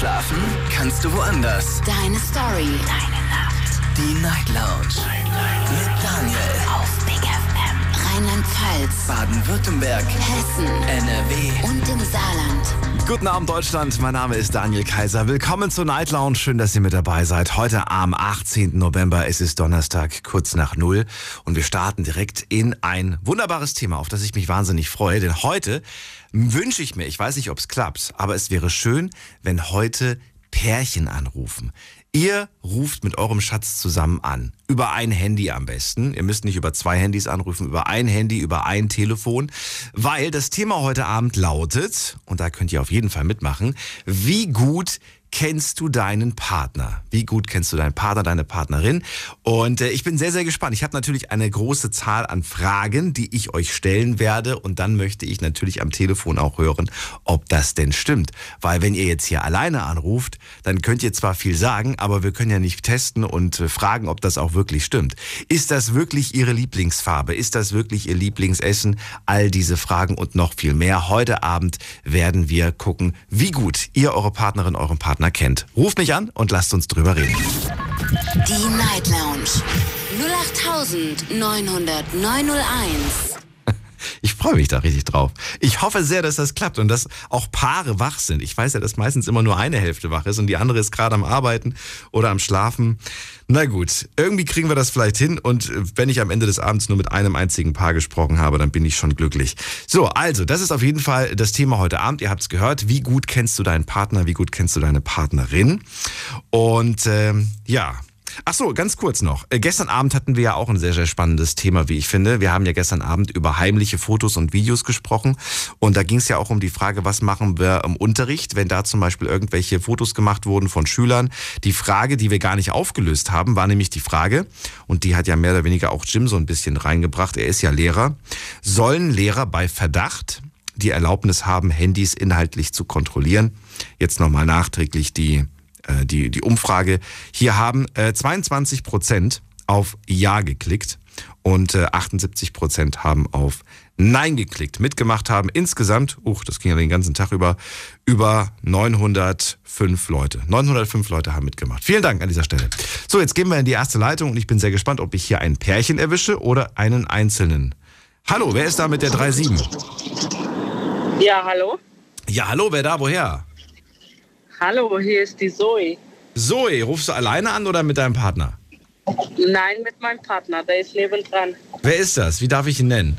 Schlafen kannst du woanders. Deine Story. Deine Nacht. Die Night Lounge. Mit Daniel. Rheinland-Pfalz. Baden-Württemberg. Hessen. NRW. Und im Saarland. Guten Abend Deutschland, mein Name ist Daniel Kaiser. Willkommen zur Night Lounge, schön, dass ihr mit dabei seid. Heute am 18. November, es ist Donnerstag, kurz nach Null. Und wir starten direkt in ein wunderbares Thema, auf das ich mich wahnsinnig freue. Denn heute wünsche ich mir, ich weiß nicht, ob es klappt, aber es wäre schön, wenn heute Pärchen anrufen. Ihr ruft mit eurem Schatz zusammen an. Über ein Handy am besten. Ihr müsst nicht über zwei Handys anrufen, über ein Handy, über ein Telefon. Weil das Thema heute Abend lautet, und da könnt ihr auf jeden Fall mitmachen, wie gut kennst du deinen Partner? Wie gut kennst du deinen Partner, deine Partnerin? Und äh, ich bin sehr, sehr gespannt. Ich habe natürlich eine große Zahl an Fragen, die ich euch stellen werde. Und dann möchte ich natürlich am Telefon auch hören, ob das denn stimmt. Weil wenn ihr jetzt hier alleine anruft, dann könnt ihr zwar viel sagen, aber wir können ja nicht testen und äh, fragen, ob das auch wirklich stimmt. Ist das wirklich ihre Lieblingsfarbe? Ist das wirklich ihr Lieblingsessen? All diese Fragen und noch viel mehr. Heute Abend werden wir gucken, wie gut ihr eure Partnerin, euren Partner kennt. Ruft mich an und lasst uns drüber reden. Die Night Lounge. 08901. Ich freue mich da richtig drauf. Ich hoffe sehr, dass das klappt und dass auch Paare wach sind. Ich weiß ja, dass meistens immer nur eine Hälfte wach ist und die andere ist gerade am Arbeiten oder am Schlafen. Na gut, irgendwie kriegen wir das vielleicht hin und wenn ich am Ende des Abends nur mit einem einzigen Paar gesprochen habe, dann bin ich schon glücklich. So, also, das ist auf jeden Fall das Thema heute Abend. Ihr habt es gehört. Wie gut kennst du deinen Partner? Wie gut kennst du deine Partnerin? Und ähm, ja, Ach so, ganz kurz noch. Äh, gestern Abend hatten wir ja auch ein sehr, sehr spannendes Thema, wie ich finde. Wir haben ja gestern Abend über heimliche Fotos und Videos gesprochen. Und da ging es ja auch um die Frage, was machen wir im Unterricht, wenn da zum Beispiel irgendwelche Fotos gemacht wurden von Schülern. Die Frage, die wir gar nicht aufgelöst haben, war nämlich die Frage, und die hat ja mehr oder weniger auch Jim so ein bisschen reingebracht, er ist ja Lehrer, sollen Lehrer bei Verdacht die Erlaubnis haben, Handys inhaltlich zu kontrollieren? Jetzt nochmal nachträglich die äh, die, die Umfrage. Hier haben äh, 22 Prozent auf Ja geklickt und äh, 78 Prozent haben auf Nein geklickt. Mitgemacht haben insgesamt, uch, das ging ja den ganzen Tag über, über 905 Leute. 905 Leute haben mitgemacht. Vielen Dank an dieser Stelle. So, jetzt gehen wir in die erste Leitung und ich bin sehr gespannt, ob ich hier ein Pärchen erwische oder einen Einzelnen. Hallo, wer ist da mit der 37? Ja, hallo? Ja, hallo, wer da, woher? Hallo, hier ist die Zoe. Zoe, rufst du alleine an oder mit deinem Partner? Nein, mit meinem Partner, der ist nebendran. Wer ist das? Wie darf ich ihn nennen?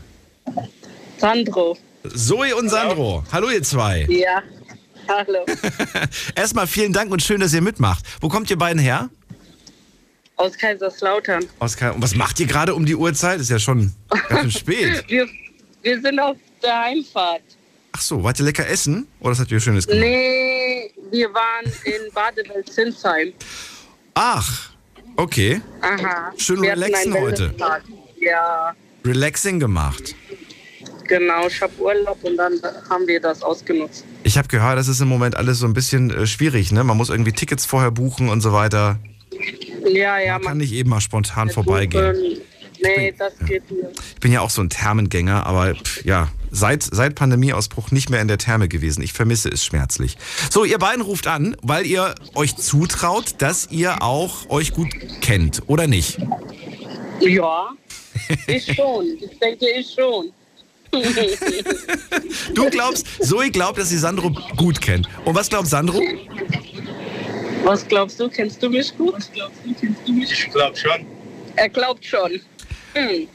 Sandro. Zoe und Sandro. Hallo ihr zwei. Ja, hallo. Erstmal vielen Dank und schön, dass ihr mitmacht. Wo kommt ihr beiden her? Aus Kaiserslautern. Aus Ka und was macht ihr gerade um die Uhrzeit? Ist ja schon ganz schön spät. Wir, wir sind auf der Heimfahrt. Ach so, wart ihr lecker essen? Oder was habt ihr Schönes gemacht? Nee, wir waren in Badewelt-Zinsheim. Ach, okay. Aha. Schön Wir relaxen heute. Ja, Relaxing gemacht. genau. Ich habe Urlaub und dann haben wir das ausgenutzt. Ich habe gehört, das ist im Moment alles so ein bisschen äh, schwierig, ne? Man muss irgendwie Tickets vorher buchen und so weiter. Ja, ja. Man kann nicht eben mal spontan vorbeigehen. buchen. Nee, das geht nicht. Ich bin ja auch so ein Thermengänger, aber pff, ja, seit, seit Pandemieausbruch nicht mehr in der Therme gewesen. Ich vermisse es schmerzlich. So, ihr beiden ruft an, weil ihr euch zutraut, dass ihr auch euch gut kennt, oder nicht? Ja, ich schon. Ich denke, ich schon. Du glaubst, Zoe glaubt, dass sie Sandro gut kennt. Und was glaubt Sandro? Was glaubst du? Kennst du mich gut? Ich glaube schon. Er glaubt schon. Hm.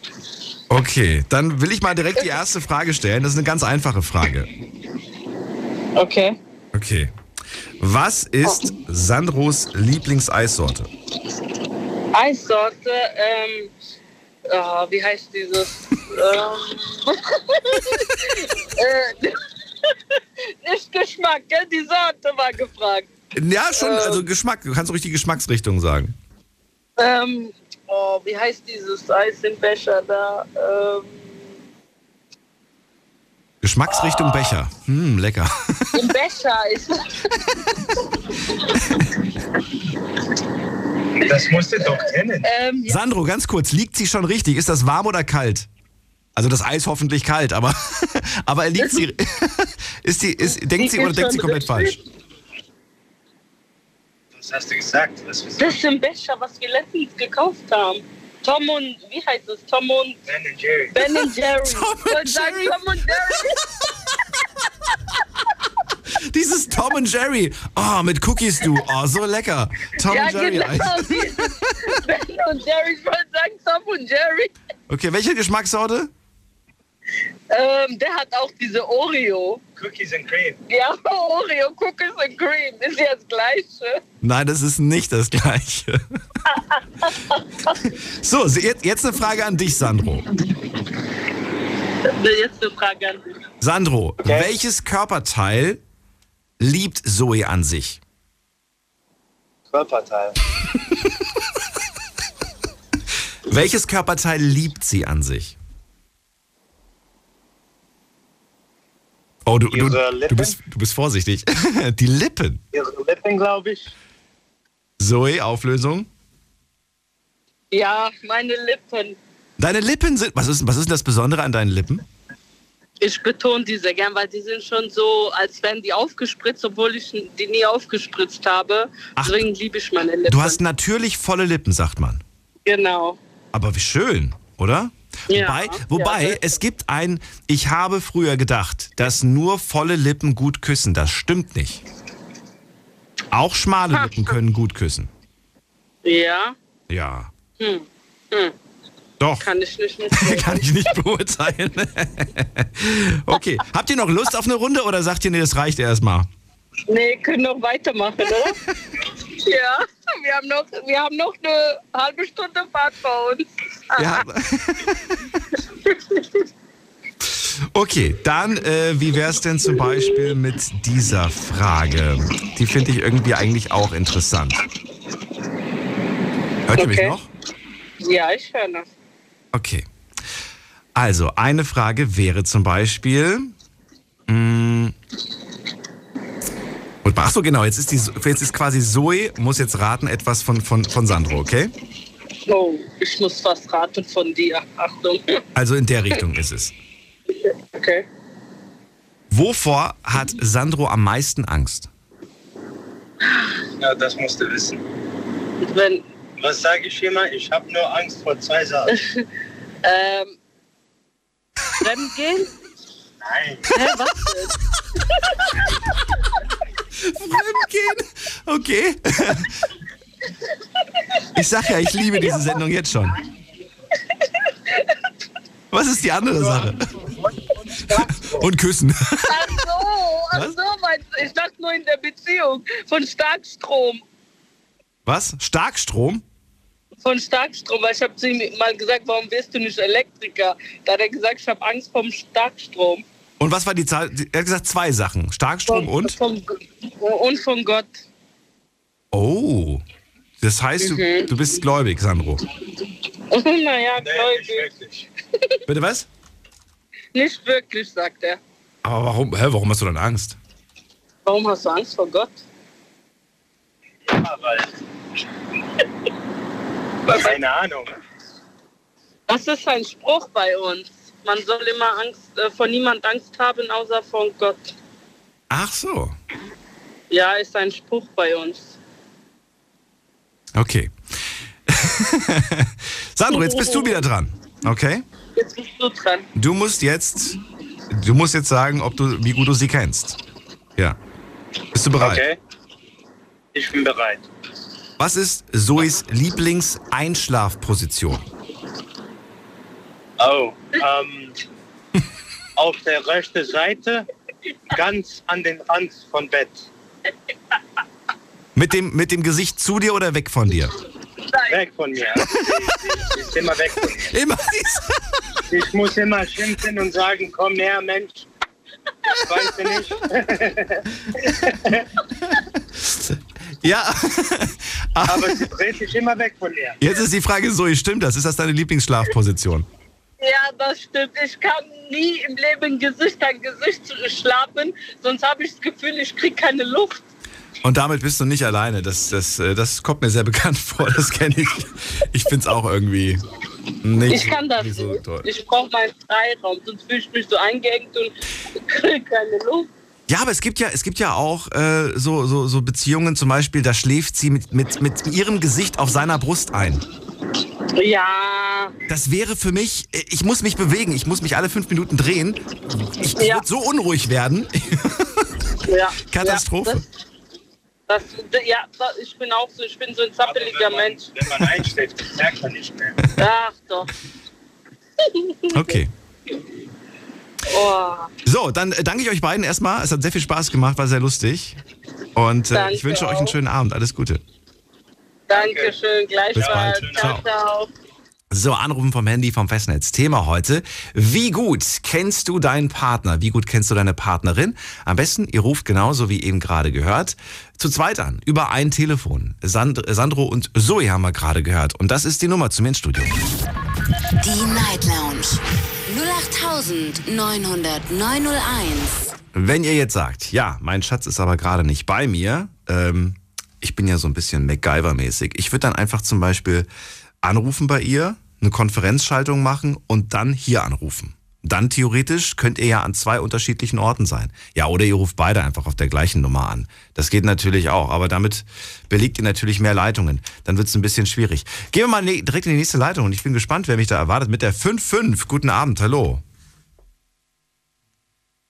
Okay, dann will ich mal direkt die erste Frage stellen. Das ist eine ganz einfache Frage. Okay. Okay. Was ist Sandros Lieblingseissorte? Eissorte, ähm, ah, wie heißt dieses? ähm, äh, nicht Geschmack, gell? Die Sorte war gefragt. Ja, schon, also Geschmack. Du kannst ruhig die Geschmacksrichtung sagen. Ähm, oh, wie heißt dieses Eis im Becher da? Ähm, Geschmacksrichtung Becher. Hm, lecker. Im Becher ist Das musst du doch kennen. ähm, ja, Sandro, ganz kurz, liegt sie schon richtig? Ist das warm oder kalt? Also das Eis hoffentlich kalt, aber, aber liegt sie. ist die, ist, denkt sie oder denkt sie komplett falsch? Was hast du gesagt? Was ist Das ist ein Becher, was wir letztens gekauft haben. Tom und, wie heißt es? Tom und Ben and Jerry. Ben und Jerry. Tom Ich wollte und sagen, Jerry. Tom und Jerry. Dieses Tom und Jerry. Oh, mit Cookies, du. Oh, so lecker. Tom ja, und Jerry. genau. ben und Jerry. Ich wollte sagen, Tom und Jerry. Okay, welche Geschmackssorte? Ähm, der hat auch diese Oreo. Cookies and cream. Ja, Oreo, Cookies and Cream. Ist ja das Gleiche. Nein, das ist nicht das gleiche. so, jetzt, jetzt eine Frage an dich, Sandro. Jetzt eine Frage an dich. Sandro, welches Körperteil liebt Zoe an sich? Körperteil. Welches Körperteil liebt sie an sich? Oh, du, du, du, bist, du bist vorsichtig. Die Lippen. Ihre Lippen, glaube ich. Zoe, Auflösung. Ja, meine Lippen. Deine Lippen sind. Was ist, was ist denn das Besondere an deinen Lippen? Ich betone die sehr gern, weil die sind schon so, als wären die aufgespritzt, obwohl ich die nie aufgespritzt habe. Ach, Deswegen liebe ich meine Lippen. Du hast natürlich volle Lippen, sagt man. genau. Aber wie schön, oder? Ja, wobei, ja, wobei sehr es gibt ein, ich habe früher gedacht, dass nur volle Lippen gut küssen. Das stimmt nicht. Auch schmale Lippen können gut küssen. Ja, Ja. Hm. Hm. Doch. kann ich nicht. Kann ich nicht beurteilen. okay. Habt ihr noch Lust auf eine Runde oder sagt ihr, nee, das reicht erstmal? nee, können noch weitermachen, oder? ja, wir haben, noch, wir haben noch eine halbe Stunde Fahrt vor uns. Ja. Okay, dann, äh, wie wäre es denn zum Beispiel mit dieser Frage? Die finde ich irgendwie eigentlich auch interessant. Hört ihr mich Okay. noch? Ja, ich höre noch. Okay. Also, eine Frage wäre zum Beispiel. Mh, und ach so, genau, jetzt ist, die, jetzt ist quasi Zoe, muss jetzt raten etwas von, von, von Sandro, okay? Oh, ich muss fast raten von dir. Achtung. Also in der Richtung ist es. Okay. Wovor hat Sandro am meisten Angst? Ja, das musst du wissen. Wenn, Was sage ich immer? Ich habe nur Angst vor zwei Sachen. ähm, Fremdgehen? Nein. Hä, was denn? Fremdgehen? Okay. Ich sag ja, ich liebe diese Sendung jetzt schon. Was ist die andere Sache? Und küssen. Ach so, ach so, meinst du? Ich dachte nur in der Beziehung. Von Starkstrom. Was? Starkstrom? Von Starkstrom, weil ich habe zu ihm mal gesagt, warum wirst du nicht Elektriker? Da hat er gesagt, ich habe Angst vom Starkstrom. Und was war die Zahl? Er hat gesagt zwei Sachen. Starkstrom und? Vom, und von Gott. Oh. Das heißt, du, du bist gläubig, Sandro. naja, Nee, nicht gläubig. wirklich. Bitte was? Nicht wirklich, sagt er. Aber warum, hä, warum hast du dann Angst? Warum hast du Angst vor Gott? Ja, weil. Keine Ahnung. Das ist ein Spruch bei uns. Man soll immer Angst, äh, vor niemand Angst haben, außer von Gott. Ach so. Ja, ist ein Spruch bei uns. Okay. Sandro, jetzt bist du wieder dran. Okay? Jetzt bist du dran. Du musst jetzt, du musst jetzt sagen, ob du, wie gut du sie kennst. Ja. Bist du bereit? Okay. Ich bin bereit. Was ist Zoes Lieblingseinschlafposition? Oh, ähm, auf der rechten Seite, ganz an den Rand von Bett. Mit dem, mit dem Gesicht zu dir oder weg von dir? Weg von mir. Sie, sie ist immer weg von mir. Immer. Ich muss immer schimpfen und sagen, komm her, Mensch. Weißt du nicht. Ja. Aber sie dreht sich immer weg von mir. Jetzt ist die Frage, Zoe, stimmt das? Ist das deine Lieblingsschlafposition? Ja, das stimmt. Ich kann nie im Leben Gesicht an Gesicht schlafen, sonst habe ich das Gefühl, ich kriege keine Luft. Und damit bist du nicht alleine. Das, das, äh, das kommt mir sehr bekannt vor. Das kenne ich. Ich finde es auch irgendwie nicht, Ich kann das nicht so. Ich brauche meinen Freiraum, sonst fühle ich mich so eingeengt und kriege keine Luft. Ja, aber es gibt ja, es gibt ja auch äh, so, so, so Beziehungen, zum Beispiel, da schläft sie mit, mit, mit ihrem Gesicht auf seiner Brust ein. Ja, Das wäre für mich, ich muss mich bewegen, ich muss mich alle fünf Minuten drehen. Ich, Ja. würde so unruhig werden. ja. Katastrophe. Ja, das, das, ja, das, ich bin auch so, ich bin so ein zappeliger Mensch. Wenn man einschläft, merkt man nicht mehr. Ach doch. Okay. Oh. So, dann äh, danke ich euch beiden erstmal. Es hat sehr viel Spaß gemacht, war sehr lustig. Und äh, ich wünsche euch einen schönen Abend. Alles Gute. Dankeschön, gleichfalls. bald. Ciao, Ciao. So, Anrufen vom Handy vom Festnetz. Thema heute. Wie gut kennst du deinen Partner? Wie gut kennst du deine Partnerin? Am besten, ihr ruft genauso wie eben gerade gehört, zu zweit an, über ein Telefon. Sand Sandro und Zoe haben wir gerade gehört. Und das ist die Nummer zu mir ins Studio. Die Night Lounge 0890901. Wenn ihr jetzt sagt, ja, mein Schatz ist aber gerade nicht bei mir, ähm, ich bin ja so ein bisschen MacGyver-mäßig. Ich würde dann einfach zum Beispiel anrufen bei ihr, eine Konferenzschaltung machen und dann hier anrufen. Dann theoretisch könnt ihr ja an zwei unterschiedlichen Orten sein. Ja, oder ihr ruft beide einfach auf der gleichen Nummer an. Das geht natürlich auch, aber damit belegt ihr natürlich mehr Leitungen. Dann wird es ein bisschen schwierig. Gehen wir mal ne- direkt in die nächste Leitung und ich bin gespannt, wer mich da erwartet mit der 5-5. Guten Abend, hallo.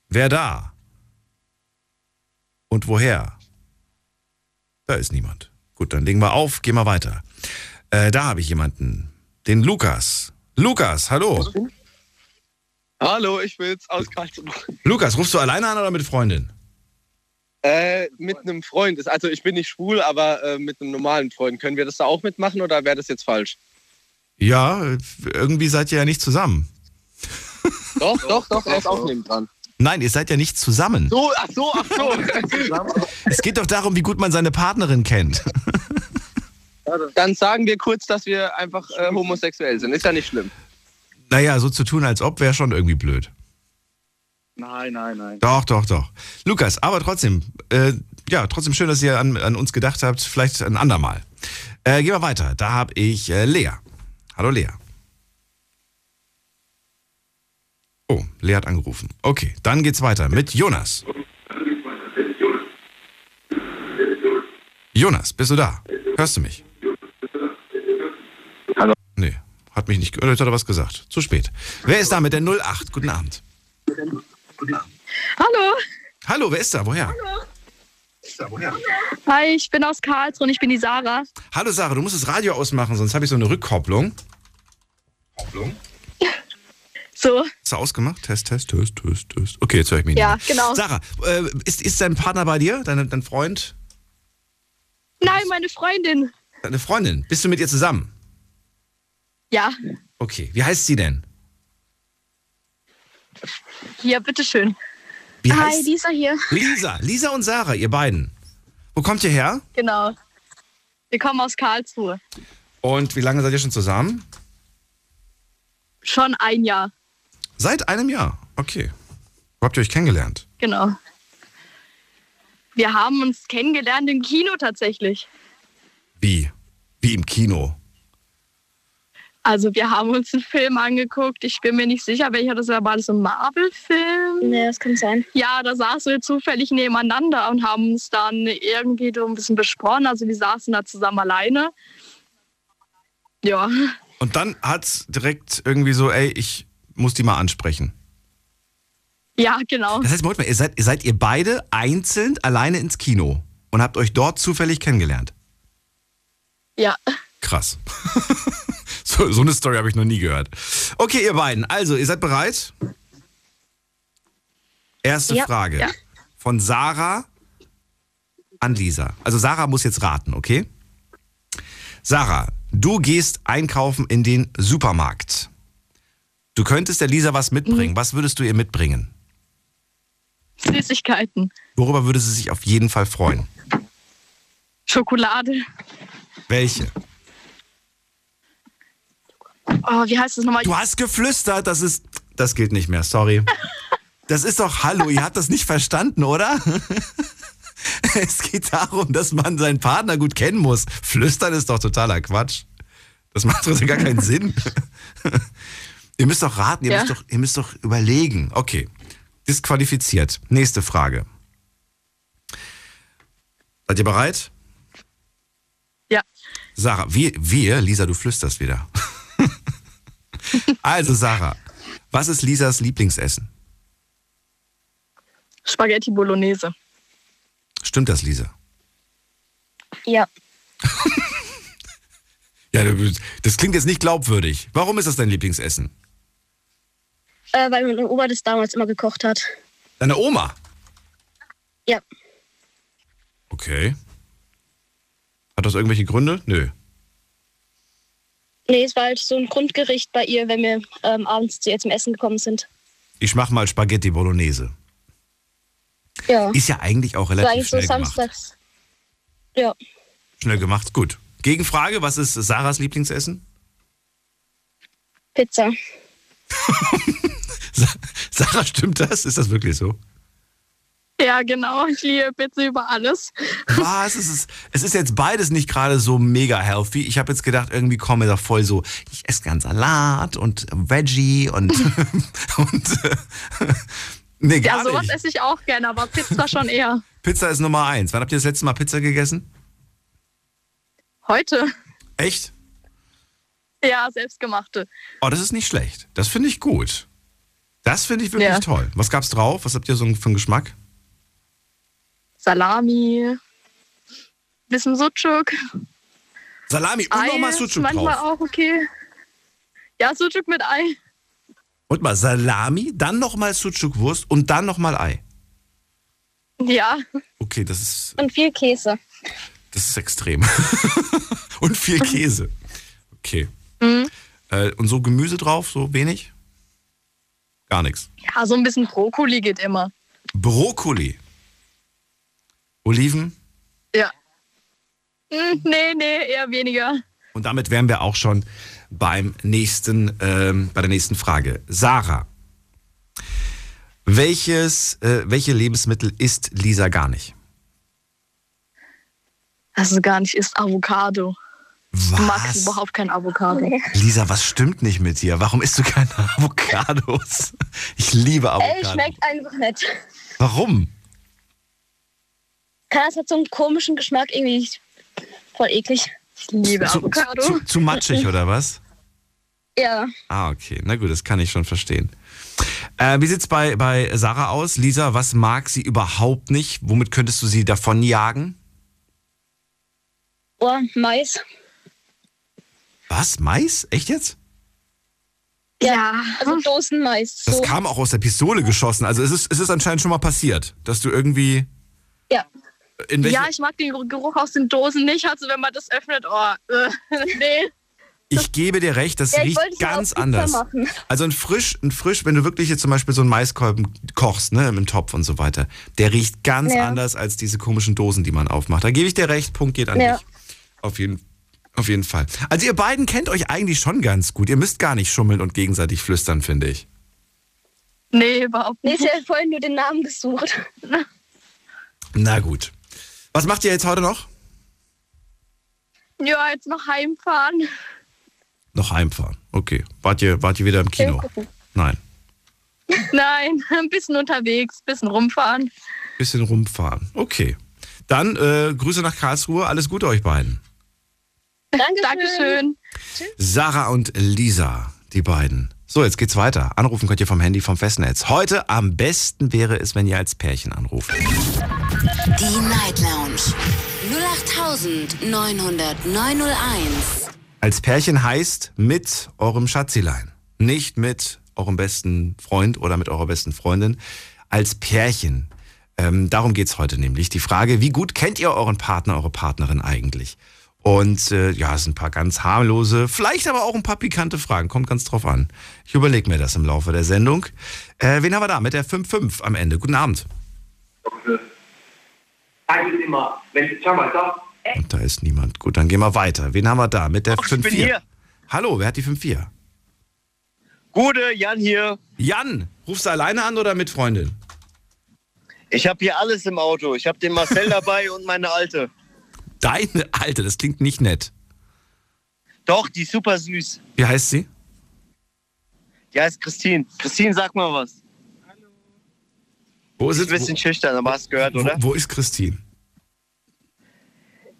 Wer da? Und woher? Da ist niemand. Gut, dann legen wir auf, gehen wir weiter. Äh, da habe ich jemanden. Den Lukas. Lukas, hallo. Hallo, ich bin's aus Karlsruhe. Lukas, rufst du alleine an oder mit Freundin? Äh, mit einem Freund. Also ich bin nicht schwul, aber äh, mit einem normalen Freund. Können wir das da auch mitmachen oder wäre das jetzt falsch? Ja, irgendwie seid ihr ja nicht zusammen. Doch, doch, doch, er ist auch neben dran. Nein, ihr seid ja nicht zusammen. So, ach so, ach so. Es geht doch darum, wie gut man seine Partnerin kennt. Dann sagen wir kurz, dass wir einfach äh, homosexuell sind. Ist ja nicht schlimm. Naja, so zu tun, als ob, wäre schon irgendwie blöd. Nein, nein, nein. Doch, doch, doch. Lukas, aber trotzdem, äh, ja, trotzdem schön, dass ihr an, an uns gedacht habt. Vielleicht ein andermal. Äh, gehen wir weiter. Da habe ich äh, Lea. Hallo Lea. Oh, Lea hat angerufen. Okay, dann geht's weiter mit Jonas. Jonas, bist du da? Hörst du mich? Hallo. Nee, hat mich nicht gehört. Jetzt hat er was gesagt. Zu spät. Wer ist da mit der 08? Guten Abend. Hallo. Hallo, wer ist da? Woher? Hi, ich bin aus Karlsruhe und ich bin die Sarah. Hallo Sarah, du musst das Radio ausmachen, sonst habe ich so eine Rückkopplung. So, Ist er ausgemacht? Test, Test, Test, Test, Test. Okay, jetzt höre ich mich ja, nicht mehr. genau. Sarah, äh, ist, ist dein Partner bei dir? Deine, dein Freund? Nein, meine Freundin. Deine Freundin? Bist du mit ihr zusammen? Ja, Okay, wie heißt sie denn? hier, bitteschön. Wie Hi, heißt Lisa hier. Lisa. Lisa und Sarah, ihr beiden. Wo kommt ihr her? Genau. Wir kommen aus Karlsruhe. Und wie lange seid ihr schon zusammen? Schon ein Jahr, Seit einem Jahr. Okay. Wo habt ihr euch kennengelernt? genau. Wir haben uns kennengelernt im Kino tatsächlich. Wie? Wie im Kino. Also wir haben uns einen Film angeguckt. Ich bin mir nicht sicher, welcher das war. War das so ein Marvel-Film? Nee, das kann sein. Ja, da saßen wir zufällig nebeneinander und haben uns dann irgendwie so ein bisschen besprochen. Also wir saßen da zusammen alleine. Ja, Und dann hat's direkt irgendwie so, ey, ich muss die mal ansprechen. ja, genau. Das heißt, Moment mal, ihr seid, ihr seid ihr beide einzeln alleine ins Kino und habt euch dort zufällig kennengelernt. Ja, Krass. so, so eine Story habe ich noch nie gehört. Okay, ihr beiden, also, ihr seid bereit? Erste Ja. Frage. Ja. Von Sarah an Lisa. Also Sarah muss jetzt raten, okay? Sarah, du gehst einkaufen in den Supermarkt. Du könntest der Lisa was mitbringen. Was würdest du ihr mitbringen? Süßigkeiten, Worüber würde sie sich auf jeden Fall freuen? Schokolade. Welche? Oh, wie heißt das nochmal? Du hast geflüstert, das ist. Das gilt nicht mehr, sorry. Das ist doch Hallo, ihr habt das nicht verstanden, oder? Es geht darum, dass man seinen Partner gut kennen muss. Flüstern ist doch totaler Quatsch. Das macht doch gar keinen Sinn. Ihr müsst doch raten, ihr, Ja. müsst doch, ihr müsst doch überlegen. Okay, disqualifiziert. Nächste Frage. Seid ihr bereit? Ja. Sarah, wir, wir, Lisa, du flüsterst wieder. also, Sarah, was ist Lisas Lieblingsessen? Spaghetti Bolognese. Stimmt das, Lisa? Ja. Ja, das klingt jetzt nicht glaubwürdig. Warum ist das dein Lieblingsessen? Äh, weil meine Oma das damals immer gekocht hat. Deine Oma? Ja. Okay. Hat das irgendwelche Gründe? Nö. Nee, es war halt so ein Grundgericht bei ihr, wenn wir ähm, abends zu ihr zum Essen gekommen sind. Ich mach mal Spaghetti Bolognese. Ja. Ist ja eigentlich auch relativ eigentlich so schnell gemacht. samstags. Ja. Schnell gemacht, gut. Gegenfrage, was ist Sarahs Lieblingsessen? Pizza. Sa- Sarah, stimmt das? Ist das wirklich so? Ja, genau. Ich liebe Pizza über alles. Was? Es ist, es ist jetzt beides nicht gerade so mega healthy. Ich habe jetzt gedacht, irgendwie komme da voll so, ich esse gern Salat und Veggie und, und äh, nee, gar Ja, sowas nicht. esse ich auch gerne, aber Pizza schon eher. Pizza ist Nummer eins. Wann habt ihr das letzte Mal Pizza gegessen? Heute. Echt? Ja, selbstgemachte. Oh, das ist nicht schlecht. Das finde ich gut. Das finde ich wirklich Ja. toll. Was gab's drauf? Was habt ihr so für einen Geschmack? Salami, bisschen Sucuk, Salami und Ei nochmal Sucuk manchmal drauf. auch okay. Ja, Sucuk mit Ei. Und mal Salami, dann nochmal Sucuk-Wurst und dann nochmal Ei. Ja, Okay, das ist, Und viel Käse. das ist extrem. und viel Käse. Okay. Mhm. Äh, und so Gemüse drauf, so wenig? Gar nichts. ja, so ein bisschen Brokkoli geht immer. Brokkoli. Oliven. Ja. Hm, nee, nee, eher weniger. Und damit wären wir auch schon beim nächsten, ähm, bei der nächsten Frage. Sarah, welches, äh, welche Lebensmittel isst Lisa gar nicht? Also gar nicht, ist Avocado. Du magst Was? überhaupt kein Avocado. Lisa, was stimmt nicht mit dir? Warum isst du keine Avocados? Ich liebe Ey, Avocados. schmeckt einfach nicht. Warum? Kann das hat so einen komischen Geschmack irgendwie voll eklig. Ich liebe Zu, Avocado. zu, zu matschig oder was? Ja. Ah, okay. Na gut, das kann ich schon verstehen. Äh, wie sieht's bei, bei Sarah aus? Lisa, was mag sie überhaupt nicht? Womit könntest du sie davon jagen? Oh, Mais. Was? Mais? Echt jetzt? Ja. Also Dosenmais. Das So. kam auch aus der Pistole geschossen. Also es ist, es ist anscheinend schon mal passiert, dass du irgendwie. Ja. Ja, ich mag den Geruch aus den Dosen nicht. Also wenn man das öffnet, oh, äh, nee. ich gebe dir recht, das Ja, riecht ganz anders. machen. Also ein frisch, ein frisch, wenn du wirklich jetzt zum Beispiel so einen Maiskolben kochst, ne, im Topf und so weiter, der riecht ganz Ja. anders als diese komischen Dosen, die man aufmacht. Da gebe ich dir recht, Punkt geht an Ja. dich. Auf jeden, auf jeden Fall. Also ihr beiden kennt euch eigentlich schon ganz gut. Ihr müsst gar nicht schummeln und gegenseitig flüstern, finde ich. Nee, überhaupt Nee, nicht. ich habe vorhin nur den Namen gesucht. Na gut. Was macht ihr jetzt heute noch? Ja, jetzt noch heimfahren. Noch heimfahren. Okay. Wart ihr, wart ihr wieder im Kino? Nein. Nein, ein bisschen unterwegs, ein bisschen rumfahren. Bisschen rumfahren. Okay. Dann äh, Grüße nach Karlsruhe. Alles Gute euch beiden. Dankeschön. Dankeschön. Sarah und Lisa, die beiden. So, jetzt geht's weiter. Anrufen könnt ihr vom Handy vom Festnetz. Heute am besten wäre es, wenn ihr als Pärchen anruft. Die Night Lounge 0890901. Als Pärchen heißt mit eurem Schatzilein. Nicht mit eurem besten Freund oder mit eurer besten Freundin. Als Pärchen. Ähm, darum geht's heute nämlich. Die Frage, wie gut kennt ihr euren Partner, eure Partnerin eigentlich? Und äh, ja, es sind ein paar ganz harmlose, vielleicht aber auch ein paar pikante Fragen. Kommt ganz drauf an. Ich überlege mir das im Laufe der Sendung. Äh, wen haben wir da? Mit der 5-5 am Ende. Guten Abend. Und da ist niemand. Gut, dann gehen wir weiter. Wen haben wir da? Mit der Ach, ich bin 5-4. hier. Hallo, wer hat die 5-4? Gute, Jan hier. Jan, rufst du alleine an oder mit Freundin? Ich habe hier alles im Auto. Ich habe den Marcel dabei und meine Alte. Deine Alte, das klingt nicht nett. Doch, die ist super süß. Wie heißt sie? Die heißt Christine. Christine, sag mal was. Wo Ist ist, ein bisschen schüchtern, aber hast gehört, wo, oder? wo ist Christine?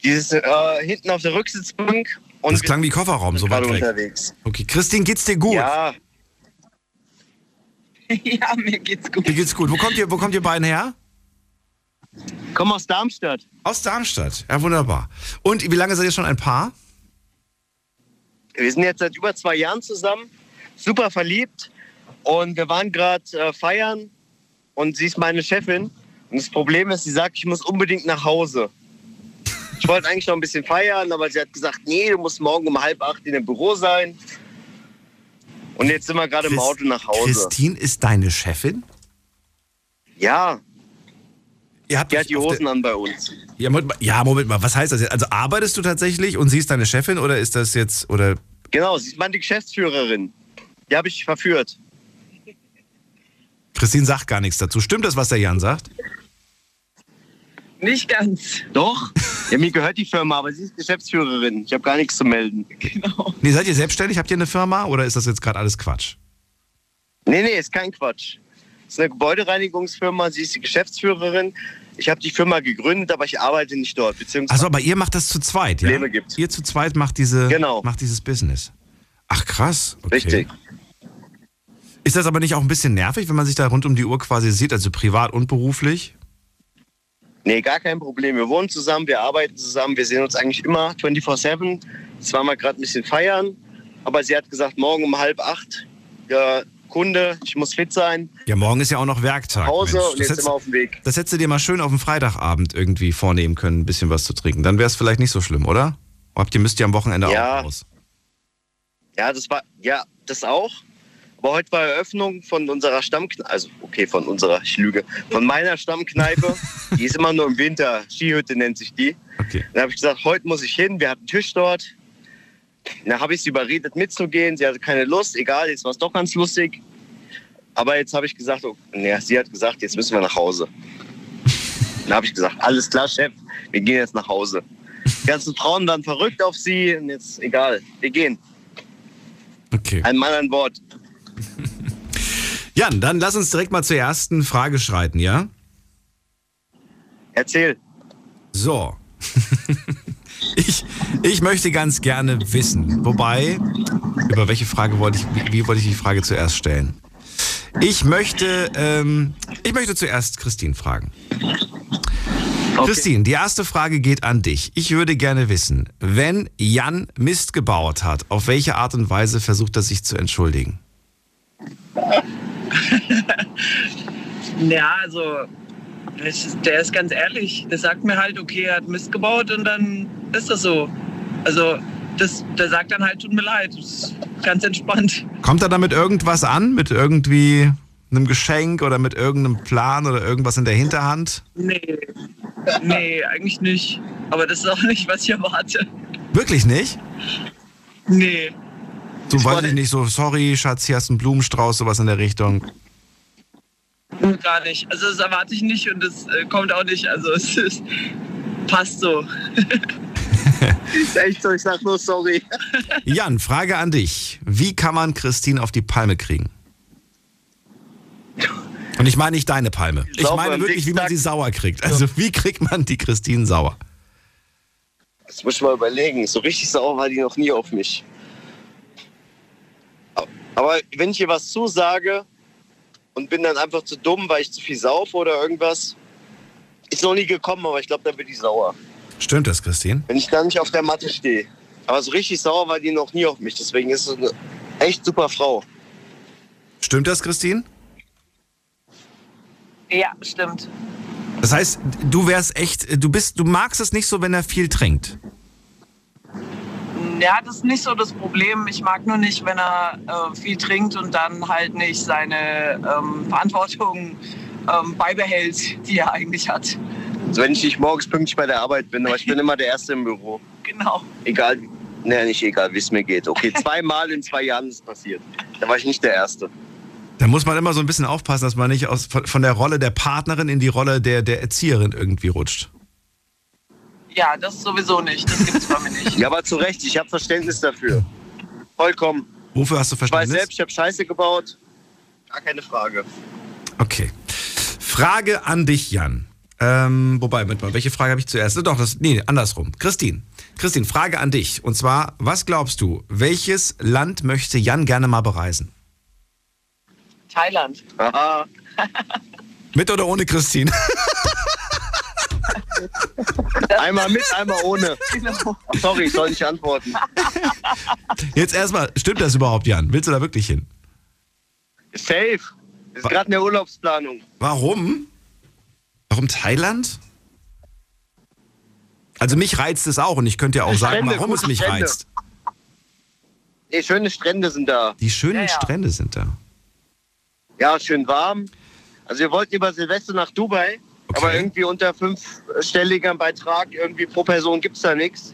Dieses äh, hinten auf der Rücksitzbank. Und Das klang wie Kofferraum, so weit weg. unterwegs. Okay, Christine, geht's dir gut? Ja, Ja, mir geht's gut. Mir geht's gut. Wo kommt ihr, wo kommt ihr beiden her? Komm aus Darmstadt. Aus Darmstadt. Ja, wunderbar. Und wie lange seid ihr schon ein Paar? Wir sind jetzt seit über zwei Jahren zusammen, super verliebt. Und wir waren gerade äh, feiern und sie ist meine Chefin. Und das Problem ist, sie sagt, ich muss unbedingt nach Hause. Ich wollte eigentlich noch ein bisschen feiern, aber sie hat gesagt, nee, du musst morgen um halb acht in dem Büro sein. Und jetzt sind wir gerade im Auto nach Hause. Christine ist deine Chefin? Ja, Ihr habt die hat die Hosen an bei uns. Ja Moment, mal, ja, Moment mal. Was heißt das jetzt? Also arbeitest du tatsächlich und sie ist deine Chefin oder ist das jetzt, oder Genau, sie ist meine Geschäftsführerin. Die habe ich verführt. Christine sagt gar nichts dazu. Stimmt das, was der Jan sagt? Nicht ganz. Doch? Ja, mir gehört die Firma, aber sie ist Geschäftsführerin. Ich habe gar nichts zu melden. Genau. Nee, seid ihr selbstständig? Habt ihr eine Firma oder ist das jetzt gerade alles Quatsch? Nee, nee, ist kein Quatsch. Es ist eine Gebäudereinigungsfirma, sie ist die Geschäftsführerin. Ich habe die Firma gegründet, aber ich arbeite nicht dort. Beziehungsweise Also, aber ihr macht das zu zweit, ja? Probleme gibt. Ihr zu zweit macht diese, Genau. macht dieses Business. Ach krass. Okay. richtig. Ist das aber nicht auch ein bisschen nervig, wenn man sich da rund um die Uhr quasi sieht, also privat und beruflich? Nee, gar kein Problem. Wir wohnen zusammen, wir arbeiten zusammen, wir sehen uns eigentlich immer 24-7. Jetzt waren wir gerade ein bisschen feiern, aber sie hat gesagt, morgen um halb acht, ja, Kunde, ich muss fit sein, Ja, morgen ist ja auch noch Werktag. Pause Mensch. und Das jetzt hättest- wir auf dem Weg. Das hättest du dir mal schön auf dem Freitagabend irgendwie vornehmen können, ein bisschen was zu trinken. Dann wäre es vielleicht nicht so schlimm, oder? Habt ihr müsst ihr am Wochenende Ja. auch raus? Ja, das war, ja, das auch. Aber heute war Eröffnung von unserer Stammkneipe, also okay, von unserer, ich lüge, von meiner Stammkneipe. die ist immer nur im Winter, Skihütte nennt sich die. Okay. Dann habe ich gesagt, heute muss ich hin, wir hatten einen Tisch dort. Dann habe ich sie überredet mitzugehen, sie hatte keine Lust, egal, jetzt war es doch ganz lustig. Aber jetzt habe ich gesagt, oh, nee, sie hat gesagt, jetzt müssen wir nach Hause. Dann habe ich gesagt, alles klar, Chef, wir gehen jetzt nach Hause. Die ganzen Frauen waren verrückt auf sie und jetzt egal, wir gehen. Okay. Ein Mann an Bord. Jan, dann lass uns direkt mal zur ersten Frage schreiten, ja? Erzähl. So. ich, ich möchte ganz gerne wissen, wobei, über welche Frage wollte ich, wie, wollte ich die Frage zuerst stellen? Ich möchte, ähm, ich möchte zuerst Christine fragen. Christine, die erste Frage geht an dich. Ich würde gerne wissen, wenn Jan Mist gebaut hat, auf welche Art und Weise versucht er sich zu entschuldigen? Ja, also, ist, der ist ganz ehrlich. Der sagt mir halt, okay, er hat Mist gebaut und dann ist das so. Also, das, der sagt dann halt, tut mir leid. Das ist ganz entspannt. Kommt er damit irgendwas an? Mit irgendwie einem Geschenk oder mit irgendeinem Plan oder irgendwas in der Hinterhand? Nee, nee, eigentlich nicht. Aber das ist auch nicht, was ich erwarte. Wirklich nicht? Nee. So weiß ich nicht, so, sorry, Schatz, hier hast du einen Blumenstrauß, sowas in der Richtung. Gar nicht. Also das erwarte ich nicht und das äh, kommt auch nicht. Also es ist, passt so. Ist echt so, ich sag nur sorry. Jan, Frage an dich. Wie kann man Christine auf die Palme kriegen? Und ich meine nicht deine Palme. Ich Sauber meine wirklich, wie man sie sauer kriegt. Also wie kriegt man die Christine sauer? Das muss ich mal überlegen. So richtig sauer war die noch nie auf mich. Aber wenn ich ihr was zusage und bin dann einfach zu dumm, weil ich zu viel saufe oder irgendwas, ist noch nie gekommen, aber ich glaube, dann wird die sauer. Stimmt das, Christine? Wenn ich dann nicht auf der Matte stehe. Aber so richtig sauer war die noch nie auf mich. Deswegen ist es eine echt super Frau. Stimmt das, Christine? Ja, stimmt. Das heißt, du wärst echt, du bist, du magst es nicht so, wenn er viel trinkt. Ja, das ist nicht so das Problem. Ich mag nur nicht, wenn er äh, viel trinkt und dann halt nicht seine ähm, Verantwortung ähm, beibehält, die er eigentlich hat. Also wenn ich nicht morgens pünktlich bei der Arbeit bin, aber ich bin immer der Erste im Büro. Genau. Egal, ne, nicht egal, wie es mir geht. Okay, zweimal in zwei Jahren ist es passiert. Da war ich nicht der Erste. Da muss man immer so ein bisschen aufpassen, dass man nicht aus, von, von der Rolle der Partnerin in die Rolle der, der Erzieherin irgendwie rutscht. Ja, das sowieso nicht. Das gibt's bei mir nicht. Ja, aber zu Recht, ich habe Verständnis dafür. Vollkommen. Wofür hast du Ich weiß Verständnis? selbst, ich habe Scheiße gebaut. Gar keine Frage. Okay. Frage an dich, Jan. Ähm, wobei, mit mal, welche Frage habe ich zuerst? Doch, das, nee, andersrum. Christine, Christine, Frage an dich. Und zwar, was glaubst du, welches Land möchte Jan gerne mal bereisen? Thailand. Aha. Mit oder ohne Christine? Einmal mit, einmal ohne. Genau. Sorry, ich soll nicht antworten. Jetzt erstmal, stimmt das überhaupt, Jan? Willst du da wirklich hin? Safe. Ist gerade in der Urlaubsplanung. Warum? Warum Thailand? Also mich reizt es auch und ich könnte ja auch sagen, Strände, warum es mich Strände. reizt. Nee, schöne Strände sind da. Die schönen Ja, ja. Strände sind da. Ja, schön warm. Also wir wollten über Silvester nach Dubai, Okay. aber irgendwie unter fünfstelliger Beitrag, irgendwie pro Person gibt's da nichts.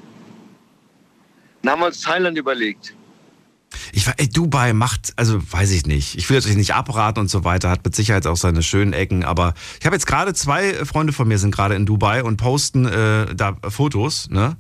Dann haben wir uns Thailand überlegt. Ich war, ey, Dubai macht, also weiß ich nicht. Ich will natürlich nicht abraten und so weiter, hat mit Sicherheit auch seine schönen Ecken, aber ich habe jetzt gerade zwei Freunde von mir sind gerade in Dubai und posten äh, da Fotos, ne?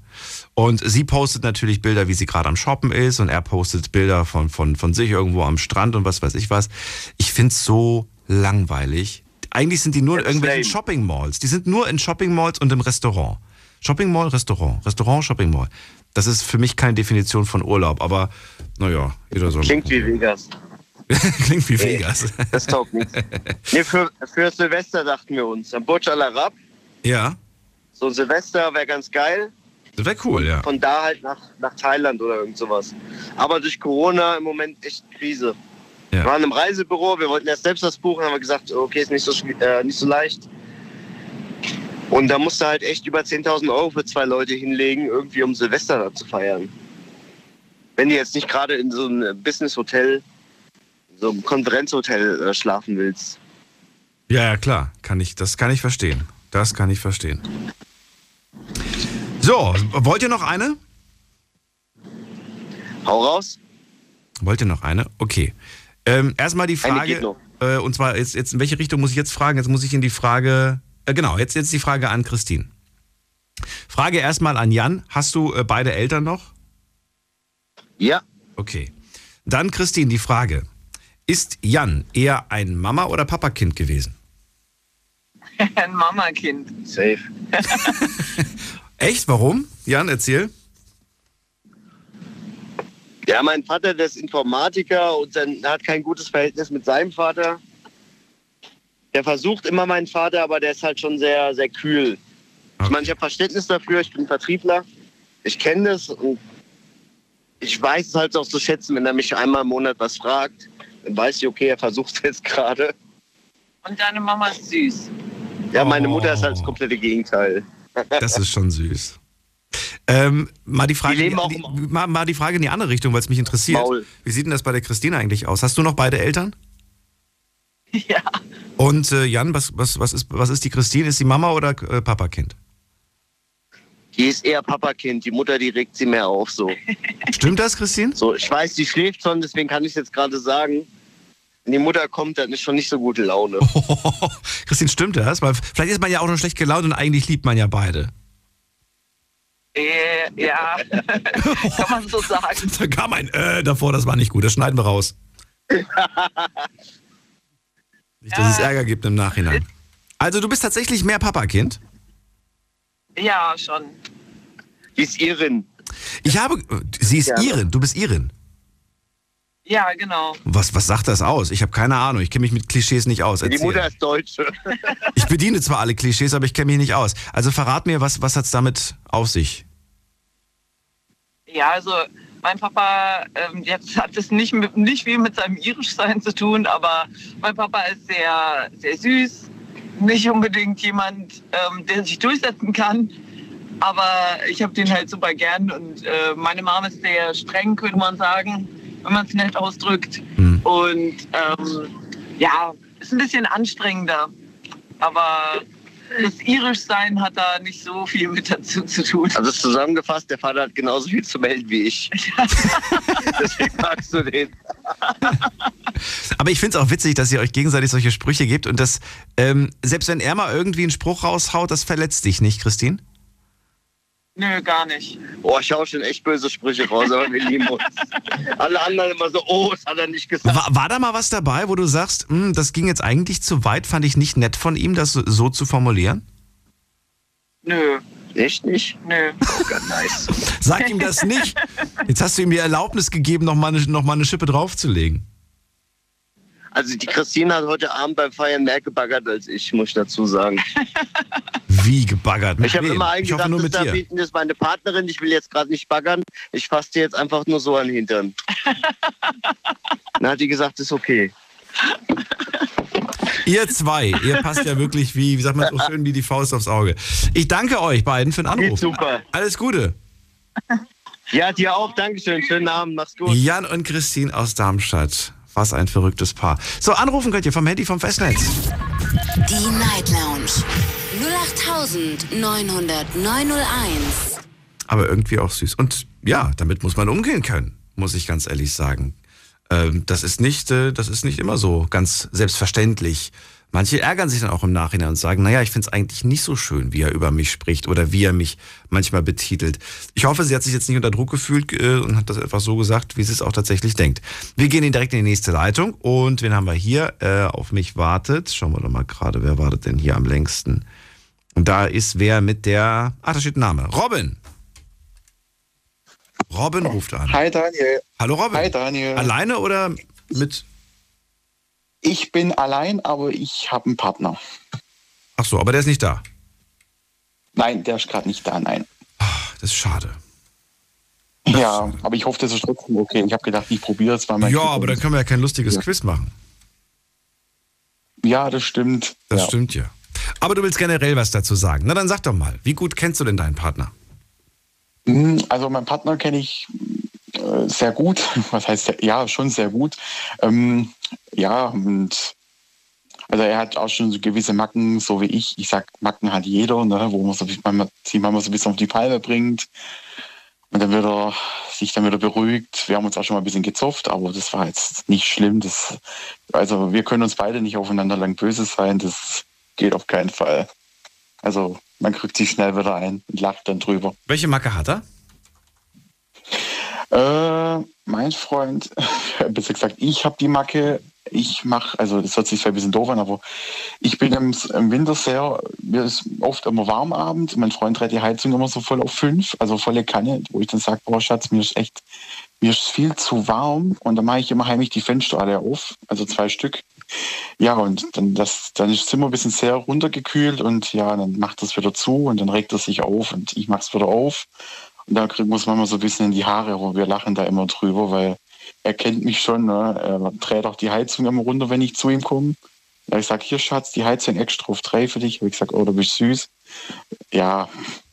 Und sie postet natürlich Bilder, wie sie gerade am Shoppen ist und er postet Bilder von, von, von sich irgendwo am Strand und was weiß ich was. Ich find's so langweilig. Eigentlich sind die nur in irgendwelchen. Shopping Malls. Die sind nur in Shopping Malls und im Restaurant. Shopping Mall, Restaurant. Restaurant, Shopping Mall. Das ist für mich keine Definition von Urlaub, aber naja, jeder soll. Klingt wie Vegas. Klingt wie Vegas. Das taugt nichts. Nee, für, für Silvester dachten wir uns. Am Burj Al Arab. Ja, So Silvester wäre ganz geil. das wäre cool, ja. Von da halt nach, nach Thailand oder irgend sowas. Aber durch Corona im Moment echt Krise. Ja. Wir waren im Reisebüro, wir wollten erst selbst das buchen, haben wir gesagt, okay, ist nicht so, äh, nicht so leicht. Und da musste halt echt über 10.000 Euro für zwei Leute hinlegen, irgendwie um Silvester da zu feiern. Wenn du jetzt nicht gerade in so einem Business-Hotel, so einem Konferenzhotel äh, schlafen willst. Ja, ja, klar. Kann ich, das kann ich verstehen. Das kann ich verstehen. So, wollt ihr noch eine? Hau raus. Wollt ihr noch eine? Okay. Ähm, erstmal die Frage, äh, und zwar jetzt, jetzt in welche Richtung muss ich jetzt fragen? Jetzt muss ich in die Frage, äh, genau, jetzt, jetzt die Frage an Christine. Frage erstmal an Jan. Hast du äh, beide Eltern noch? Ja, Okay. Dann Christine, die Frage. Ist Jan eher ein Mama- oder Papakind gewesen? Ein Mamakind. safe. Echt? Warum? Jan, erzähl. Ja, mein Vater, der ist Informatiker und dann hat kein gutes Verhältnis mit seinem Vater. Der versucht immer meinen Vater, aber der ist halt schon sehr, sehr kühl. Ich meine, ich habe Verständnis dafür, ich bin Vertriebler. Ich kenne das und ich weiß es halt auch zu schätzen, wenn er mich einmal im Monat was fragt. Dann weiß ich, okay, er versucht es jetzt gerade. Und deine Mama ist süß. Ja, meine Oh. Mutter ist halt das komplette Gegenteil. Das ist schon süß. Ähm, mal, die Frage, Die die, mal, mal die Frage in die andere Richtung, weil es mich interessiert. Maul. Wie sieht denn das bei der Christine eigentlich aus? Hast du noch beide Eltern? Ja. Und äh, Jan, was, was, was, ist, was ist die Christine? Ist sie Mama oder äh, Papakind? Die ist eher Papakind, die Mutter, die regt sie mehr auf. So. Stimmt das, Christine? so, ich weiß, die schläft schon, deswegen kann ich es jetzt gerade sagen. Wenn die Mutter kommt, dann ist schon nicht so gute Laune. Christine, stimmt das? Weil vielleicht ist man ja auch noch schlecht gelaunt und eigentlich liebt man ja beide. Äh, ja, kann man so sagen. Da kam ein äh davor, das war nicht gut. Das schneiden wir raus. Nicht, dass es Ärger gibt im Nachhinein. Also du bist tatsächlich mehr Papakind? Ja, schon. Die ist Irin. Ich habe. Sie ist Gerne. Irin, du bist Irin. Ja, genau. Was, was sagt das aus? Ich habe keine Ahnung. Ich kenne mich mit Klischees nicht aus. Die Erzähl. Mutter ist Deutsche. Ich bediene zwar alle Klischees, aber ich kenne mich nicht aus. Also verrat mir, was, was hat's damit auf sich? Ja, also mein Papa, ähm, jetzt hat es nicht, mit, nicht viel mit seinem Irischsein zu tun, aber mein Papa ist sehr, sehr süß. Nicht unbedingt jemand, ähm, der sich durchsetzen kann. Aber ich habe den halt super gern und äh, meine Mama ist sehr streng, könnte man sagen, wenn man es nett ausdrückt. Hm. Und ähm, ja, ist ein bisschen anstrengender. Aber das Irischsein hat da nicht so viel mit dazu zu tun. Also zusammengefasst, der Vater hat genauso viel zu melden wie ich. Deswegen magst du den. Aber ich finde es auch witzig, dass ihr euch gegenseitig solche Sprüche gebt und das, ähm, selbst wenn er mal irgendwie einen Spruch raushaut, das verletzt dich nicht, Christine? Nö, gar nicht. Oh, ich hau schon echt böse Sprüche raus, aber wir lieben uns. Alle anderen immer so, oh, das hat er nicht gesagt. War, war da mal was dabei, wo du sagst, "Hm, das ging jetzt eigentlich zu weit, fand ich nicht nett von ihm, das so, so zu formulieren? Nö, Echt nicht? nö. Oh Gott, nice. Sag ihm das nicht. Jetzt hast du ihm die Erlaubnis gegeben, noch mal eine, noch mal eine Schippe draufzulegen. Also die Christine hat heute Abend beim Feiern mehr gebaggert als ich, muss ich dazu sagen. Wie gebaggert? Mit Ich habe immer eigentlich nur mit gesagt, dir. das ist meine Partnerin, ich will jetzt gerade nicht baggern. Ich fasse dir jetzt einfach nur so an den Hintern. Dann hat die gesagt, ist okay. Ihr zwei, ihr passt ja wirklich wie, wie sagt man so schön, wie die Faust aufs Auge. Ich danke euch beiden für den Anruf. Geht super. Alles Gute. Ja, dir auch. Dankeschön. Schönen Abend. Mach's gut. Jan und Christine aus Darmstadt. Was ein verrücktes Paar. So, anrufen könnt ihr vom Handy vom Festnetz. Die Night Lounge 0890901. Aber irgendwie auch süß. Und ja, damit muss man umgehen können, muss ich ganz ehrlich sagen. Ähm, das, ist nicht, äh, das ist nicht immer so ganz selbstverständlich. Manche ärgern sich dann auch im Nachhinein und sagen, naja, ich finde es eigentlich nicht so schön, wie er über mich spricht oder wie er mich manchmal betitelt. Ich hoffe, sie hat sich jetzt nicht unter Druck gefühlt äh, und hat das einfach so gesagt, wie sie es auch tatsächlich denkt. Wir gehen direkt in die nächste Leitung und wen haben wir hier? Äh, auf mich wartet. Schauen wir doch mal gerade, wer wartet denn hier am längsten? Und da ist wer mit der, ach, da steht ein Name. Robin. Robin ruft an. Hi Daniel. Hallo Robin. Hi Daniel. Alleine oder mit? Ich bin allein, aber ich habe einen Partner. Ach so, aber der ist nicht da. Nein, der ist gerade nicht da, nein. Das ist schade. Ja, aber ich hoffe, das ist trotzdem okay. Ich habe gedacht, ich probiere es mal. Ja, Glück aber dann können wir ja kein lustiges Ja. Quiz machen. Ja, das stimmt. Das ja. stimmt ja. Aber du willst generell was dazu sagen. Na dann sag doch mal, wie gut kennst du denn deinen Partner? Hm, Also meinen Partner kenne ich sehr gut. Was heißt ja schon sehr gut. Ähm, ja und also er hat auch schon so gewisse Macken, so wie ich. Ich sag, Macken hat jeder, ne, wo man so manchmal, sie manchmal so ein bisschen auf die Palme bringt. Und dann wird er sich dann wieder beruhigt. Wir haben uns auch schon mal ein bisschen gezopft, aber das war jetzt nicht schlimm. Das, also wir können uns beide nicht aufeinander lang böse sein. Das geht auf keinen Fall. Also man kriegt sich schnell wieder ein und lacht dann drüber. Welche Macke hat er? Äh, mein Freund, besser gesagt, ich habe die Macke. Ich mache, also das hört sich zwar ein bisschen doof an, aber ich bin im, im Winter sehr, mir ist oft immer warm abends. Mein Freund dreht die Heizung immer so voll auf fünf, also volle Kanne, wo ich dann sage, boah Schatz, mir ist echt, mir ist viel zu warm und dann mache ich immer heimlich die Fenster alle auf, also zwei Stück. Ja, und dann, das, dann ist das Zimmer ein bisschen sehr runtergekühlt und ja, dann macht das wieder zu und dann regt er sich auf und ich mache es wieder auf. Und da kriegt- muss man mal so ein bisschen in die Haare, aber wir lachen da immer drüber, weil er kennt mich schon. Ne? Er dreht auch die Heizung immer runter, wenn ich zu ihm komme. Ja, ich sage, hier Schatz, die Heizung extra auf drei für dich. Habe ich gesagt, oh, du bist süß. Ja,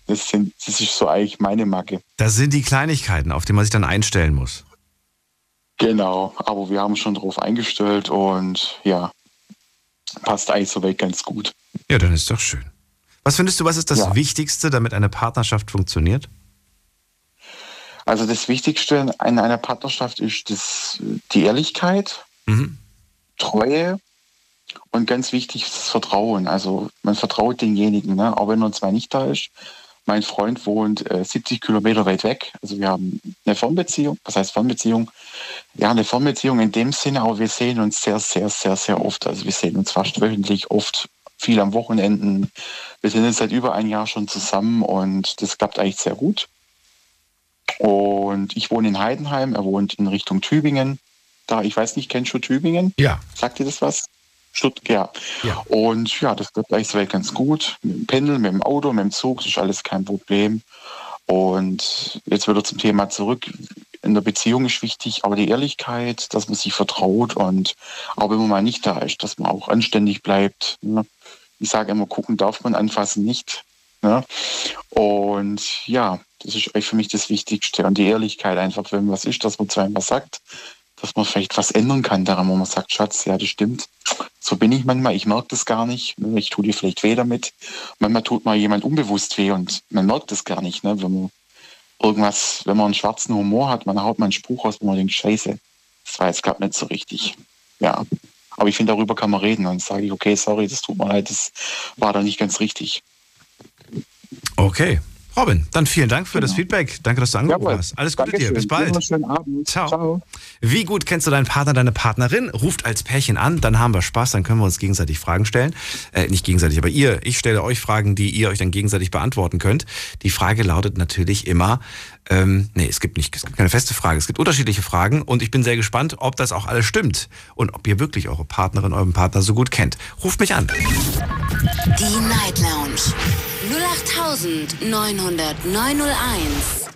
das, sind, das ist so eigentlich meine Macke. Das sind die Kleinigkeiten, auf die man sich dann einstellen muss. Genau, aber wir haben schon drauf eingestellt und ja, passt eigentlich soweit ganz gut. Ja, dann ist doch schön. Was findest du, was ist das Ja. Wichtigste, damit eine Partnerschaft funktioniert? Also das Wichtigste in einer Partnerschaft ist das, die Ehrlichkeit, Mhm. Treue und ganz wichtig das Vertrauen. Also man vertraut denjenigen, ne? auch wenn er zwar nicht da ist. Mein Freund wohnt äh, 70 Kilometer weit weg. Also wir haben eine Fernbeziehung. Was heißt Fernbeziehung? Ja, eine Fernbeziehung in dem Sinne, aber wir sehen uns sehr, sehr, sehr, sehr oft. Also wir sehen uns fast wöchentlich, oft viel am Wochenenden. Wir sind jetzt seit über ein Jahr schon zusammen und das klappt eigentlich sehr gut. Und ich wohne in Heidenheim, er wohnt in Richtung Tübingen. Da, ich weiß nicht, kennst du Tübingen? Ja. Sagt dir das was? Stuttgart, ja. Und ja, das klappt eigentlich ganz gut. Mit dem Pendeln, mit dem Auto, mit dem Zug, das ist alles kein Problem. Und jetzt wieder zum Thema zurück. In der Beziehung ist wichtig, aber die Ehrlichkeit, dass man sich vertraut und auch wenn man mal nicht da ist, dass man auch anständig bleibt. Ne? Ich sage immer, gucken darf man, anfassen nicht. Ne? Und ja, das ist für mich das Wichtigste. Und die Ehrlichkeit einfach, wenn was ist, dass man zweimal sagt, dass man vielleicht was ändern kann daran, wo man sagt, Schatz, ja, das stimmt. So bin ich manchmal, ich merke das gar nicht. ne, Ich tue dir vielleicht weh damit. Manchmal tut mal jemand unbewusst weh und man merkt das gar nicht. Ne? Wenn man irgendwas, wenn man einen schwarzen Humor hat, man haut mal einen Spruch aus, wo man denkt, scheiße, das war jetzt gerade nicht so richtig. Ja. Aber ich finde, darüber kann man reden. Dann sage ich, okay, sorry, das tut mir leid, das war da nicht ganz richtig. Okay. Robin, dann vielen Dank für das Genau. Feedback. Danke, dass du angerufen Jawohl. hast. Alles Gute dir. Dankeschön. Bis bald. Dir Schönen Abend. Ciao. Wie gut kennst du deinen Partner, deine Partnerin? Ruft als Pärchen an, dann haben wir Spaß, dann können wir uns gegenseitig Fragen stellen. Äh, nicht gegenseitig, aber ihr. Ich stelle euch Fragen, die ihr euch dann gegenseitig beantworten könnt. Die Frage lautet natürlich immer, ähm, nee, es gibt nicht, es gibt keine feste Frage, es gibt unterschiedliche Fragen und ich bin sehr gespannt, ob das auch alles stimmt und ob ihr wirklich eure Partnerin, euren Partner so gut kennt. Ruft mich an. Die Night Lounge 0890901.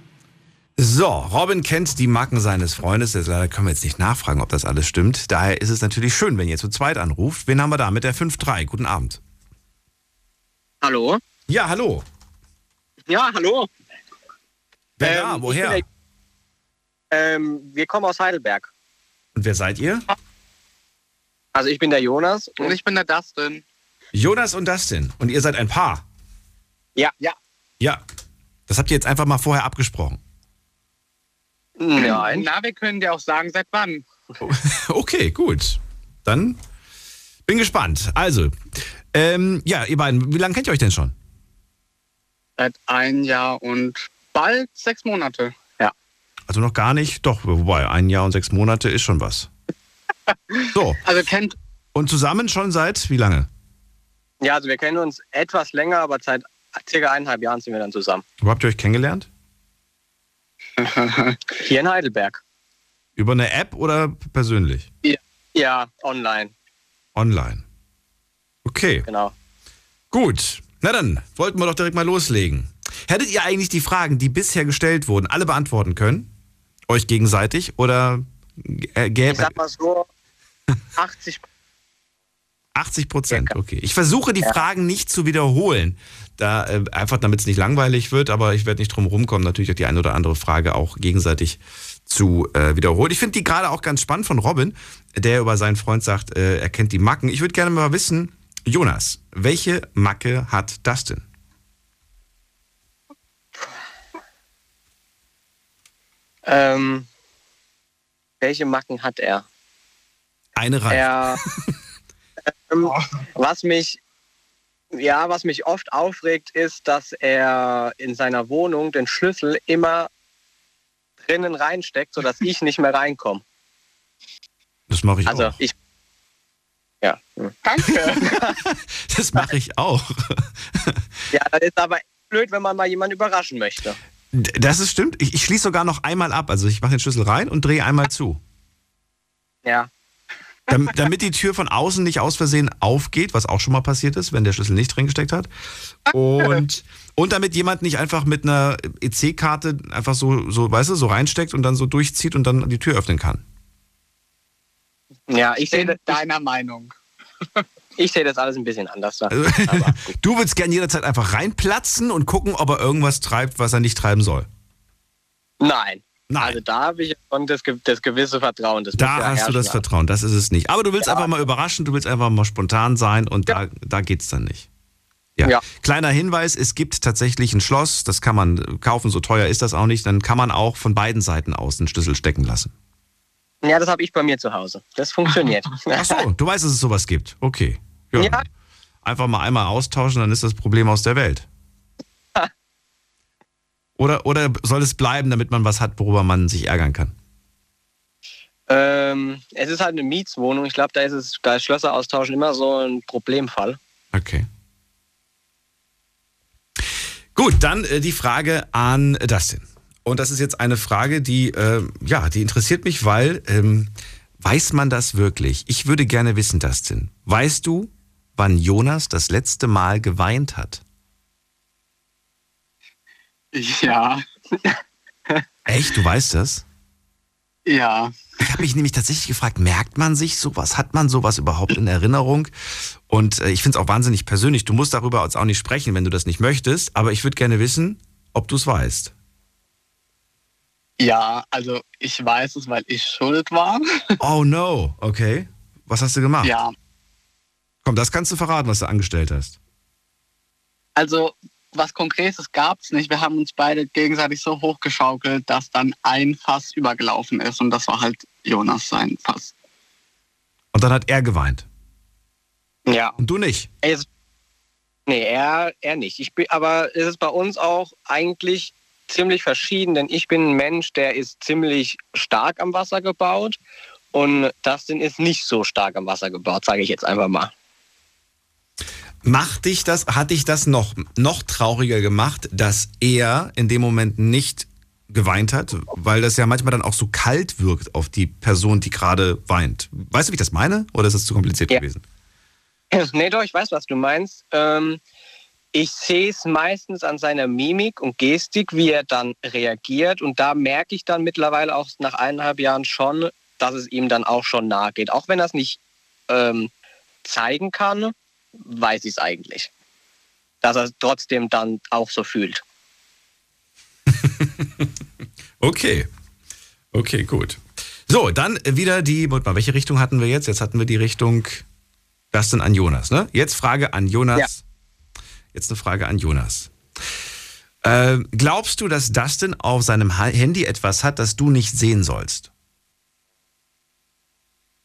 So, Robin kennt die Macken seines Freundes. Jetzt leider können wir jetzt nicht nachfragen, ob das alles stimmt. Daher ist es natürlich schön, wenn ihr zu zweit anruft. Wen haben wir da mit der 5-3? Guten Abend. Hallo? Ja, hallo. Ja, hallo. Wer Ähm, da? Woher? bin der- Ähm, wir kommen aus Heidelberg. Und wer seid ihr? Also ich bin der Jonas und ich bin der Dustin. Jonas und Dustin. Und ihr seid ein Paar. Ja. Ja. Ja. Das habt ihr jetzt einfach mal vorher abgesprochen. Nein. Na, wir können dir auch sagen, seit wann. Okay, gut. Dann bin gespannt. Also, ähm, ja, ihr beiden, wie lange kennt ihr euch denn schon? Seit ein Jahr und bald sechs Monate. Ja. Also noch gar nicht. Doch, wobei, ein Jahr und sechs Monate ist schon was. So. Also kennt. Und zusammen schon seit wie lange? Ja, also wir kennen uns etwas länger, aber seit circa eineinhalb Jahren sind wir dann zusammen. Wo habt ihr euch kennengelernt? Hier in Heidelberg. Über eine App oder persönlich? Ja, ja online. Online. Okay. Genau. Gut. Na dann, wollten wir doch direkt mal loslegen. Hättet ihr eigentlich die Fragen, die bisher gestellt wurden, alle beantworten können? Euch gegenseitig? Oder äh, Ich gäbe sag mal so 80 80 Prozent? Okay. Ich versuche die Fragen nicht zu wiederholen. Da, äh, einfach damit es nicht langweilig wird, aber ich werde nicht drum rumkommen, natürlich auch die eine oder andere Frage auch gegenseitig zu äh, wiederholen. Ich finde die gerade auch ganz spannend von Robin, der über seinen Freund sagt, äh, er kennt die Macken. Ich würde gerne mal wissen, Jonas, welche Macke hat Dustin? Ähm, welche Macken hat er? Eine Reihe. Er, ähm, was mich, ja, was mich oft aufregt, ist, dass er in seiner Wohnung den Schlüssel immer drinnen reinsteckt, sodass ich nicht mehr reinkomme. Das mache ich Also auch. ich. Ja. Danke. Das mache ich auch. ja, das ist aber blöd, wenn man mal jemanden überraschen möchte. Das ist stimmt. Ich, ich schließe sogar noch einmal ab. Also ich mache den Schlüssel rein und drehe einmal zu. Ja. Dam- damit die Tür von außen nicht aus Versehen aufgeht, was auch schon mal passiert ist, wenn der Schlüssel nicht drin gesteckt hat. Und, und damit jemand nicht einfach mit einer EC-Karte einfach so, so, weißt du, so reinsteckt und dann so durchzieht und dann die Tür öffnen kann. Ja, ich sehe das. Deiner Meinung. Ich sehe das alles ein bisschen anders. Also, du willst gern jederzeit einfach reinplatzen und gucken, ob er irgendwas treibt, was er nicht treiben soll. Nein. Also da habe ich schon das, das gewisse Vertrauen. Das Da ja hast du das Vertrauen, das ist es nicht. Aber du willst einfach mal überraschen, du willst einfach mal spontan sein und da, da geht's dann nicht. Ja. Kleiner Hinweis, es gibt tatsächlich ein Schloss, das kann man kaufen, so teuer ist das auch nicht, dann kann man auch von beiden Seiten aus den Schlüssel stecken lassen. Ja, das habe ich bei mir zu Hause. Das funktioniert. Ach so, du weißt, dass es sowas gibt. Okay. Ja. Einfach mal einmal austauschen, dann ist das Problem aus der Welt. Oder, oder soll es bleiben, damit man was hat, worüber man sich ärgern kann? Ähm, es ist halt eine Mietswohnung. Ich glaube, da ist es, da ist Schlösser austauschen immer so ein Problemfall. Okay. Gut, dann äh, die Frage an Dustin. Und das ist jetzt eine Frage, die, äh, ja, die interessiert mich, weil ähm, weiß man das wirklich? Ich würde gerne wissen, Dustin. Weißt du, wann Jonas das letzte Mal geweint hat? Ja, Echt? Du weißt das? ja. Ich habe mich nämlich tatsächlich gefragt, merkt man sich sowas? Hat man sowas überhaupt in Erinnerung? Und äh, ich finde es auch wahnsinnig persönlich. Du musst darüber jetzt auch nicht sprechen, wenn du das nicht möchtest. Aber ich würde gerne wissen, ob du es weißt. Ja, also ich weiß es, weil ich schuld war. Oh no, okay. Was hast du gemacht? Ja, Komm, das kannst du verraten, was du angestellt hast. also was Konkretes gab es nicht. Wir haben uns beide gegenseitig so hochgeschaukelt, dass dann ein Fass übergelaufen ist und das war halt Jonas sein Fass. Und dann hat er geweint. Ja. Und du nicht? Es, Nee, er, er nicht. Ich bin, aber es ist bei uns auch eigentlich ziemlich verschieden, denn ich bin ein Mensch, der ist ziemlich stark am Wasser gebaut und Dustin ist nicht so stark am Wasser gebaut, sage ich jetzt einfach mal. Macht dich das, hat dich das noch, noch trauriger gemacht, dass er in dem Moment nicht geweint hat? Weil das ja manchmal dann auch so kalt wirkt auf die Person, die gerade weint. Weißt du, wie ich das meine? Oder ist das zu kompliziert Ja. gewesen? Nee, doch, ich weiß, was du meinst. Ähm, ich sehe es meistens an seiner Mimik und Gestik, wie er dann reagiert. Und da merke ich dann mittlerweile auch nach eineinhalb Jahren schon, dass es ihm dann auch schon nahe geht. Auch wenn er es nicht ähm, zeigen kann, weiß ich es eigentlich. Dass er es trotzdem dann auch so fühlt. Okay. Okay, gut. So, dann wieder die, warte mal, welche Richtung hatten wir jetzt? Jetzt hatten wir die Richtung Dustin an Jonas, ne? Jetzt Frage an Jonas. Jetzt eine Frage an Jonas. Äh, glaubst du, dass Dustin auf seinem Ha- Handy etwas hat, das du nicht sehen sollst?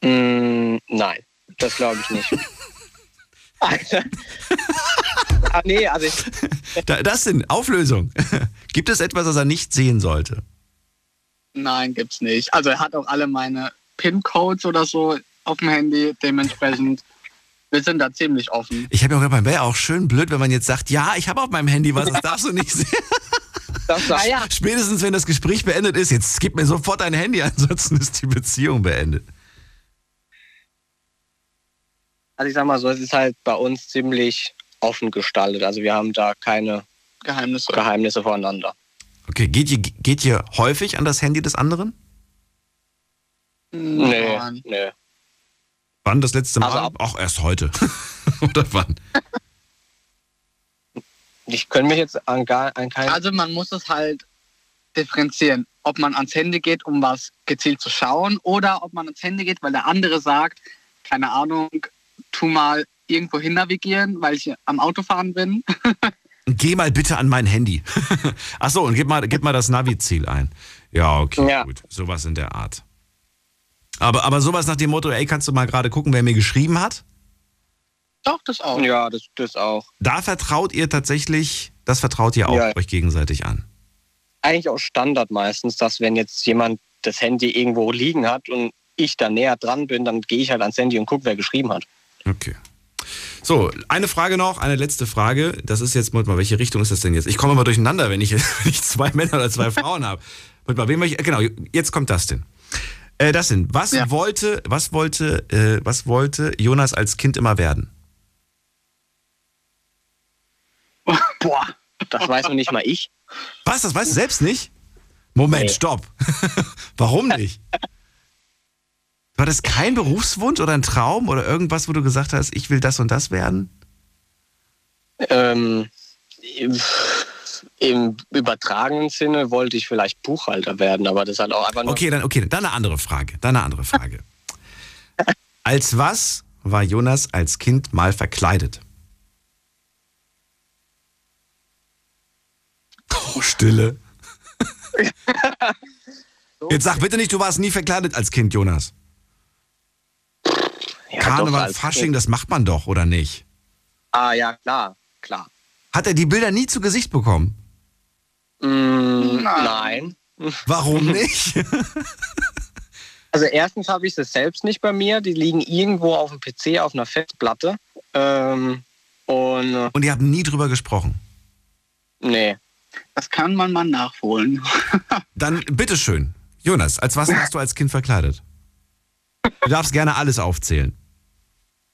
Mm, nein, das glaube ich nicht. Alter. ah, nee, also ich, Da, Dustin, Auflösung. Gibt es etwas, das er nicht sehen sollte? Nein, gibt's nicht. Also er hat auch alle meine PIN-Codes oder so auf dem Handy. Dementsprechend, wir sind da ziemlich offen. Ich habe ja auch gedacht, wäre auch schön blöd, wenn man jetzt sagt, ja, ich habe auf meinem Handy was, das darfst du nicht sehen. das war ja. Spätestens, wenn das Gespräch beendet ist, jetzt gib mir sofort dein Handy, ansonsten ist die Beziehung beendet. Also ich sag mal so, es ist halt bei uns ziemlich offen gestaltet. Also wir haben da keine Geheimnisse, Geheimnisse voneinander. Okay, geht ihr, geht ihr häufig an das Handy des anderen? Nee, nee. Wann das letzte Mal? Also Auch erst heute. Oder wann? Ich könnte mich jetzt an gar an keinen. Also man muss es halt differenzieren, ob man ans Handy geht, um was gezielt zu schauen, oder ob man ans Handy geht, weil der andere sagt, keine Ahnung, tu mal irgendwo hin navigieren, weil ich am Autofahren bin. Geh mal bitte an mein Handy. Ach so, und gib mal, gib mal das Navi-Ziel ein. Ja, okay, Ja. gut. Sowas in der Art. Aber, aber sowas nach dem Motto, ey, kannst du mal gerade gucken, wer mir geschrieben hat? Doch, das auch. Ja, das, das auch. Da vertraut ihr tatsächlich, das vertraut ihr auch Ja. euch gegenseitig an. Eigentlich auch Standard meistens, dass wenn jetzt jemand das Handy irgendwo liegen hat und ich da näher dran bin, dann gehe ich halt ans Handy und gucke, wer geschrieben hat. Okay. So, eine Frage noch, eine letzte Frage. Das ist jetzt, mal, welche Richtung ist das denn jetzt? Ich komme immer durcheinander, wenn ich, wenn ich zwei Männer oder zwei Frauen habe. Mal, möchte ich, genau, jetzt kommt Dustin. Äh, Dustin, was wollte, was wollte, äh, was wollte Jonas als Kind immer werden? Boah, das weiß noch nicht mal ich. Was, das weißt du selbst nicht? Moment, Nee. stopp. Warum nicht? War das kein Berufswunsch oder ein Traum oder irgendwas, wo du gesagt hast, ich will das und das werden? Ähm, im, übertragenen Sinne wollte ich vielleicht Buchhalter werden, aber das ist halt auch einfach nur. Okay, dann, okay, dann eine andere Frage. Dann eine andere Frage. Als was war Jonas als Kind mal verkleidet? Oh, Stille. Jetzt sag bitte nicht, du warst nie verkleidet als Kind, Jonas. Ja, Karneval, doch, als Fasching, das macht man doch, oder nicht? Ah, ja, klar, klar. Hat er die Bilder nie zu Gesicht bekommen? Mm, nein. Warum nicht? Also erstens habe ich sie selbst nicht bei mir. Die liegen irgendwo auf dem PC auf einer Festplatte. Ähm, und äh, Und ihr habt nie drüber gesprochen. nee. Das kann man mal nachholen. Dann bitteschön. Jonas, als was warst du als Kind verkleidet? Du darfst gerne alles aufzählen.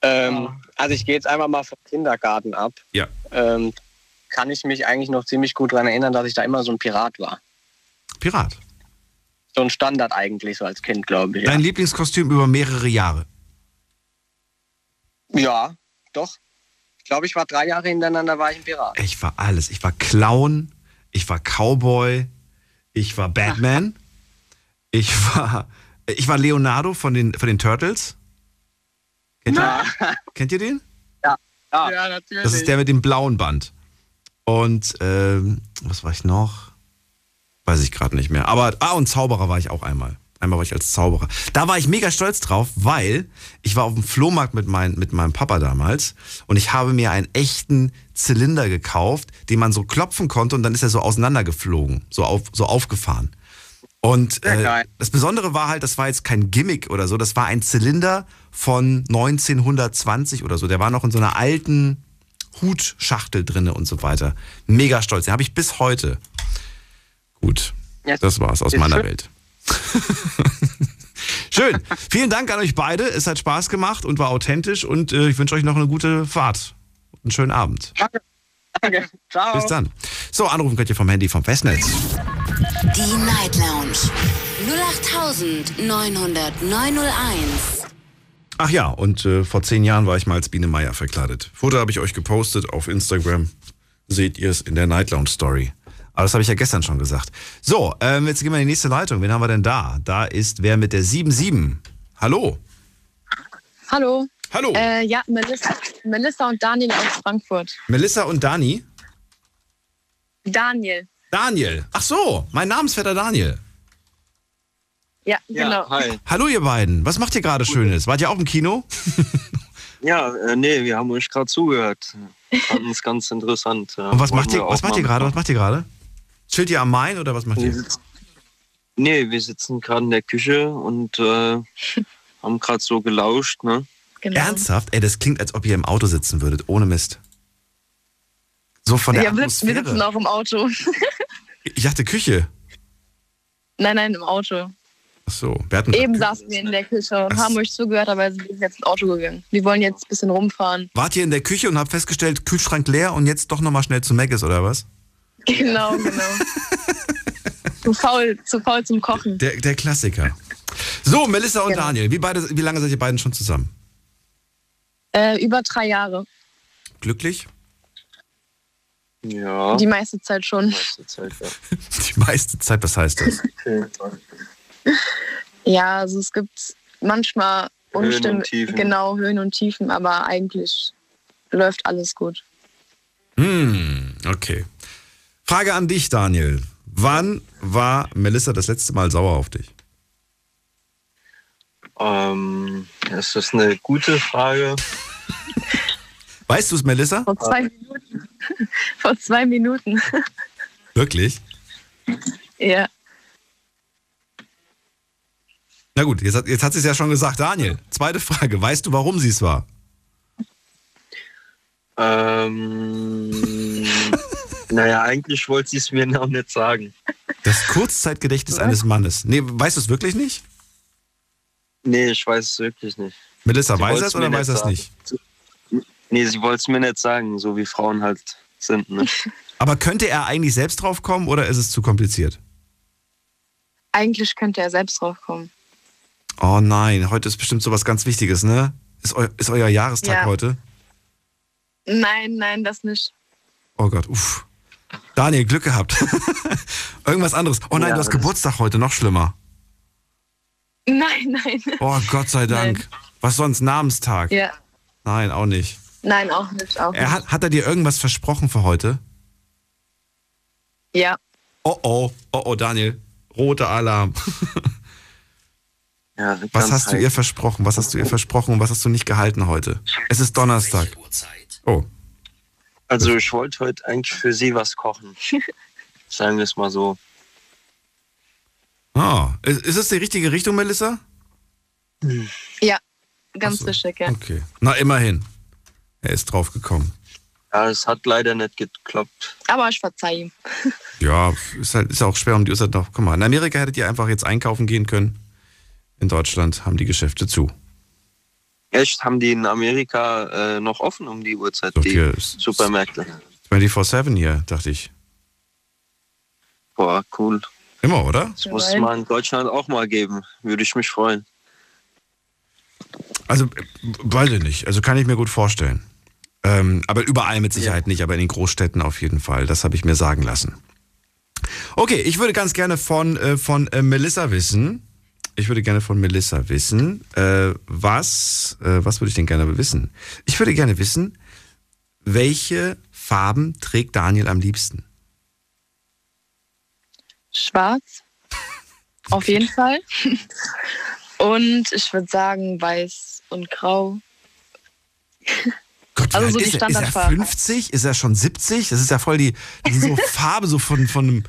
Ähm, also ich gehe jetzt einfach mal vom Kindergarten ab. Ja. Ähm, kann ich mich eigentlich noch ziemlich gut daran erinnern, dass ich da immer so ein Pirat war. Pirat. So ein Standard eigentlich, so als Kind, glaube ich. Ja. Dein Lieblingskostüm über mehrere Jahre. ja, doch. Ich glaube, ich war drei Jahre hintereinander, war ich ein Pirat. Ich war alles. Ich war Clown, ich war Cowboy, ich war Batman, ich war, ich war Leonardo von den, von den Turtles. Kennt ihr, kennt ihr den? Ja, ja. ja natürlich. Das ist der mit dem blauen Band. Und ähm, was war ich noch? Weiß ich gerade nicht mehr. Aber, ah, und Zauberer war ich auch einmal. Einmal war ich als Zauberer. Da war ich mega stolz drauf, weil ich war auf dem Flohmarkt mit, mein, mit meinem Papa damals und ich habe mir einen echten Zylinder gekauft, den man so klopfen konnte und dann ist er so auseinandergeflogen, so, auf, so aufgefahren. Und äh, das Besondere war halt, das war jetzt kein Gimmick oder so, das war ein Zylinder von 1920 oder so. Der war noch in so einer alten Hutschachtel drinne und so weiter. Mega stolz. Den habe ich bis heute. Gut, das war's aus meiner Welt. Schön. Vielen Dank an euch beide. Es hat Spaß gemacht und war authentisch und äh, ich wünsche euch noch eine gute Fahrt. Einen schönen Abend. Danke. Danke. Ciao. Bis dann. So, anrufen könnt ihr vom Handy vom Festnetz. Die Night Lounge 0890901. Ach ja, und äh, vor zehn Jahren war ich mal als Biene Meier verkleidet. Foto habe ich euch gepostet auf Instagram. Seht ihr es in der Night Lounge Story. Aber das habe ich ja gestern schon gesagt. So, ähm, jetzt gehen wir in die nächste Leitung. Wen haben wir denn da? Da ist wer mit der 77. Hallo. Hallo. Hallo. Äh, ja, Melissa, Melissa und Daniel aus Frankfurt. Melissa und Dani? Daniel. Daniel. Ach so, mein Namensvetter Daniel. Ja, genau. hi. Hallo ihr beiden. Was macht ihr gerade Schönes? Wart ihr auch im Kino? Ja, äh, nee, wir haben euch gerade zugehört. Fanden es ganz interessant. ja. Und was macht ihr, was macht ihr gerade? Was macht ihr gerade? Chillt ihr am Main oder was macht Wir ihr? sitzen, nee, wir sitzen gerade in der Küche und äh, haben gerade so gelauscht, ne? Genau. Ernsthaft? Ey, das klingt, als ob ihr im Auto sitzen würdet, ohne Mist. So von der ja, wir, sitzen auch im Auto. Ich dachte Küche. nein, nein, im Auto. Ach so, wir hatten Eben saßen wir in der Küche und haben euch zugehört, aber wir sind jetzt ins Auto gegangen. Wir wollen jetzt ein bisschen rumfahren. Wart ihr in der Küche und habt festgestellt, Kühlschrank leer und jetzt doch nochmal schnell zu Mc's oder was? Genau, genau. zu, faul, zu faul zum Kochen. Der, der Klassiker. So, Melissa und Genau. Daniel, wie, beide, wie lange seid ihr beiden schon zusammen? Äh, über drei Jahre. Glücklich? Ja. Die meiste Zeit schon. Zeit, ja. Die meiste Zeit, was heißt das? Ja, also es gibt manchmal Höhen und Umstände, Tiefen. genau Höhen und Tiefen, aber eigentlich läuft alles gut. Hm, okay. Frage an dich, Daniel. Wann war Melissa das letzte Mal sauer auf dich? Ähm, das ist eine gute Frage. Weißt du es, Melissa? Vor zwei Minuten. Vor zwei Minuten. Wirklich? ja. Na gut, jetzt hat, jetzt hat sie es ja schon gesagt. Daniel, zweite Frage. Weißt du, warum sie es war? Ähm, naja, eigentlich wollte sie es mir noch nicht sagen. Das Kurzzeitgedächtnis eines Mannes. Nee, weißt du es wirklich nicht? Nee, ich weiß es wirklich nicht. Melissa, Sie weiß es oder weiß er es nicht? Nee, sie wollte es mir nicht sagen, so wie Frauen halt sind. Ne? Aber könnte er eigentlich selbst drauf kommen oder ist es zu kompliziert? Eigentlich könnte er selbst drauf kommen. Oh nein, heute ist bestimmt sowas ganz Wichtiges, ne? Ist, eu ist euer Jahrestag Ja. heute? Nein, nein, das nicht. Oh Gott, uff. Daniel, Glück gehabt. Irgendwas anderes. Oh nein, Ja, du hast Geburtstag heute, noch schlimmer. Nein, nein. Oh Gott sei Dank. Nein. Was sonst? Namenstag? Ja. Nein, auch nicht. Nein, auch nicht. Auch Er hat, hat er dir irgendwas versprochen für heute? Ja. Oh oh, oh oh, Daniel. Roter Alarm. Ja, Was hast du ihr versprochen? Was hast du ihr versprochen und was hast du nicht gehalten heute? Es ist Donnerstag. Oh. Also ich wollte heute eigentlich für sie was kochen. Sagen wir es mal so. Ah, ist ist es die richtige Richtung, Melissa? Ja, ganz richtig, ja. Okay. Na, immerhin. Er ist drauf gekommen. Ja, es hat leider nicht geklappt. Aber ich verzeih ihm. Ja, ist halt ist auch schwer um die Uhrzeit noch. Guck mal, in Amerika hättet ihr einfach jetzt einkaufen gehen können. In Deutschland haben die Geschäfte zu. Echt, haben die in Amerika äh, noch offen um die Uhrzeit, Doch, die Supermärkte? 24-7 hier, dachte ich. Boah, cool. Immer, oder? Das muss es mal in Deutschland auch mal geben. Würde ich mich freuen. Also, äh, weiß ich nicht. Also kann ich mir gut vorstellen. Ähm, aber überall mit Sicherheit nicht, aber in den Großstädten auf jeden Fall. Das habe ich mir sagen lassen. Okay, ich würde ganz gerne von, äh, von äh, Melissa wissen. Ich würde gerne von Melissa wissen, äh, was, äh, was würde ich denn gerne wissen? Ich würde gerne wissen, welche Farben trägt Daniel am liebsten? Schwarz. Auf jeden Fall. Und ich würde sagen weiß und grau. Gott, wie Also alt so die ist, er? ist er Standardfarbe. 50? Ist er schon 70? Das ist ja voll die, so Farbe so von, von einem.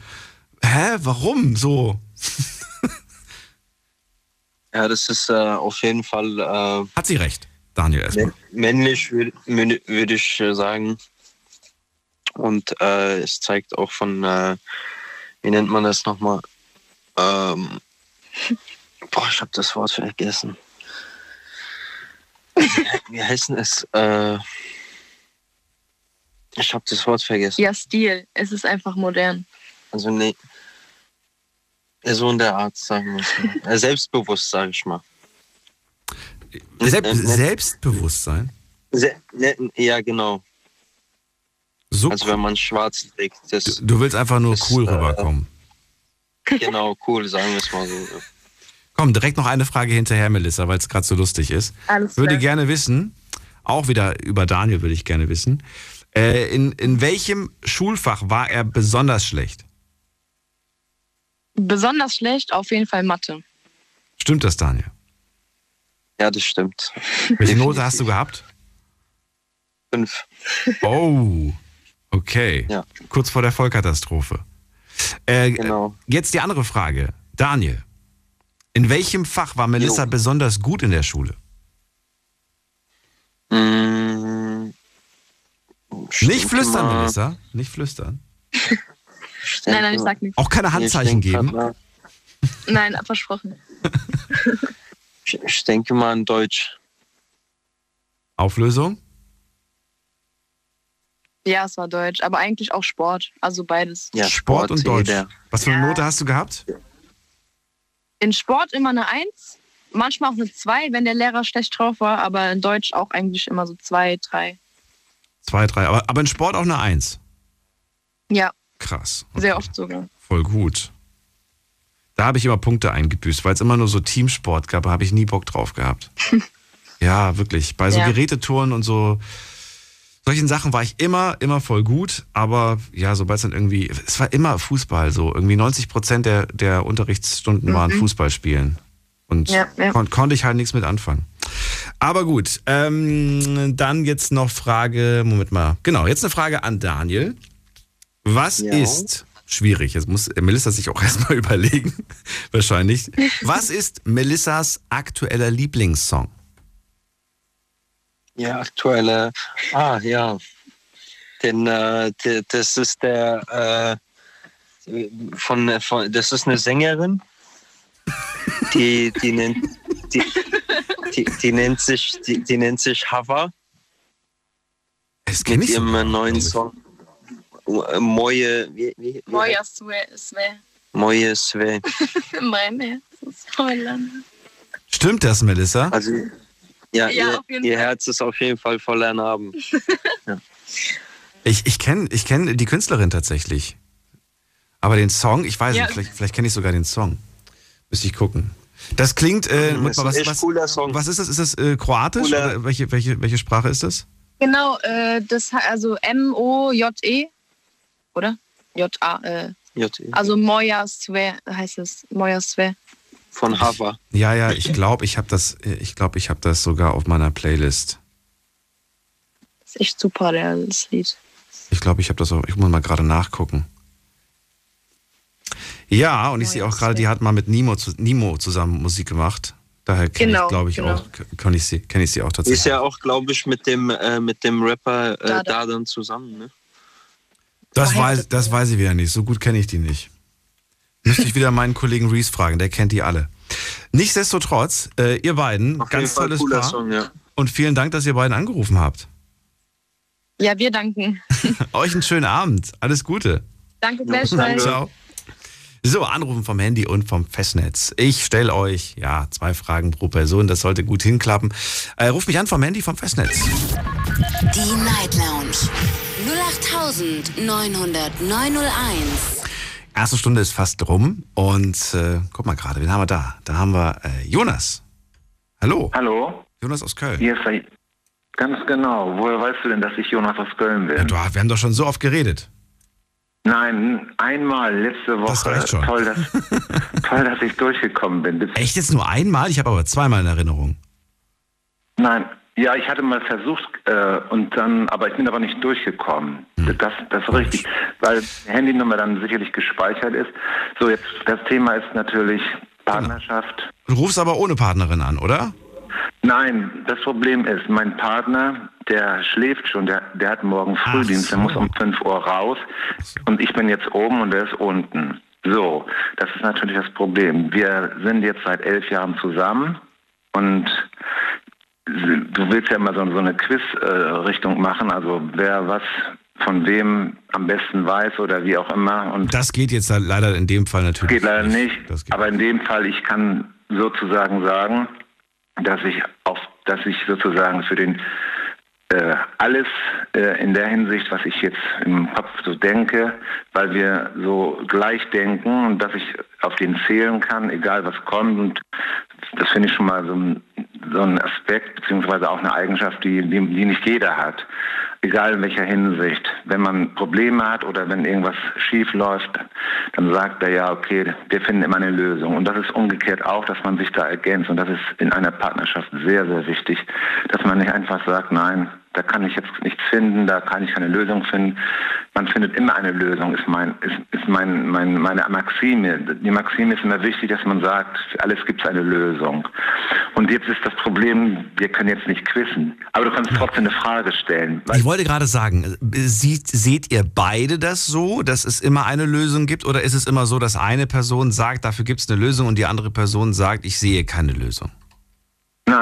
Hä? Warum so? Ja, das ist äh, auf jeden Fall. Äh, Hat sie recht, Daniel erstmal. mä- männlich, würde würd ich äh, sagen. Und äh, es zeigt auch von, äh, wie nennt man das nochmal? Ähm, boah, ich habe das Wort vergessen. Wie heißt denn es? Äh, ich habe das Wort vergessen. Ja, Stil. Es ist einfach modern. Also nee. So in der Art, sagen wir es mal. Äh, Selbstbewusst, sage ich mal. Selbst, Ne- ne- Selbstbewusstsein. Se ne, ja, genau. So also wenn man schwarz trägt. Das, Du willst einfach nur cool äh, rüberkommen. Genau, cool, sagen wir es mal so. Komm, direkt noch eine Frage hinterher, Melissa, weil es gerade so lustig ist. Alles würde klar. gerne wissen, auch wieder über Daniel würde ich gerne wissen, äh, in, in welchem Schulfach war er besonders schlecht? Besonders schlecht auf jeden Fall Mathe. Stimmt das, Daniel? Ja, das stimmt. Welche Note hast du gehabt? Fünf. Oh, okay. Ja. Kurz vor der Vollkatastrophe. Äh, Genau. Jetzt die andere Frage. Daniel, in welchem Fach war Melissa Jo. besonders gut in der Schule? Mm, ich Nicht flüstern, mal- Melissa. Nicht flüstern. Nein, nein, ich sag nichts. Auch keine Ich Handzeichen geben. Nein, versprochen. Ich, ich denke mal an Deutsch. Auflösung? Ja, es war Deutsch, aber eigentlich auch Sport. Also beides. Ja, Sport und Deutsch. jeder. Was für eine Note hast du gehabt? In Sport immer eine Eins, manchmal auch eine Zwei, wenn der Lehrer schlecht drauf war, aber in Deutsch auch eigentlich immer so zwei, drei. Zwei, drei. Aber, aber in Sport auch eine Eins. Ja, Krass. sehr oft sogar. Voll gut. Da habe ich immer Punkte eingebüßt, weil es immer nur so Teamsport gab, da habe ich nie Bock drauf gehabt. ja, wirklich. Bei so Ja. Gerätetouren und so solchen Sachen war ich immer, immer voll gut, aber ja, sobald es dann irgendwie, es war immer Fußball so. Irgendwie 90 Prozent der, der Unterrichtsstunden waren Mhm. Fußball spielen. Und Ja, ja. kon konnte ich halt nichts mit anfangen. Aber gut, ähm, dann jetzt noch Frage, Moment mal. Genau, jetzt eine Frage an Daniel. Was Ja. ist, schwierig, jetzt muss Melissa sich auch erstmal überlegen, wahrscheinlich. Was ist Melissas aktueller Lieblingssong? Ja, aktuelle. Ah, ja. Denn äh, das ist der äh, von, von das ist eine Sängerin, die die nennt die, die, die nennt sich die, die nennt sich Hava Das kenn mit ihrem neuen. Song Moje wie, wie, Moja Sve, Sve. Moje Sve. Mein Herz ist. Stimmt das, Melissa? Also ja, Ja, ihr, auf jeden ihr Fall. Herz ist auf jeden Fall voller Narben. Ich, ich kenne ich kenn die Künstlerin tatsächlich. Aber den Song, ich weiß Ja. nicht, vielleicht, vielleicht kenne ich sogar den Song. Müsste ich gucken. Das klingt, äh, mal, ein was, was, cooler Song. was ist das? Ist das äh, kroatisch? Cooler- Oder welche, welche, welche Sprache ist das? Genau, äh, das also M-O-J-E, oder? J-A, äh, J.E. also Moja Sve heißt es. Moja Sve. Von Hava. Ja, ja, ich glaube, ich habe das, ich glaube, ich habe das sogar auf meiner Playlist. Ist echt super, der, das Lied. Ich glaube, ich habe das auch, ich muss mal gerade nachgucken. Ja, und ich sehe auch gerade, die hat mal mit Nemo, zu, Nemo zusammen Musik gemacht. Daher kenne Genau, ich, glaube ich, genau. auch, kenne ich sie, kenne ich sie auch Ist tatsächlich. ja auch, glaube ich, mit dem, äh, mit dem Rapper äh, Dada. Dadan zusammen, ne? Das weiß, das weiß ich wieder nicht. So gut kenne ich die nicht. Müsste ich wieder meinen Kollegen Reese fragen, der kennt die alle. Nichtsdestotrotz, äh, ihr beiden, Auf ganz tolles Paar. Song, ja. Und vielen Dank, dass ihr beiden angerufen habt. Ja, wir danken. Euch einen schönen Abend. Alles Gute. Danke gleichfalls. Ciao. So, Anrufen vom Handy und vom Festnetz. Ich stelle euch, ja, zwei Fragen pro Person. Das sollte gut hinklappen. Äh, ruft mich an vom Handy vom Festnetz. Die Night Lounge 0890901. Erste Stunde ist fast rum. Und äh, guck mal gerade, wen haben wir da? Da haben wir äh, Jonas. Hallo. Hallo? Jonas aus Köln. Hier ist. Ganz genau. Woher weißt du denn, dass ich Jonas aus Köln bin? Ja, du, wir haben doch schon so oft geredet. Nein, einmal letzte Woche. Das reicht schon. Toll, dass, toll, dass ich durchgekommen bin. Echt jetzt nur einmal? Ich habe aber zweimal in Erinnerung. nein, ja, ich hatte mal versucht äh, und dann, aber ich bin aber nicht durchgekommen. Hm. Das, das ist richtig, weil die Handynummer dann sicherlich gespeichert ist. So, jetzt das Thema ist natürlich Partnerschaft. Du rufst aber ohne Partnerin an, oder? Nein, das Problem ist, mein Partner, der schläft schon, der, der hat morgen Frühdienst, der muss um 5 Uhr raus und ich bin jetzt oben und der ist unten. So, das ist natürlich das Problem. Wir sind jetzt seit elf Jahren zusammen und du willst ja immer so, so eine Quiz-Richtung machen, also wer was von wem am besten weiß oder wie auch immer. Und Das geht jetzt halt leider in dem Fall natürlich. geht leider nicht. Aber in dem Fall, ich kann sozusagen sagen, dass ich auf, dass ich sozusagen für den äh, alles äh, in der Hinsicht, was ich jetzt im Kopf so denke, weil wir so gleich denken und dass ich auf den zählen kann, egal was kommt. Und das finde ich schon mal so ein, so ein Aspekt, beziehungsweise auch eine Eigenschaft, die, die, die nicht jeder hat. Egal in welcher Hinsicht. Wenn man Probleme hat oder wenn irgendwas schief läuft, dann sagt er ja, okay, wir finden immer eine Lösung. Und das ist umgekehrt auch, dass man sich da ergänzt. Und das ist in einer Partnerschaft sehr, sehr wichtig, dass man nicht einfach sagt, nein, da kann ich jetzt nichts finden, da kann ich keine Lösung finden. Man findet immer eine Lösung, ist mein, ist, ist mein, mein, meine Maxime. Die Maxime ist immer wichtig, dass man sagt, für alles gibt es eine Lösung. Und jetzt ist das Problem, wir können jetzt nicht quissen, aber du kannst trotzdem eine Frage stellen. Ich wollte gerade sagen, sieht, seht ihr beide das so, dass es immer eine Lösung gibt? Oder ist es immer so, dass eine Person sagt, dafür gibt es eine Lösung und die andere Person sagt, ich sehe keine Lösung?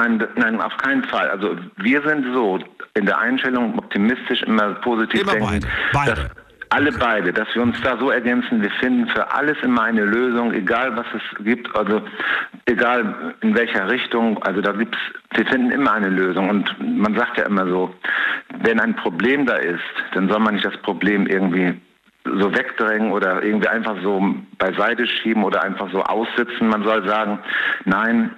Nein, nein, auf keinen Fall. Also wir sind so in der Einstellung optimistisch immer positiv Immer denken. beide. Dass alle beide, dass wir uns da so ergänzen, wir finden für alles immer eine Lösung, egal was es gibt, also egal in welcher Richtung, also da gibt's, wir finden immer eine Lösung und man sagt ja immer so, wenn ein Problem da ist, dann soll man nicht das Problem irgendwie so wegdrängen oder irgendwie einfach so beiseite schieben oder einfach so aussitzen. Man soll sagen, nein,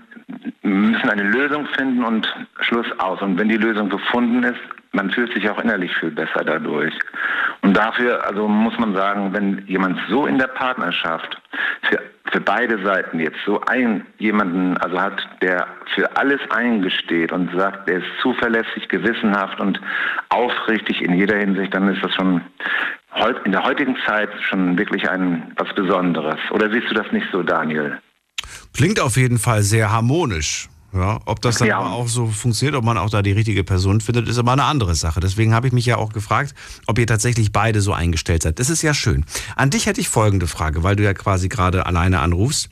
müssen eine Lösung finden und Schluss aus. Und wenn die Lösung gefunden ist, man fühlt sich auch innerlich viel besser dadurch. Und dafür, also muss man sagen, wenn jemand so in der Partnerschaft für, für beide Seiten jetzt so ein jemanden also hat, der für alles eingesteht und sagt, der ist zuverlässig, gewissenhaft und aufrichtig in jeder Hinsicht, dann ist das schon in der heutigen Zeit schon wirklich ein was Besonderes. Oder siehst du das nicht so, Daniel? Klingt auf jeden Fall sehr harmonisch. Ja, ob das dann Ja. aber auch so funktioniert, ob man auch da die richtige Person findet, ist aber eine andere Sache. Deswegen habe ich mich ja auch gefragt, ob ihr tatsächlich beide so eingestellt seid. Das ist ja schön. An dich hätte ich folgende Frage, weil du ja quasi gerade alleine anrufst.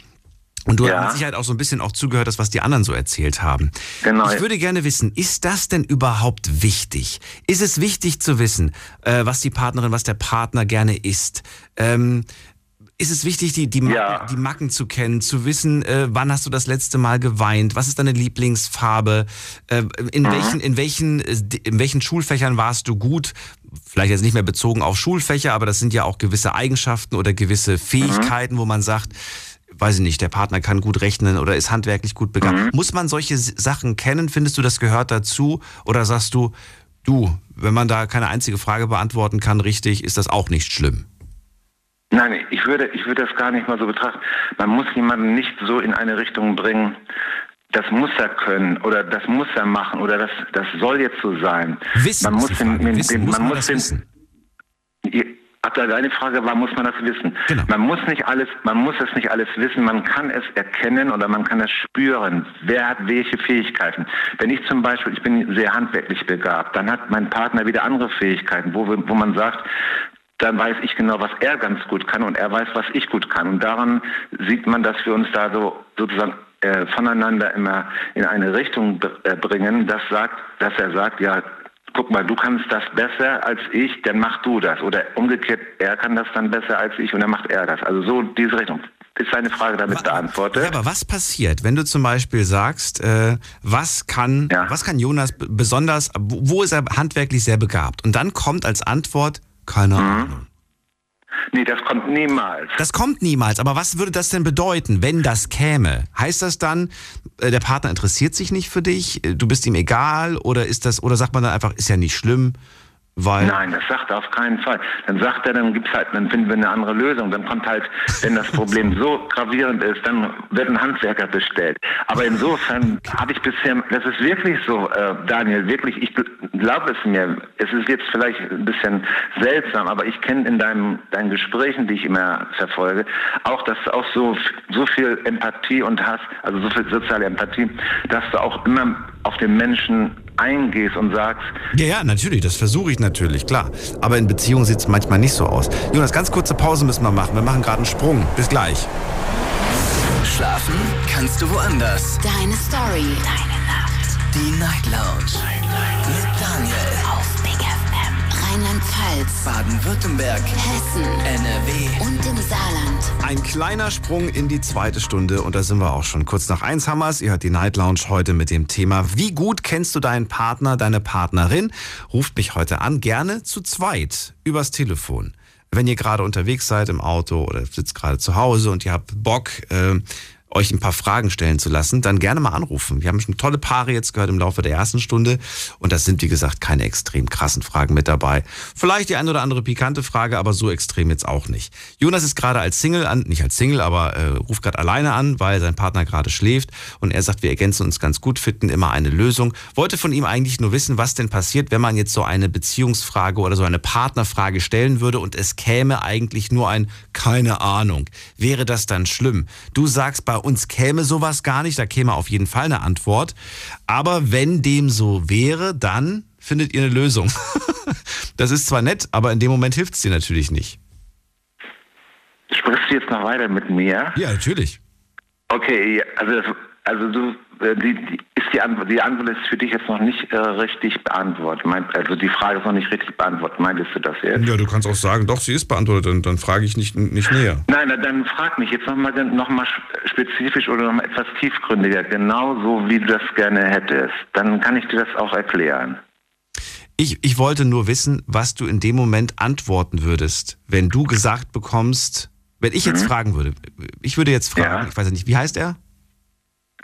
Und du Ja. hast mit Sicherheit auch so ein bisschen auch zugehört, hast, was die anderen so erzählt haben. Genau. Ich würde gerne wissen, ist das denn überhaupt wichtig? Ist es wichtig zu wissen, äh, was die Partnerin, was der Partner gerne isst? Ähm, ist es wichtig, die, die, Macken, die Macken zu kennen, zu wissen, äh, wann hast du das letzte Mal geweint? Was ist deine Lieblingsfarbe? Äh, in, Mhm. welchen, in, welchen, äh, in welchen Schulfächern warst du gut? Vielleicht jetzt nicht mehr bezogen auf Schulfächer, aber das sind ja auch gewisse Eigenschaften oder gewisse Fähigkeiten, wo man sagt, weiß ich nicht, der Partner kann gut rechnen oder ist handwerklich gut begabt. Muss man solche Sachen kennen? Findest du, das gehört dazu? Oder sagst du, du, wenn man da keine einzige Frage beantworten kann, richtig, ist das auch nicht schlimm? Nein, ich würde, ich würde das gar nicht mal so betrachten. Man muss jemanden nicht so in eine Richtung bringen, das muss er können oder das muss er machen oder das, das soll jetzt so sein. Wissen man muss die Frage. Wissen, muss man das den, wissen? Deine Frage war, muss man das wissen? Genau. Man muss nicht alles, man muss es nicht alles wissen, man kann es erkennen oder man kann es spüren. Wer hat welche Fähigkeiten? Wenn ich zum Beispiel, ich bin sehr handwerklich begabt, dann hat mein Partner wieder andere Fähigkeiten, wo, wo man sagt, dann weiß ich genau, was er ganz gut kann und er weiß, was ich gut kann. Und daran sieht man, dass wir uns da so sozusagen äh, voneinander immer in eine Richtung äh, bringen, das sagt, dass er sagt, ja, guck mal, du kannst das besser als ich, dann mach du das. Oder umgekehrt, er kann das dann besser als ich und dann macht er das. Also so diese Richtung. Ist deine Frage damit beantwortet? Ja, aber was passiert, wenn du zum Beispiel sagst, äh, was kann, was kann Jonas besonders, wo ist er handwerklich sehr begabt? Und dann kommt als Antwort, keine Mhm. Ahnung. Nee, das kommt niemals. Das kommt niemals, aber was würde das denn bedeuten, wenn das käme? Heißt das dann, äh, der Partner interessiert sich nicht für dich, äh, du bist ihm egal oder ist das, oder sagt man dann einfach, ist ja nicht schlimm, Weil Nein, das sagt er auf keinen Fall. Dann sagt er, dann gibt's halt, dann finden wir eine andere Lösung. Dann kommt halt, wenn das Problem so gravierend ist, dann wird ein Handwerker bestellt. Aber insofern habe ich bisher, das ist wirklich so, äh, Daniel, wirklich, ich glaube es mir. Es ist jetzt vielleicht ein bisschen seltsam, aber ich kenne in deinem, deinen Gesprächen, die ich immer verfolge, auch, dass du auch so, so viel Empathie und Hass, also so viel soziale Empathie, dass du auch immer auf den Menschen eingehst und sagst, Ja, ja, natürlich, das versuche ich natürlich, klar. Aber in Beziehungen sieht es manchmal nicht so aus. Jonas, ganz kurze Pause müssen wir machen. Wir machen gerade einen Sprung. Bis gleich. Schlafen kannst du woanders. Deine Story. Deine Nacht. Die Night Lounge. Rheinland-Pfalz. Baden-Württemberg. Hessen. NRW. Und im Saarland. Ein kleiner Sprung in die zweite Stunde und da sind wir auch schon. Kurz nach eins haben wir's. Ihr hört die Night Lounge heute mit dem Thema Wie gut kennst du deinen Partner, deine Partnerin? Ruft mich heute an, gerne zu zweit übers Telefon. Wenn ihr gerade unterwegs seid im Auto oder sitzt gerade zu Hause und ihr habt Bock, äh, euch ein paar Fragen stellen zu lassen, dann gerne mal anrufen. Wir haben schon tolle Paare jetzt gehört im Laufe der ersten Stunde und das sind, wie gesagt, keine extrem krassen Fragen mit dabei. Vielleicht die ein oder andere pikante Frage, aber so extrem jetzt auch nicht. Jonas ist gerade als Single an, nicht als Single, aber äh, ruft gerade alleine an, weil sein Partner gerade schläft und er sagt, wir ergänzen uns ganz gut, finden immer eine Lösung. Wollte von ihm eigentlich nur wissen, was denn passiert, wenn man jetzt so eine Beziehungsfrage oder so eine Partnerfrage stellen würde und es käme eigentlich nur ein keine Ahnung. Wäre das dann schlimm? Du sagst, bei uns käme sowas gar nicht, da käme auf jeden Fall eine Antwort. Aber wenn dem so wäre, dann findet ihr eine Lösung. das ist zwar nett, aber in dem Moment hilft es dir natürlich nicht. sprichst du jetzt noch weiter mit mir? Ja, natürlich. Okay, also, also du, die, die, ist die, Antwort, die Antwort ist für dich jetzt noch nicht äh, richtig beantwortet. Meint, also die Frage ist noch nicht richtig beantwortet. Meintest du das jetzt? Ja, du kannst auch sagen, doch, sie ist beantwortet, dann, dann frage ich nicht, nicht näher. Nein, na, dann frag mich jetzt nochmal noch mal spezifisch oder nochmal etwas tiefgründiger, genau so wie du das gerne hättest. Dann kann ich dir das auch erklären. Ich, ich wollte nur wissen, was du in dem Moment antworten würdest, wenn du gesagt bekommst, wenn ich jetzt Mhm. fragen würde, ich würde jetzt fragen, ich weiß ja nicht, wie heißt er?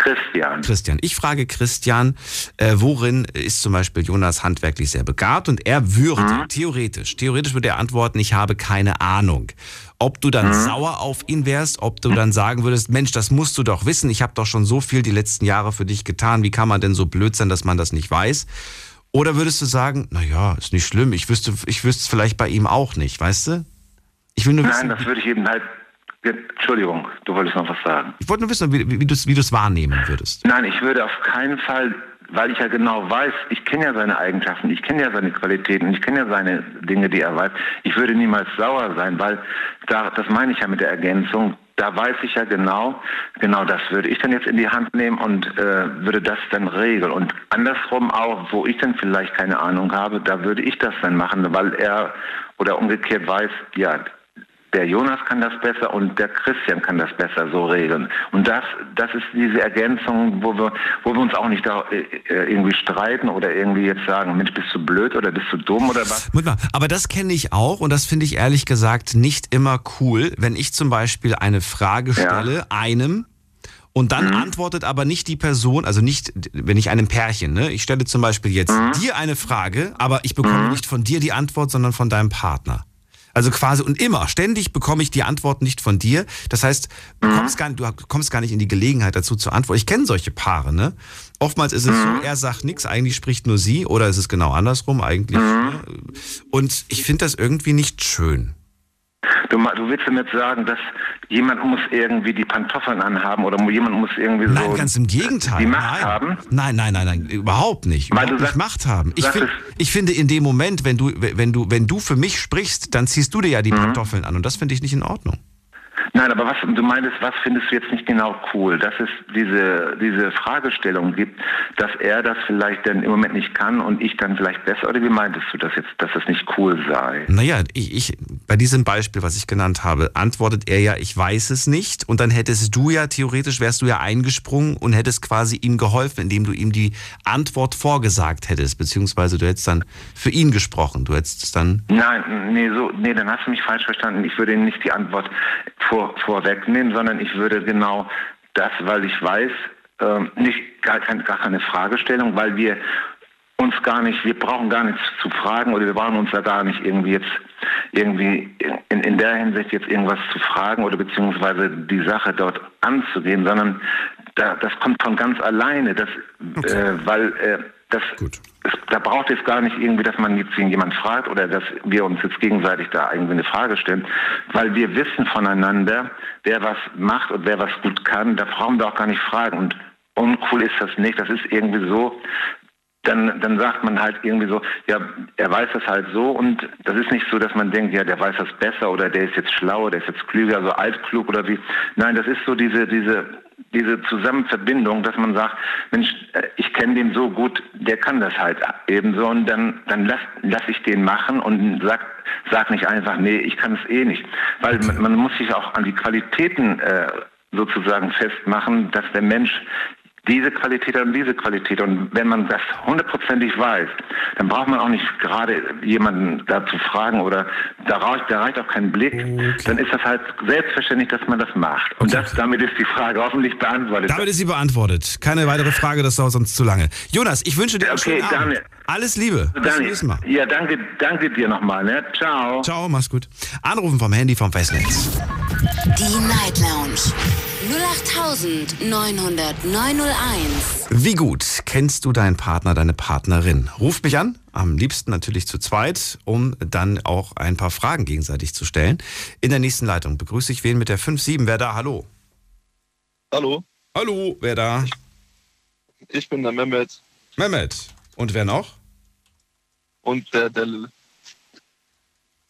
Christian. Christian. Ich frage Christian, äh, worin ist zum Beispiel Jonas handwerklich sehr begabt und er würde theoretisch, theoretisch würde er antworten, ich habe keine Ahnung. Ob du dann sauer auf ihn wärst, ob du dann sagen würdest, Mensch, das musst du doch wissen, ich habe doch schon so viel die letzten Jahre für dich getan, wie kann man denn so blöd sein, dass man das nicht weiß? Oder würdest du sagen, naja, ist nicht schlimm, ich wüsste, ich wüsste es vielleicht bei ihm auch nicht, weißt du? Ich will nur wissen, Nein, das würde ich eben halt. Entschuldigung, du wolltest noch was sagen. ich wollte nur wissen, wie, wie du es wie du's wahrnehmen würdest. Nein, ich würde auf keinen Fall, weil ich ja genau weiß, ich kenne ja seine Eigenschaften, ich kenne ja seine Qualitäten, ich kenne ja seine Dinge, die er weiß. Ich würde niemals sauer sein, weil da, das meine ich ja mit der Ergänzung. Da weiß ich ja genau, genau das würde ich dann jetzt in die Hand nehmen und äh, würde das dann regeln. Und andersrum auch, wo ich dann vielleicht keine Ahnung habe, da würde ich das dann machen, weil er oder umgekehrt weiß, ja, der Jonas kann das besser und der Christian kann das besser so regeln. Und das, das ist diese Ergänzung, wo wir, wo wir uns auch nicht da äh, äh, irgendwie streiten oder irgendwie jetzt sagen, Mensch, bist du blöd oder bist du dumm oder was? Aber das kenne ich auch und das finde ich ehrlich gesagt nicht immer cool, wenn ich zum Beispiel eine Frage stelle einem und dann antwortet aber nicht die Person, also nicht, wenn ich einem Pärchen, ne? Ich stelle zum Beispiel jetzt dir eine Frage, aber ich bekomme nicht von dir die Antwort, sondern von deinem Partner. Also quasi und immer, ständig bekomme ich die Antwort nicht von dir. Das heißt, du kommst gar nicht, du kommst gar nicht in die Gelegenheit dazu zu antworten. Ich kenne solche Paare, ne? Oftmals ist es so, er sagt nichts, eigentlich spricht nur sie, oder ist es genau andersrum eigentlich. Ne? Und ich finde das irgendwie nicht schön. Du, du willst damit sagen, dass jemand muss irgendwie die Pantoffeln anhaben oder jemand muss irgendwie so Nein, ganz im Gegenteil. die Macht nein. haben? Nein, nein, nein, nein, überhaupt nicht. Weil Überhaupt du nicht sagst- Macht haben. Ich, find, ich finde, in dem Moment, wenn du, wenn du, wenn du für mich sprichst, dann ziehst du dir ja Mhm. die Pantoffeln an und das finde ich nicht in Ordnung. Nein, aber was du meintest, was findest du jetzt nicht genau cool? Dass es diese, diese Fragestellung gibt, dass er das vielleicht dann im Moment nicht kann und ich dann vielleicht besser, oder wie meintest du das jetzt, dass das nicht cool sei? Naja, ich, ich, bei diesem Beispiel, was ich genannt habe, antwortet er ja, ich weiß es nicht. Und dann hättest du ja, theoretisch wärst du ja eingesprungen und hättest quasi ihm geholfen, indem du ihm die Antwort vorgesagt hättest. Beziehungsweise du hättest dann für ihn gesprochen. Du hättest es dann. Nein, nee, so, nee, dann hast du mich falsch verstanden. Ich würde ihm nicht die Antwort vor, vorwegnehmen, sondern ich würde genau das, weil ich weiß, ähm, nicht gar, kein, gar keine Fragestellung, weil wir uns gar nicht, wir brauchen gar nichts zu fragen oder wir brauchen uns da gar nicht irgendwie jetzt irgendwie in, in der Hinsicht jetzt irgendwas zu fragen oder beziehungsweise die Sache dort anzugehen, sondern da, das kommt von ganz alleine, das, okay. äh, weil äh, das, es, da braucht es gar nicht irgendwie, dass man jetzt jemand fragt oder dass wir uns jetzt gegenseitig da irgendwie eine Frage stellen, weil wir wissen voneinander, wer was macht und wer was gut kann, da brauchen wir auch gar nicht fragen. Und uncool ist das nicht, das ist irgendwie so, dann, dann sagt man halt irgendwie so, ja, er weiß das halt so und das ist nicht so, dass man denkt, ja, der weiß das besser oder der ist jetzt schlauer, der ist jetzt klüger, so altklug oder wie. Nein, das ist so diese, diese, diese Zusammenverbindung, dass man sagt, Mensch, äh, ich kenne den so gut, der kann das halt ebenso und dann, dann lass, lass ich den machen und sag, sag nicht einfach, nee, ich kann es eh nicht. Weil man, man muss sich auch an die Qualitäten äh, sozusagen festmachen, dass der Mensch diese Qualität und diese Qualität. Und wenn man das hundertprozentig weiß, dann braucht man auch nicht gerade jemanden da zu fragen oder da reicht, da reicht auch kein Blick. Okay. Dann ist das halt selbstverständlich, dass man das macht. Und das, damit ist die Frage hoffentlich beantwortet. Damit ist sie beantwortet. Keine weitere Frage, das dauert sonst zu lange. Jonas, ich wünsche dir einen okay, schönen Abend. Daniel. Alles Liebe. Bis zum nächsten Mal. Ja, danke, danke dir nochmal. Ne? Ciao. Ciao, mach's gut. Anrufen vom Handy vom Festnetz. Die Night Lounge. 08901. Wie gut kennst du deinen Partner, deine Partnerin? Ruf mich an, am liebsten natürlich zu zweit, um dann auch ein paar Fragen gegenseitig zu stellen. In der nächsten Leitung begrüße ich wen mit der 5-7. Wer da? Hallo. Hallo. Hallo, wer da? Ich bin der Mehmet. Mehmet. Und wer noch? Und der Delil.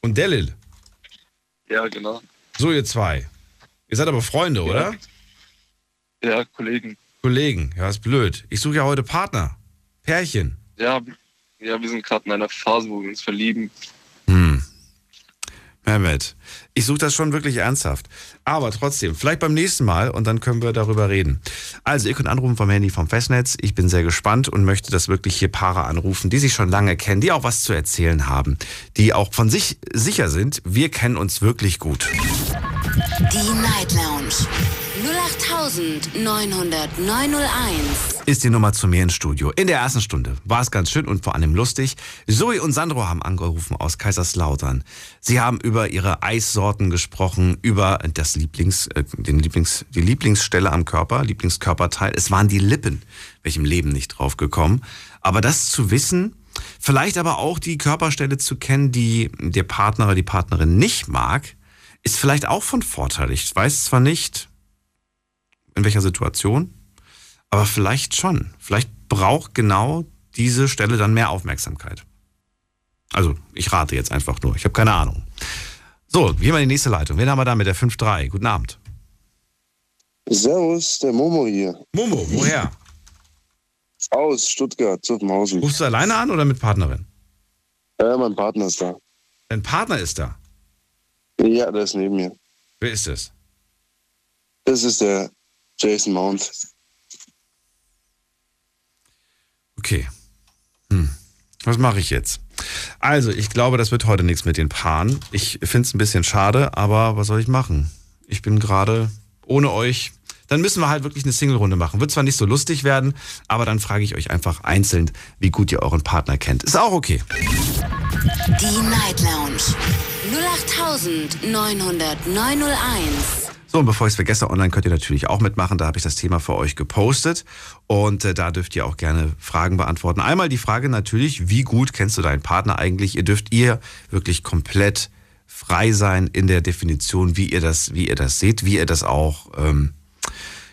Und Delil? Ja, genau. So, ihr zwei. Ihr seid aber Freunde, ja. oder? Ja, Kollegen. Kollegen, ja, ist blöd. Ich suche ja heute Partner. Pärchen. Ja, ja wir sind gerade in einer Phase, wo wir uns verlieben. Hm. Mehmet, ich suche das schon wirklich ernsthaft. Aber trotzdem, vielleicht beim nächsten Mal und dann können wir darüber reden. Also, ihr könnt anrufen vom Handy vom Festnetz. Ich bin sehr gespannt und möchte das wirklich hier Paare anrufen, die sich schon lange kennen, die auch was zu erzählen haben, die auch von sich sicher sind, wir kennen uns wirklich gut. Die Night Lounge 08901 ist die Nummer zu mir ins Studio. In der ersten Stunde war es ganz schön und vor allem lustig. Zoe und Sandro haben angerufen aus Kaiserslautern. Sie haben über ihre Eissorten gesprochen, über das Lieblings, äh, den Lieblings, die Lieblingsstelle am Körper, Lieblingskörperteil. Es waren die Lippen, welchem Leben nicht drauf gekommen. Aber das zu wissen, vielleicht aber auch die Körperstelle zu kennen, die der Partner oder die Partnerin nicht mag, ist vielleicht auch von Vorteil. Ich weiß zwar nicht, in welcher Situation, aber vielleicht schon. Vielleicht braucht genau diese Stelle dann mehr Aufmerksamkeit. Also, ich rate jetzt einfach nur. Ich habe keine Ahnung. So, gehen wir in die nächste Leitung. Wen haben wir da mit der 5-3? Guten Abend. Servus, der Momo hier. Momo, woher? Aus Stuttgart, Zuffenhausen. Rufst du alleine an oder mit Partnerin? Ja, mein Partner ist da. Dein Partner ist da? Ja, der ist neben mir. Wer ist das? Das ist der Jason Mount. Okay. Hm. Was mache ich jetzt? Also, ich glaube, das wird heute nichts mit den Paaren. Ich finde es ein bisschen schade, aber was soll ich machen? Ich bin gerade ohne euch. Dann müssen wir halt wirklich eine Single-Runde machen. Wird zwar nicht so lustig werden, aber dann frage ich euch einfach einzeln, wie gut ihr euren Partner kennt. Ist auch okay. Die Night Lounge 08901. So, und bevor ich es vergesse, online könnt ihr natürlich auch mitmachen. Da habe ich das Thema für euch gepostet. Und äh, da dürft ihr auch gerne Fragen beantworten. Einmal die Frage natürlich, wie gut kennst du deinen Partner eigentlich? Ihr dürft ihr wirklich komplett frei sein in der Definition, wie ihr das, wie ihr das seht, wie ihr das auch, ähm,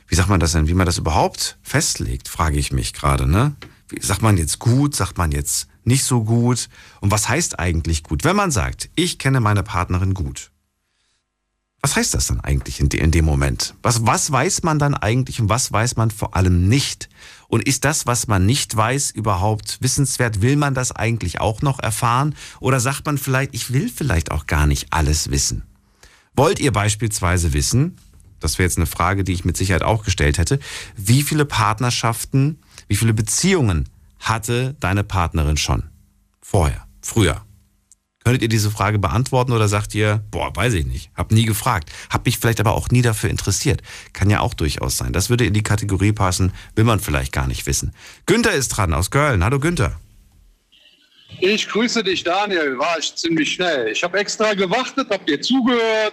wie sagt man das denn, wie man das überhaupt festlegt, frage ich mich gerade, ne? Wie, sagt man jetzt gut, sagt man jetzt nicht so gut? Und was heißt eigentlich gut? Wenn man sagt, ich kenne meine Partnerin gut, was heißt das dann eigentlich in, in dem Moment? Was, was weiß man dann eigentlich und was weiß man vor allem nicht? Und ist das, was man nicht weiß, überhaupt wissenswert? Will man das eigentlich auch noch erfahren? Oder sagt man vielleicht, ich will vielleicht auch gar nicht alles wissen? Wollt ihr beispielsweise wissen, das wäre jetzt eine Frage, die ich mit Sicherheit auch gestellt hätte, wie viele Partnerschaften, wie viele Beziehungen hatte deine Partnerin schon? Vorher, früher. Könntet ihr diese Frage beantworten oder sagt ihr, boah, weiß ich nicht, hab nie gefragt, hab mich vielleicht aber auch nie dafür interessiert? Kann ja auch durchaus sein. Das würde in die Kategorie passen, will man vielleicht gar nicht wissen. Günther ist dran aus Köln. Hallo Günther. Ich grüße dich, Daniel. War ich ziemlich schnell. Ich habe extra gewartet, hab dir zugehört,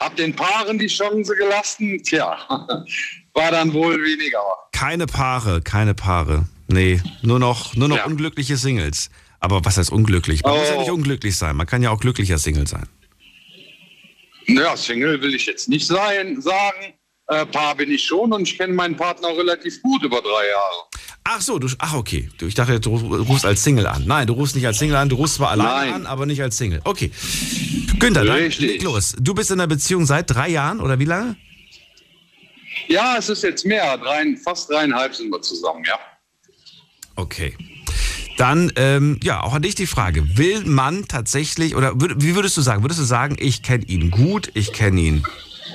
hab den Paaren die Chance gelassen. Tja, war dann wohl weniger. Keine Paare, keine Paare. Nee, nur noch, nur noch Ja. unglückliche Singles. Aber was heißt unglücklich? Man muss ja Oh. nicht unglücklich sein. Man kann ja auch glücklicher Single sein. Naja, Single will ich jetzt nicht sein, sagen. Äh, Paar bin ich schon und ich kenne meinen Partner relativ gut über drei Jahre. Ach so, du, ach okay. Du, ich dachte, du rufst als Single an. Nein, du rufst nicht als Single an. Du rufst zwar alleine Nein. an, aber nicht als Single. Okay. Günther, dann Richtig. leg los. Du bist in einer Beziehung seit drei Jahren oder wie lange? Ja, es ist jetzt mehr. Drei, fast dreieinhalb sind wir zusammen, ja. Okay. Dann, ähm, ja, auch an dich die Frage. Will man tatsächlich, oder würd, wie würdest du sagen? Würdest du sagen, ich kenne ihn gut, ich kenne ihn,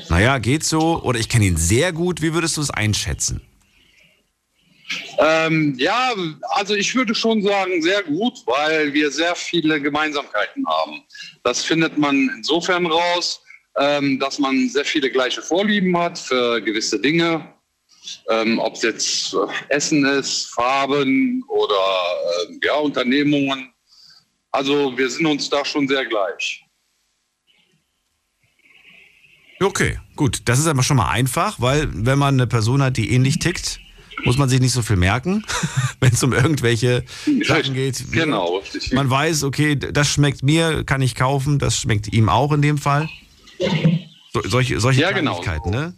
naja, geht so, oder ich kenne ihn sehr gut? Wie würdest du es einschätzen? Ähm, ja, also ich würde schon sagen, sehr gut, weil wir sehr viele Gemeinsamkeiten haben. Das findet man insofern raus, ähm, dass man sehr viele gleiche Vorlieben hat für gewisse Dinge. Ähm, ob es jetzt äh, Essen ist, Farben oder äh, ja, Unternehmungen. Also wir sind uns da schon sehr gleich. Okay, gut. Das ist aber schon mal einfach, weil wenn man eine Person hat, die ähnlich tickt, muss man sich nicht so viel merken, wenn es um irgendwelche Sachen geht. Genau, richtig. Man weiß, okay, das schmeckt mir, kann ich kaufen, das schmeckt ihm auch in dem Fall. So, solche solche Ja, genau. Kleinigkeiten, ne?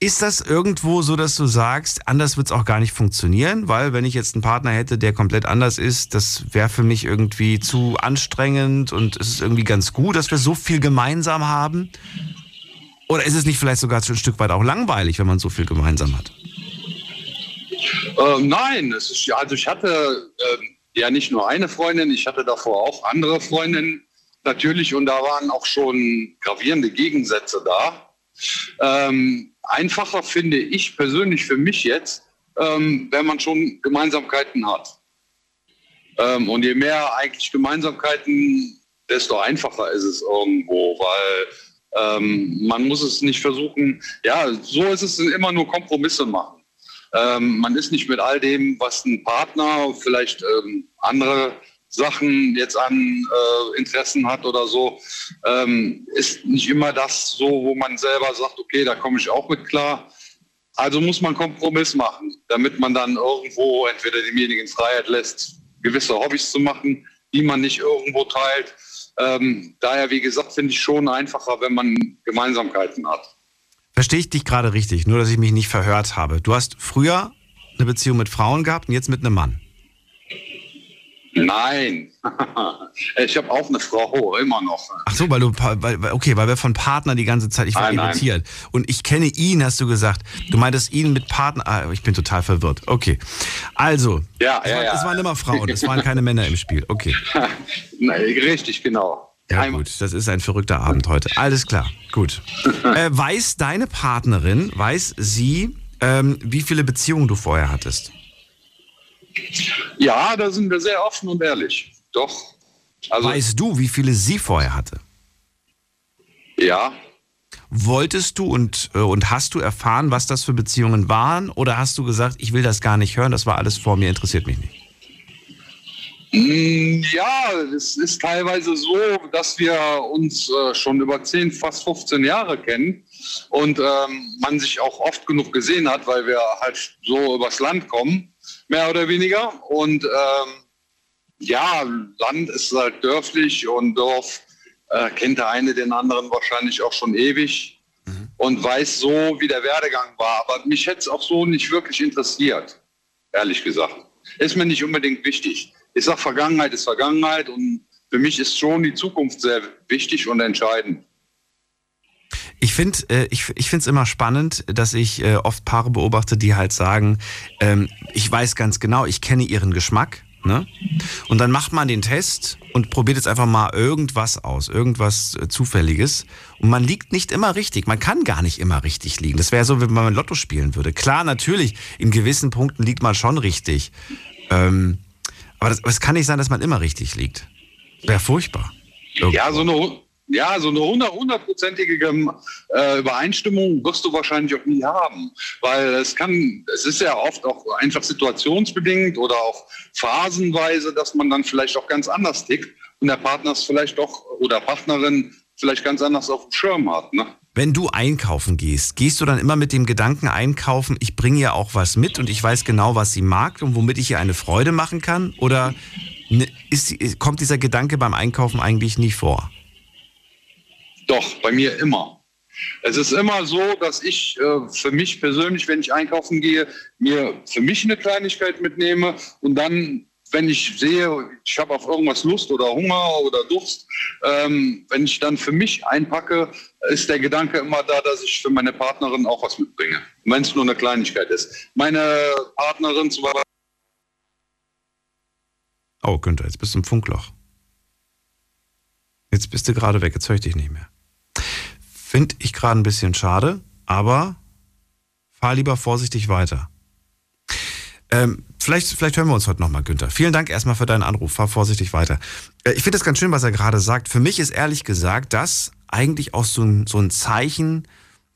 Ist das irgendwo so, dass du sagst, anders wird es auch gar nicht funktionieren? Weil wenn ich jetzt einen Partner hätte, der komplett anders ist, das wäre für mich irgendwie zu anstrengend und es ist irgendwie ganz gut, dass wir so viel gemeinsam haben. Oder ist es nicht vielleicht sogar ein Stück weit auch langweilig, wenn man so viel gemeinsam hat? Ähm, nein, es ist, also ich hatte ähm, ja nicht nur eine Freundin, ich hatte davor auch andere Freundinnen natürlich und da waren auch schon gravierende Gegensätze da. Ähm, einfacher finde ich persönlich für mich jetzt, ähm, wenn man schon Gemeinsamkeiten hat. Ähm, und je mehr eigentlich Gemeinsamkeiten, desto einfacher ist es irgendwo, weil ähm, man muss es nicht versuchen, ja, so ist es immer nur Kompromisse machen. Ähm, man ist nicht mit all dem, was ein Partner vielleicht ähm, andere Sachen jetzt an äh, Interessen hat oder so, ähm, ist nicht immer das so, wo man selber sagt, okay, da komme ich auch mit klar. Also muss man Kompromiss machen, damit man dann irgendwo entweder demjenigen Freiheit lässt, gewisse Hobbys zu machen, die man nicht irgendwo teilt. Ähm, daher, wie gesagt, finde ich schon einfacher, wenn man Gemeinsamkeiten hat. Verstehe ich dich gerade richtig, nur dass ich mich nicht verhört habe. Du hast früher eine Beziehung mit Frauen gehabt und jetzt mit einem Mann. Nein, ich habe auch eine Frau, immer noch. Ach so, weil du, weil, okay, weil wir von Partner die ganze Zeit, ich war Nein, nein. irritiert. Und ich kenne ihn, hast du gesagt. Du meintest ihn mit Partner, ah, ich bin total verwirrt. Okay. Also, Ja, es, ja, waren, ja. es waren immer Frauen, es waren keine Männer im Spiel. Okay. Nein, richtig, genau. Ja gut, das ist ein verrückter Abend heute. Alles klar, gut. Äh, weiß deine Partnerin, weiß sie, ähm, wie viele Beziehungen du vorher hattest? Ja, da sind wir sehr offen und ehrlich. Doch. Also, weißt du, wie viele sie vorher hatte? Ja. Wolltest du und, äh, und hast du erfahren, was das für Beziehungen waren? Oder hast du gesagt, ich will das gar nicht hören, das war alles vor mir, interessiert mich nicht? Mm, Ja, es ist teilweise so, dass wir uns äh, schon über 10, fast 15 Jahre kennen und ähm, man sich auch oft genug gesehen hat, weil wir halt so übers Land kommen, mehr oder weniger. Und ähm, ja, Land ist halt dörflich und Dorf äh, kennt der eine den anderen wahrscheinlich auch schon ewig und weiß so, wie der Werdegang war. Aber mich hätte es auch so nicht wirklich interessiert, ehrlich gesagt. Ist mir nicht unbedingt wichtig. Ich sage, Vergangenheit ist Vergangenheit und für mich ist schon die Zukunft sehr wichtig und entscheidend. Ich finde äh, ich, ich finde es immer spannend, dass ich äh, oft Paare beobachte, die halt sagen, ähm, ich weiß ganz genau, ich kenne ihren Geschmack. Ne? Und dann macht man den Test und probiert jetzt einfach mal irgendwas aus, irgendwas äh, Zufälliges. Und man liegt nicht immer richtig. Man kann gar nicht immer richtig liegen. Das wäre so, wenn man Lotto spielen würde. Klar, natürlich, in gewissen Punkten liegt man schon richtig. Ähm, aber es kann nicht sein, dass man immer richtig liegt. Wäre furchtbar. Ja, so eine, Ja, so eine hundert- hundertprozentige äh, Übereinstimmung wirst du wahrscheinlich auch nie haben, weil es kann, es ist ja oft auch einfach situationsbedingt oder auch phasenweise, dass man dann vielleicht auch ganz anders tickt und der Partner es vielleicht doch oder Partnerin vielleicht ganz anders auf dem Schirm hat. Ne? Wenn du einkaufen gehst, gehst du dann immer mit dem Gedanken einkaufen, ich bringe ihr auch was mit und ich weiß genau, was sie mag und womit ich ihr eine Freude machen kann? Oder ne, ist, kommt dieser Gedanke beim Einkaufen eigentlich nie vor? Doch, bei mir immer. Es ist immer so, dass ich äh, für mich persönlich, wenn ich einkaufen gehe, mir für mich eine Kleinigkeit mitnehme und dann, wenn ich sehe, ich habe auf irgendwas Lust oder Hunger oder Durst, ähm, wenn ich dann für mich einpacke, ist der Gedanke immer da, dass ich für meine Partnerin auch was mitbringe. Wenn es nur eine Kleinigkeit ist. Meine Partnerin zum Beispiel. Oh, Günther, jetzt bist du im Funkloch. Jetzt bist du gerade weg, jetzt höre ich dich nicht mehr. Finde ich gerade ein bisschen schade, aber fahr lieber vorsichtig weiter. Ähm, vielleicht, vielleicht hören wir uns heute nochmal, Günther. Vielen Dank erstmal für deinen Anruf. Fahr vorsichtig weiter. Äh, ich finde das ganz schön, was er gerade sagt. Für mich ist ehrlich gesagt das eigentlich auch so ein, so ein Zeichen,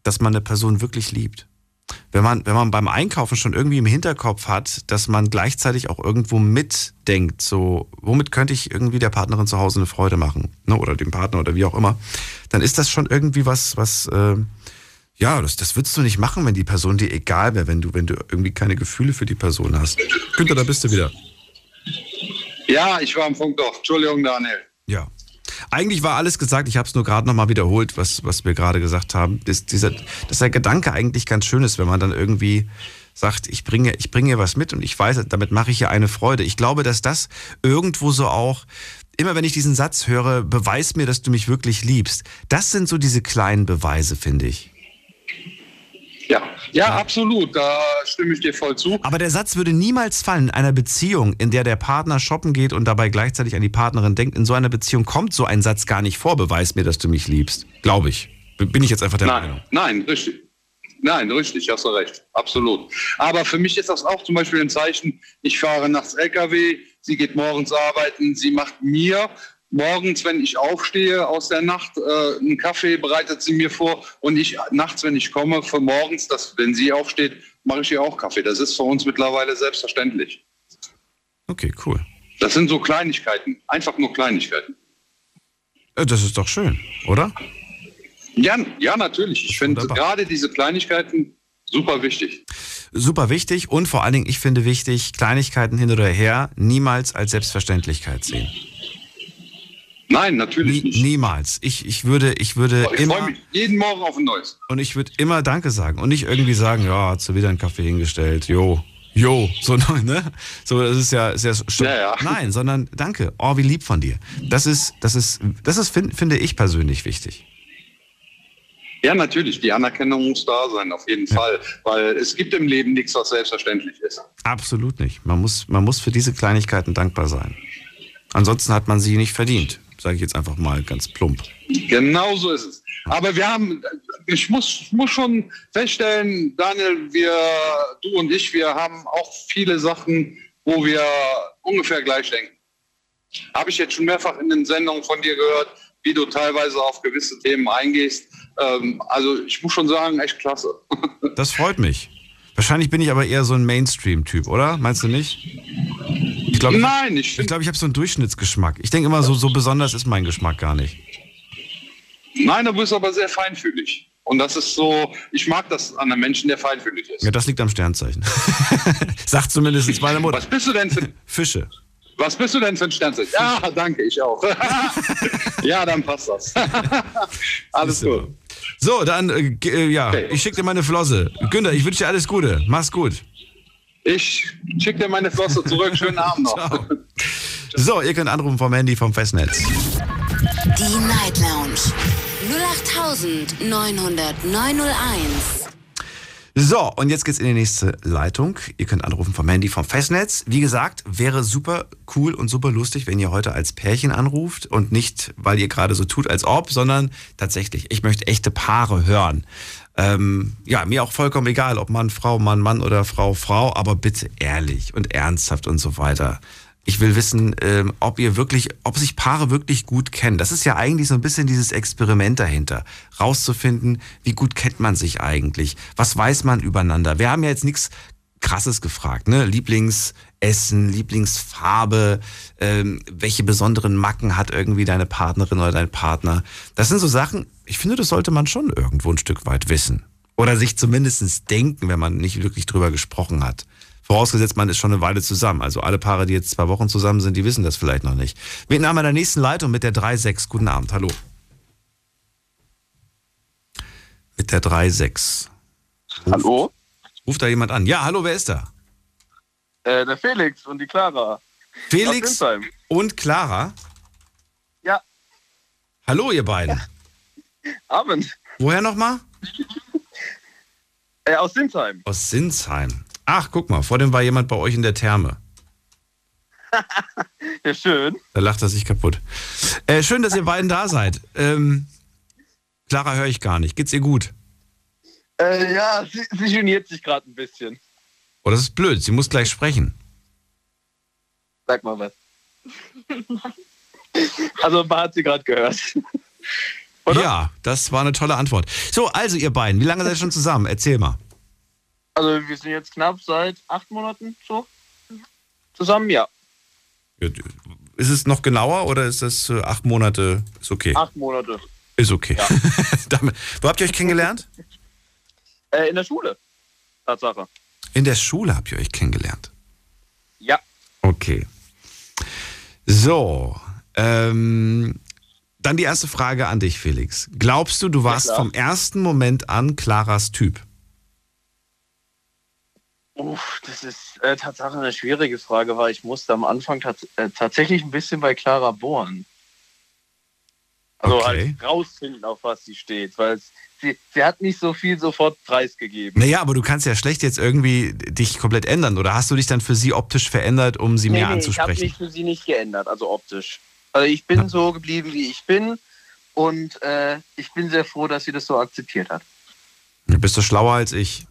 dass man eine Person wirklich liebt wenn man, wenn man beim Einkaufen schon irgendwie im Hinterkopf hat, dass man gleichzeitig auch irgendwo mitdenkt, so, womit könnte ich irgendwie der Partnerin zu Hause eine Freude machen, ne, oder dem Partner oder wie auch immer, dann ist das schon irgendwie was, was, äh, ja, das, das würdest du nicht machen, wenn die Person dir egal wäre, wenn du, wenn du irgendwie keine Gefühle für die Person hast. Günther, da bist du wieder. Ja, ich war am Funk doch. Entschuldigung, Daniel. Ja. Eigentlich war alles gesagt, ich habe es nur gerade nochmal wiederholt, was, was wir gerade gesagt haben. Das, dieser, dass der Gedanke eigentlich ganz schön ist, wenn man dann irgendwie sagt, ich bringe, ich bringe was mit und ich weiß, damit mache ich ihr eine Freude. Ich glaube, dass das irgendwo so auch, immer wenn ich diesen Satz höre, beweis mir, dass du mich wirklich liebst. Das sind so diese kleinen Beweise, finde ich. Ja, ja, absolut, da stimme ich dir voll zu. Aber der Satz würde niemals fallen in einer Beziehung, in der der Partner shoppen geht und dabei gleichzeitig an die Partnerin denkt. In so einer Beziehung kommt so ein Satz gar nicht vor, beweis mir, dass du mich liebst. Glaube ich. Bin ich jetzt einfach der nein, Meinung. Nein, richtig. Nein, richtig, hast du recht. Absolut. Aber für mich ist das auch zum Beispiel ein Zeichen, ich fahre nachts LKW, sie geht morgens arbeiten, sie macht mir morgens, wenn ich aufstehe aus der Nacht, äh, einen Kaffee bereitet sie mir vor und ich nachts, wenn ich komme, für morgens, dass, wenn sie aufsteht, mache ich ihr auch Kaffee. Das ist für uns mittlerweile selbstverständlich. Okay, cool. Das sind so Kleinigkeiten, einfach nur Kleinigkeiten. Äh, das ist doch schön, oder? Ja, ja natürlich. Ich finde gerade diese Kleinigkeiten super wichtig. Super wichtig und vor allen Dingen, ich finde wichtig, Kleinigkeiten hin oder her niemals als Selbstverständlichkeit sehen. Nein, natürlich Nie, nicht. Niemals. Ich, ich würde, ich würde ich immer. freue mich jeden Morgen auf ein neues. Und ich würde immer Danke sagen und nicht irgendwie sagen, ja, hat sie wieder einen Kaffee hingestellt, jo, jo, so, ne? So, das ist ja, ist ja, Ja, ja. Nein, sondern Danke, oh, wie lieb von dir. Das ist, das ist, das ist, find, finde ich persönlich wichtig. Ja, natürlich. Die Anerkennung muss da sein, auf jeden Fall. Weil es gibt im Leben nichts, was selbstverständlich ist. Absolut nicht. Man muss, man muss für diese Kleinigkeiten dankbar sein. Ansonsten hat man sie nicht verdient. Sage ich jetzt einfach mal ganz plump. Genau so ist es. Aber wir haben, ich muss, muss schon feststellen, Daniel, wir, du und ich, wir haben auch viele Sachen, wo wir ungefähr gleich denken. Habe ich jetzt schon mehrfach in den Sendungen von dir gehört, wie du teilweise auf gewisse Themen eingehst. Ähm, also ich muss schon sagen, echt klasse. Das freut mich. Wahrscheinlich bin ich aber eher so ein Mainstream-Typ, oder? Meinst du nicht? Ich glaub, Nein, ich, ich glaube, ich habe so einen Durchschnittsgeschmack. Ich denke immer, so, so besonders ist mein Geschmack gar nicht. Nein, du bist aber sehr feinfühlig. Und das ist so, ich mag das an einem Menschen, der feinfühlig ist. Ja, das liegt am Sternzeichen. Sagt zumindest meine Mutter. Was bist du denn für Fische? Was bist du denn für ein Sternzeichen? Ja, danke, ich auch. ja, dann passt das. Alles gut. So, dann, äh, äh, ja, ich schicke dir meine Flosse. Günther, ich wünsche dir alles Gute. Mach's gut. Ich schicke dir meine Flosse zurück. Schönen Abend noch. So, ihr könnt anrufen vom Handy vom Festnetz. Die Night Lounge 0890901. So, und jetzt geht's in die nächste Leitung. Ihr könnt anrufen vom Handy vom Festnetz. Wie gesagt, wäre super cool und super lustig, wenn ihr heute als Pärchen anruft und nicht, weil ihr gerade so tut, als ob, sondern tatsächlich, ich möchte echte Paare hören. Ähm, ja, mir auch vollkommen egal, ob Mann, Frau, Mann, Mann oder Frau, Frau, aber bitte ehrlich und ernsthaft und so weiter. Ich will wissen, ähm, ob ihr wirklich, ob sich Paare wirklich gut kennen. Das ist ja eigentlich so ein bisschen dieses Experiment dahinter. Rauszufinden, wie gut kennt man sich eigentlich? Was weiß man übereinander? Wir haben ja jetzt nichts krasses gefragt, ne? Lieblingsessen, Lieblingsfarbe, ähm, welche besonderen Macken hat irgendwie deine Partnerin oder dein Partner? Das sind so Sachen, ich finde, das sollte man schon irgendwo ein Stück weit wissen. Oder sich zumindest denken, wenn man nicht wirklich drüber gesprochen hat. Vorausgesetzt, man ist schon eine Weile zusammen. Also alle Paare, die jetzt zwei Wochen zusammen sind, die wissen das vielleicht noch nicht. Wir haben an der nächsten Leitung mit der 3.6. Guten Abend, hallo. Mit der 3.6. Hallo? Ruft da jemand an? Ja, hallo, wer ist da? Äh, der Felix und die Clara. Felix und Clara. Ja. Hallo, ihr beiden. Abend. Woher nochmal? Äh, aus Sinsheim. Aus Sinsheim. Ach, guck mal, vor dem war jemand bei euch in der Therme. Ja, schön. Da lacht er sich kaputt. Äh, schön, dass ihr beiden da seid. Ähm, Clara höre ich gar nicht. Geht's ihr gut? Äh, ja, sie, sie geniert sich gerade ein bisschen. Oh, das ist blöd. Sie muss gleich sprechen. Sag mal was. Also, man hat sie gerade gehört. Ja, das war eine tolle Antwort. So, also ihr beiden, wie lange seid ihr schon zusammen? Erzähl mal. Also, wir sind jetzt knapp seit acht Monaten so zusammen, ja. Ist es noch genauer oder ist das äh, acht Monate? Ist okay. Acht Monate. Ist okay. Damit, wo habt ihr euch kennengelernt? Äh, in der Schule. Tatsache. In der Schule habt ihr euch kennengelernt. Ja. Okay. So, ähm, dann die erste Frage an dich, Felix. Glaubst du, du warst klar. vom ersten Moment an Claras Typ? Uff, das ist äh, Tatsache eine schwierige Frage, weil ich musste am Anfang tats äh, tatsächlich ein bisschen bei Clara bohren. Also Okay. halt rausfinden, auf was sie steht, weil es, sie, sie hat nicht so viel sofort preisgegeben. Naja, aber du kannst ja schlecht jetzt irgendwie dich komplett ändern. Oder hast du dich dann für sie optisch verändert, um sie mehr nee, nee, ich habe anzusprechen? mich für sie nicht geändert, also optisch. Also ich bin so geblieben, wie ich bin und äh, ich bin sehr froh, dass sie das so akzeptiert hat. Du bist du schlauer als ich.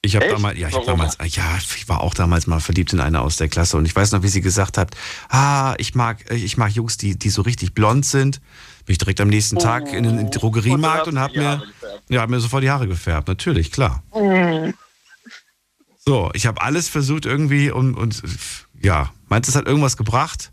Ich habe damals, ja, ich hab damals, ja, ich war auch damals mal verliebt in eine aus der Klasse und ich weiß noch, wie sie gesagt hat, ah, ich mag, ich mag Jungs, die, die so richtig blond sind. Bin ich direkt am nächsten Tag in den Drogeriemarkt Oh, Und dann hab mir, gefärbt. ja, hab mir sofort die Haare gefärbt. Natürlich, klar. So, ich habe alles versucht irgendwie und, und ja, meinst du, es hat irgendwas gebracht?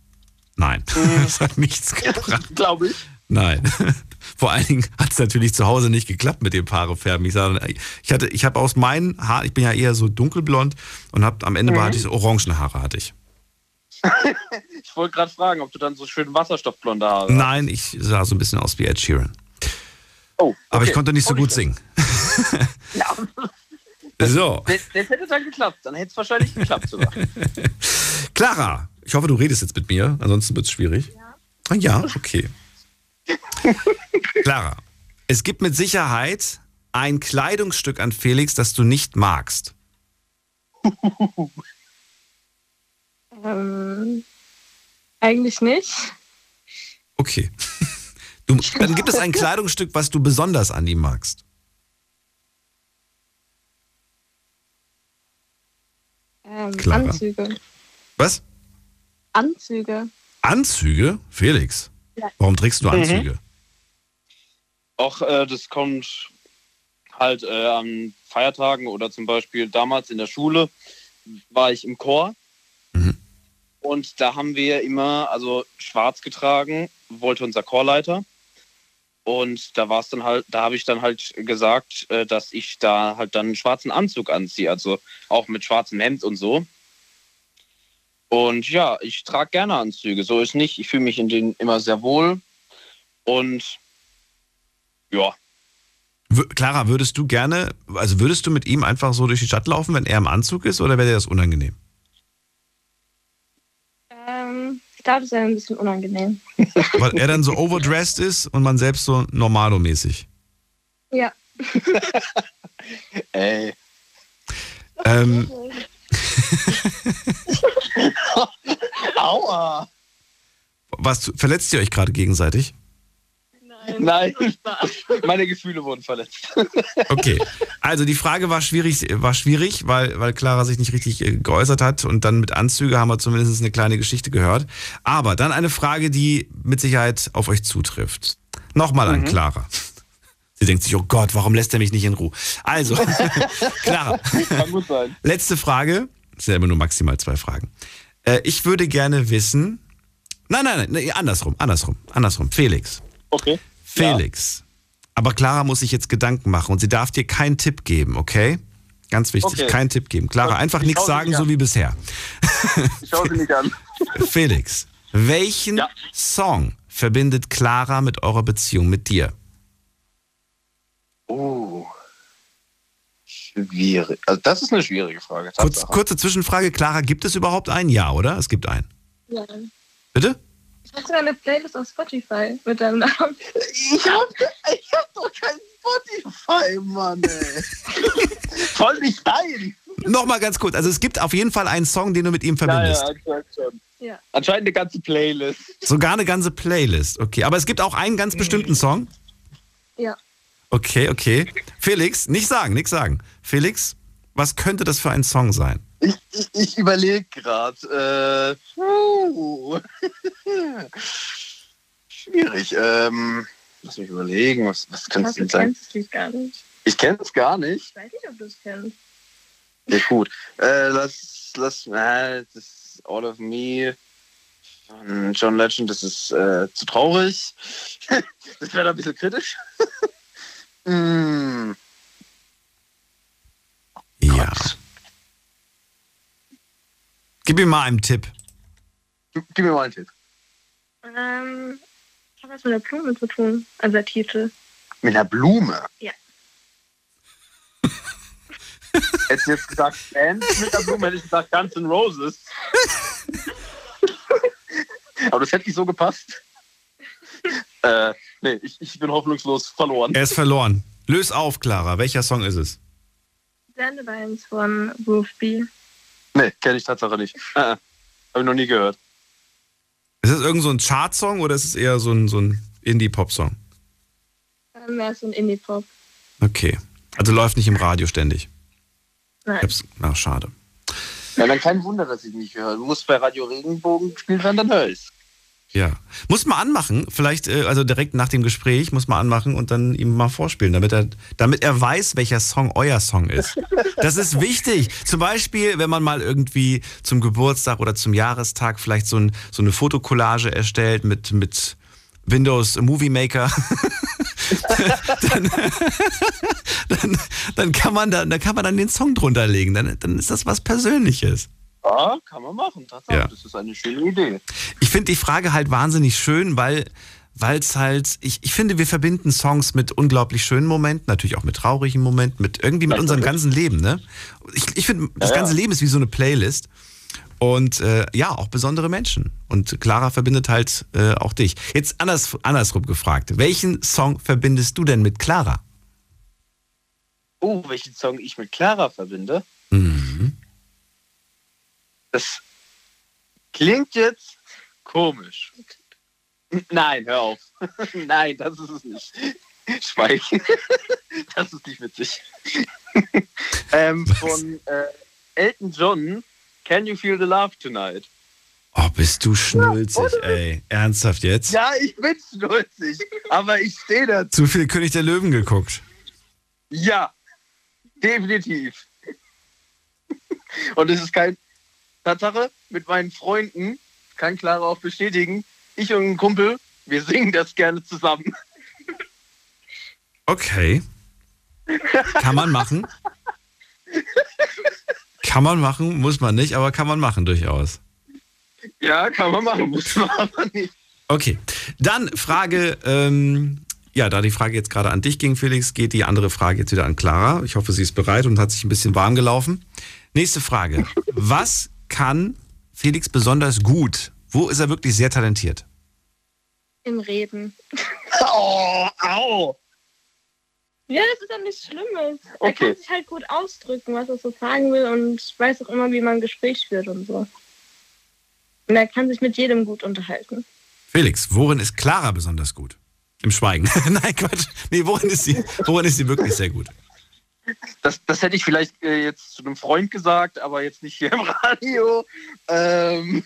Nein, es hat nichts gebracht. Glaube ich. Nein. Vor allen Dingen hat es natürlich zu Hause nicht geklappt mit dem Haarefärben. Ich sage, ich hatte, ich habe aus meinen Haaren, ich bin ja eher so dunkelblond und hab, am Ende Mhm. hatte ich so orangen Haare hatte ich. Ich wollte gerade fragen, ob du dann so schön wasserstoffblonde Haare hast. Nein, ich sah so ein bisschen aus wie Ed Sheeran. Oh, Aber ich okay. konnte nicht so gut singen. So, Das, das hätte dann geklappt, dann hätte es wahrscheinlich geklappt sogar. Clara, ich hoffe, du redest jetzt mit mir, ansonsten wird es schwierig. Ja. ja, okay. Clara, es gibt mit Sicherheit ein Kleidungsstück an Felix, das du nicht magst. Ähm, eigentlich nicht. Okay. Du, dann gibt es ein Kleidungsstück, was du besonders an ihm magst. Ähm, Clara. Anzüge. Was? Anzüge. Anzüge? Felix, Ja. warum trägst du Mhm. Anzüge? Auch äh, das kommt halt äh, an Feiertagen oder zum Beispiel damals in der Schule war ich im Chor. Und da haben wir immer also schwarz getragen, wollte unser Chorleiter. Und da war es dann halt, da habe ich dann halt gesagt, äh, dass ich da halt dann einen schwarzen Anzug anziehe, also auch mit schwarzem Hemd und so. Und ja, ich trage gerne Anzüge, so ist nicht. Ich fühle mich in denen immer sehr wohl. Und ja, Clara, würdest du gerne, also würdest du mit ihm einfach so durch die Stadt laufen, wenn er im Anzug ist, oder wäre dir das unangenehm? Ähm, ich glaube, das wäre ein bisschen unangenehm. Weil er dann so overdressed ist und man selbst so normalo-mäßig. Ja. ey. Ähm, Aua! was, verletzt ihr euch gerade gegenseitig? Nein, meine Gefühle wurden verletzt. Okay, also die Frage war schwierig, war schwierig, weil, weil Clara sich nicht richtig äh, geäußert hat und dann mit Anzüge haben wir zumindest eine kleine Geschichte gehört. Aber dann eine Frage, die mit Sicherheit auf euch zutrifft. Nochmal an Mhm. Clara. Sie denkt sich, oh Gott, warum lässt er mich nicht in Ruhe? Also, Clara, Kann gut sein. letzte Frage. Es sind ja immer nur maximal zwei Fragen. Äh, ich würde gerne wissen. Nein, nein, nein, andersrum, andersrum, andersrum. Felix. Okay. Felix. Aber Clara muss sich jetzt Gedanken machen und sie darf dir keinen Tipp geben, okay? Ganz wichtig, Okay. keinen Tipp geben. Clara, einfach nichts sagen, so wie bisher. Ich schaue sie nicht an. Felix, welchen Song verbindet Clara mit eurer Beziehung, mit dir? Oh. Schwierig. Also das ist eine schwierige Frage. Kurz, kurze Zwischenfrage, Clara, gibt es überhaupt einen? Ja, oder? Es gibt einen. Ja. Bitte? Ich habe sogar eine Playlist auf Spotify mit deinem Namen. Ich hab, ich hab doch kein Spotify, Mann, ey. Voll nicht rein. Nochmal ganz kurz, also es gibt auf jeden Fall einen Song, den du mit ihm Ja, verbindest. ja, anscheinend schon. Ja. Anscheinend eine ganze Playlist. Sogar eine ganze Playlist. Okay, aber es gibt auch einen ganz bestimmten Song. Ja. Okay, okay. Felix, nicht sagen, nicht sagen. Felix, was könnte das für ein Song sein? Ich, ich, ich überlege gerade. Äh. Schwierig. Ähm, lass mich überlegen, was, was könnte es Du denn sein? kennst dich gar nicht. Ich kenne es gar nicht. Ich weiß nicht, ob du es kennst. Ja, gut. Äh, lass, lass, äh, das ist All of Me von John Legend, das ist äh, zu traurig. das wäre ein bisschen kritisch. mm. Ja. Gib mir mal einen Tipp. Gib mir mal einen Tipp. Ähm, ich habe was mit der Blume zu tun. Also der Titel. Mit einer Blume. Ja. Hättest du jetzt gesagt Band mit der Blume, hätte ich gesagt Guns N' Roses. Aber das hätte nicht so gepasst. Äh, nee, ich, ich bin hoffnungslos verloren. Er ist verloren. Löse auf, Clara. Welcher Song ist es? Dandelions von Roof B. Nee, kenne ich Tatsache nicht. Äh, Habe ich noch nie gehört. Ist es irgend so ein Chart-Song oder ist es eher so ein, so ein Indie-Pop-Song? Ähm, Mehr so ein Indie-Pop. Okay. Also läuft nicht im Radio ständig. Nein. Ich hab's, ach, schade. Ja, dann kein Wunder, dass ich nicht höre. Muss bei Radio Regenbogen gespielt werden, dann höre ich's. Ja. Muss mal anmachen, vielleicht, äh, also direkt nach dem Gespräch, muss mal anmachen und dann ihm mal vorspielen, damit er, damit er weiß, welcher Song euer Song ist. Das ist wichtig. Zum Beispiel, wenn man mal irgendwie zum Geburtstag oder zum Jahrestag vielleicht so, ein, so eine Fotokollage erstellt mit, mit Windows Movie Maker. dann, dann, dann, kann man da, dann kann man dann den Song drunter legen. Dann, dann ist das was Persönliches. Ja, kann man machen. Tatsache. Ja. Das ist eine schöne Idee. Ich finde die Frage halt wahnsinnig schön, weil es halt, ich, ich finde, wir verbinden Songs mit unglaublich schönen Momenten, natürlich auch mit traurigen Momenten, mit irgendwie mit unserem ganzen Leben, ne? Ich, ich finde, das Ja, ja. ganze Leben ist wie so eine Playlist. Und äh, ja, auch besondere Menschen. Und Clara verbindet halt äh, auch dich. Jetzt anders, andersrum gefragt. Welchen Song verbindest du denn mit Clara? Oh, welchen Song ich mit Clara verbinde? Mhm. Das klingt jetzt komisch. Nein, hör auf. Nein, das ist es nicht. Schweig. Das ist nicht witzig. ähm, von äh, Elton John, Can You Feel the Love Tonight? Oh, bist du schnulzig, ey. Ernsthaft jetzt? Ja, ich bin schnulzig, aber ich stehe dazu. Zu viel König der Löwen geguckt. Ja, definitiv. Und es ist kein Tatsache, mit meinen Freunden, kann Clara auch bestätigen, ich und ein Kumpel, wir singen das gerne zusammen. Okay. Kann man machen. Kann man machen, muss man nicht, aber kann man machen durchaus. Ja, kann man machen, muss man aber nicht. Okay, dann Frage, ähm, ja, da die Frage jetzt gerade an dich ging, Felix, geht die andere Frage jetzt wieder an Clara. Ich hoffe, sie ist bereit und hat sich ein bisschen warm gelaufen. Nächste Frage. Was kann Felix besonders gut? Wo ist er wirklich sehr talentiert? Im Reden. Oh, au! Ja, das ist ja nichts Schlimmes. Er Okay. kann sich halt gut ausdrücken, was er so sagen will und weiß auch immer, wie man ein Gespräch führt und so. Und er kann sich mit jedem gut unterhalten. Felix, worin ist Clara besonders gut? Im Schweigen. Nein, Quatsch. Nee, worin ist sie, worin ist sie wirklich sehr gut? Das, das hätte ich vielleicht äh, jetzt zu einem Freund gesagt, aber jetzt nicht hier im Radio. Ähm,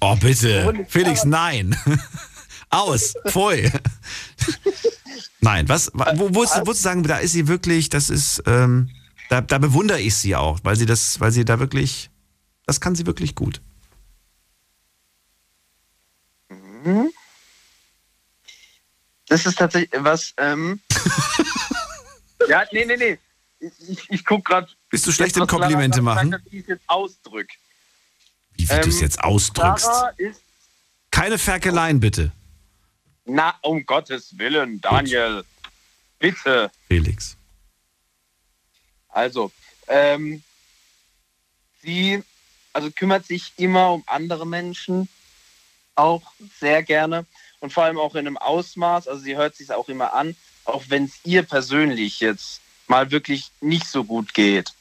Oh, bitte. Felix, nein. Aus. Pfui. Nein, was, wo, wo, wo zu sagen, da ist sie wirklich, das ist, ähm, da, da bewundere ich sie auch, weil sie das, weil sie da wirklich, das kann sie wirklich gut. Mhm. Das ist tatsächlich was. Ähm, ja, nee, nee, nee. Ich, ich gucke gerade. Bist du schlecht im Komplimente machen? Wie ich es jetzt ausdrück. Wie, wie du es jetzt ausdrückst. Sarah ist. Keine Ferkeleien, bitte. Na, um Gottes Willen, Daniel. Bitte. Felix. Also, ähm, sie also kümmert sich immer um andere Menschen, auch sehr gerne und vor allem auch in einem Ausmaß. Also sie hört sich auch immer an, auch wenn es ihr persönlich jetzt mal wirklich nicht so gut geht.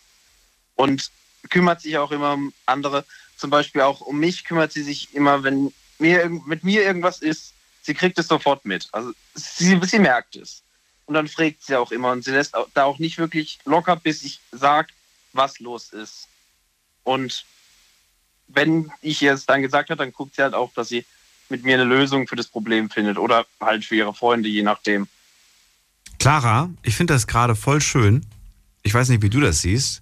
Und kümmert sich auch immer um andere. Zum Beispiel auch um mich kümmert sie sich immer, wenn mir, mit mir irgendwas ist. Sie kriegt es sofort mit. Also sie, sie merkt es. Und dann fragt sie auch immer und sie lässt da auch nicht wirklich locker, bis ich sage, was los ist. Und wenn ich ihr es dann gesagt habe, dann guckt sie halt auch, dass sie mit mir eine Lösung für das Problem findet oder halt für ihre Freunde, je nachdem. Clara, ich finde das gerade voll schön. Ich weiß nicht, wie du das siehst,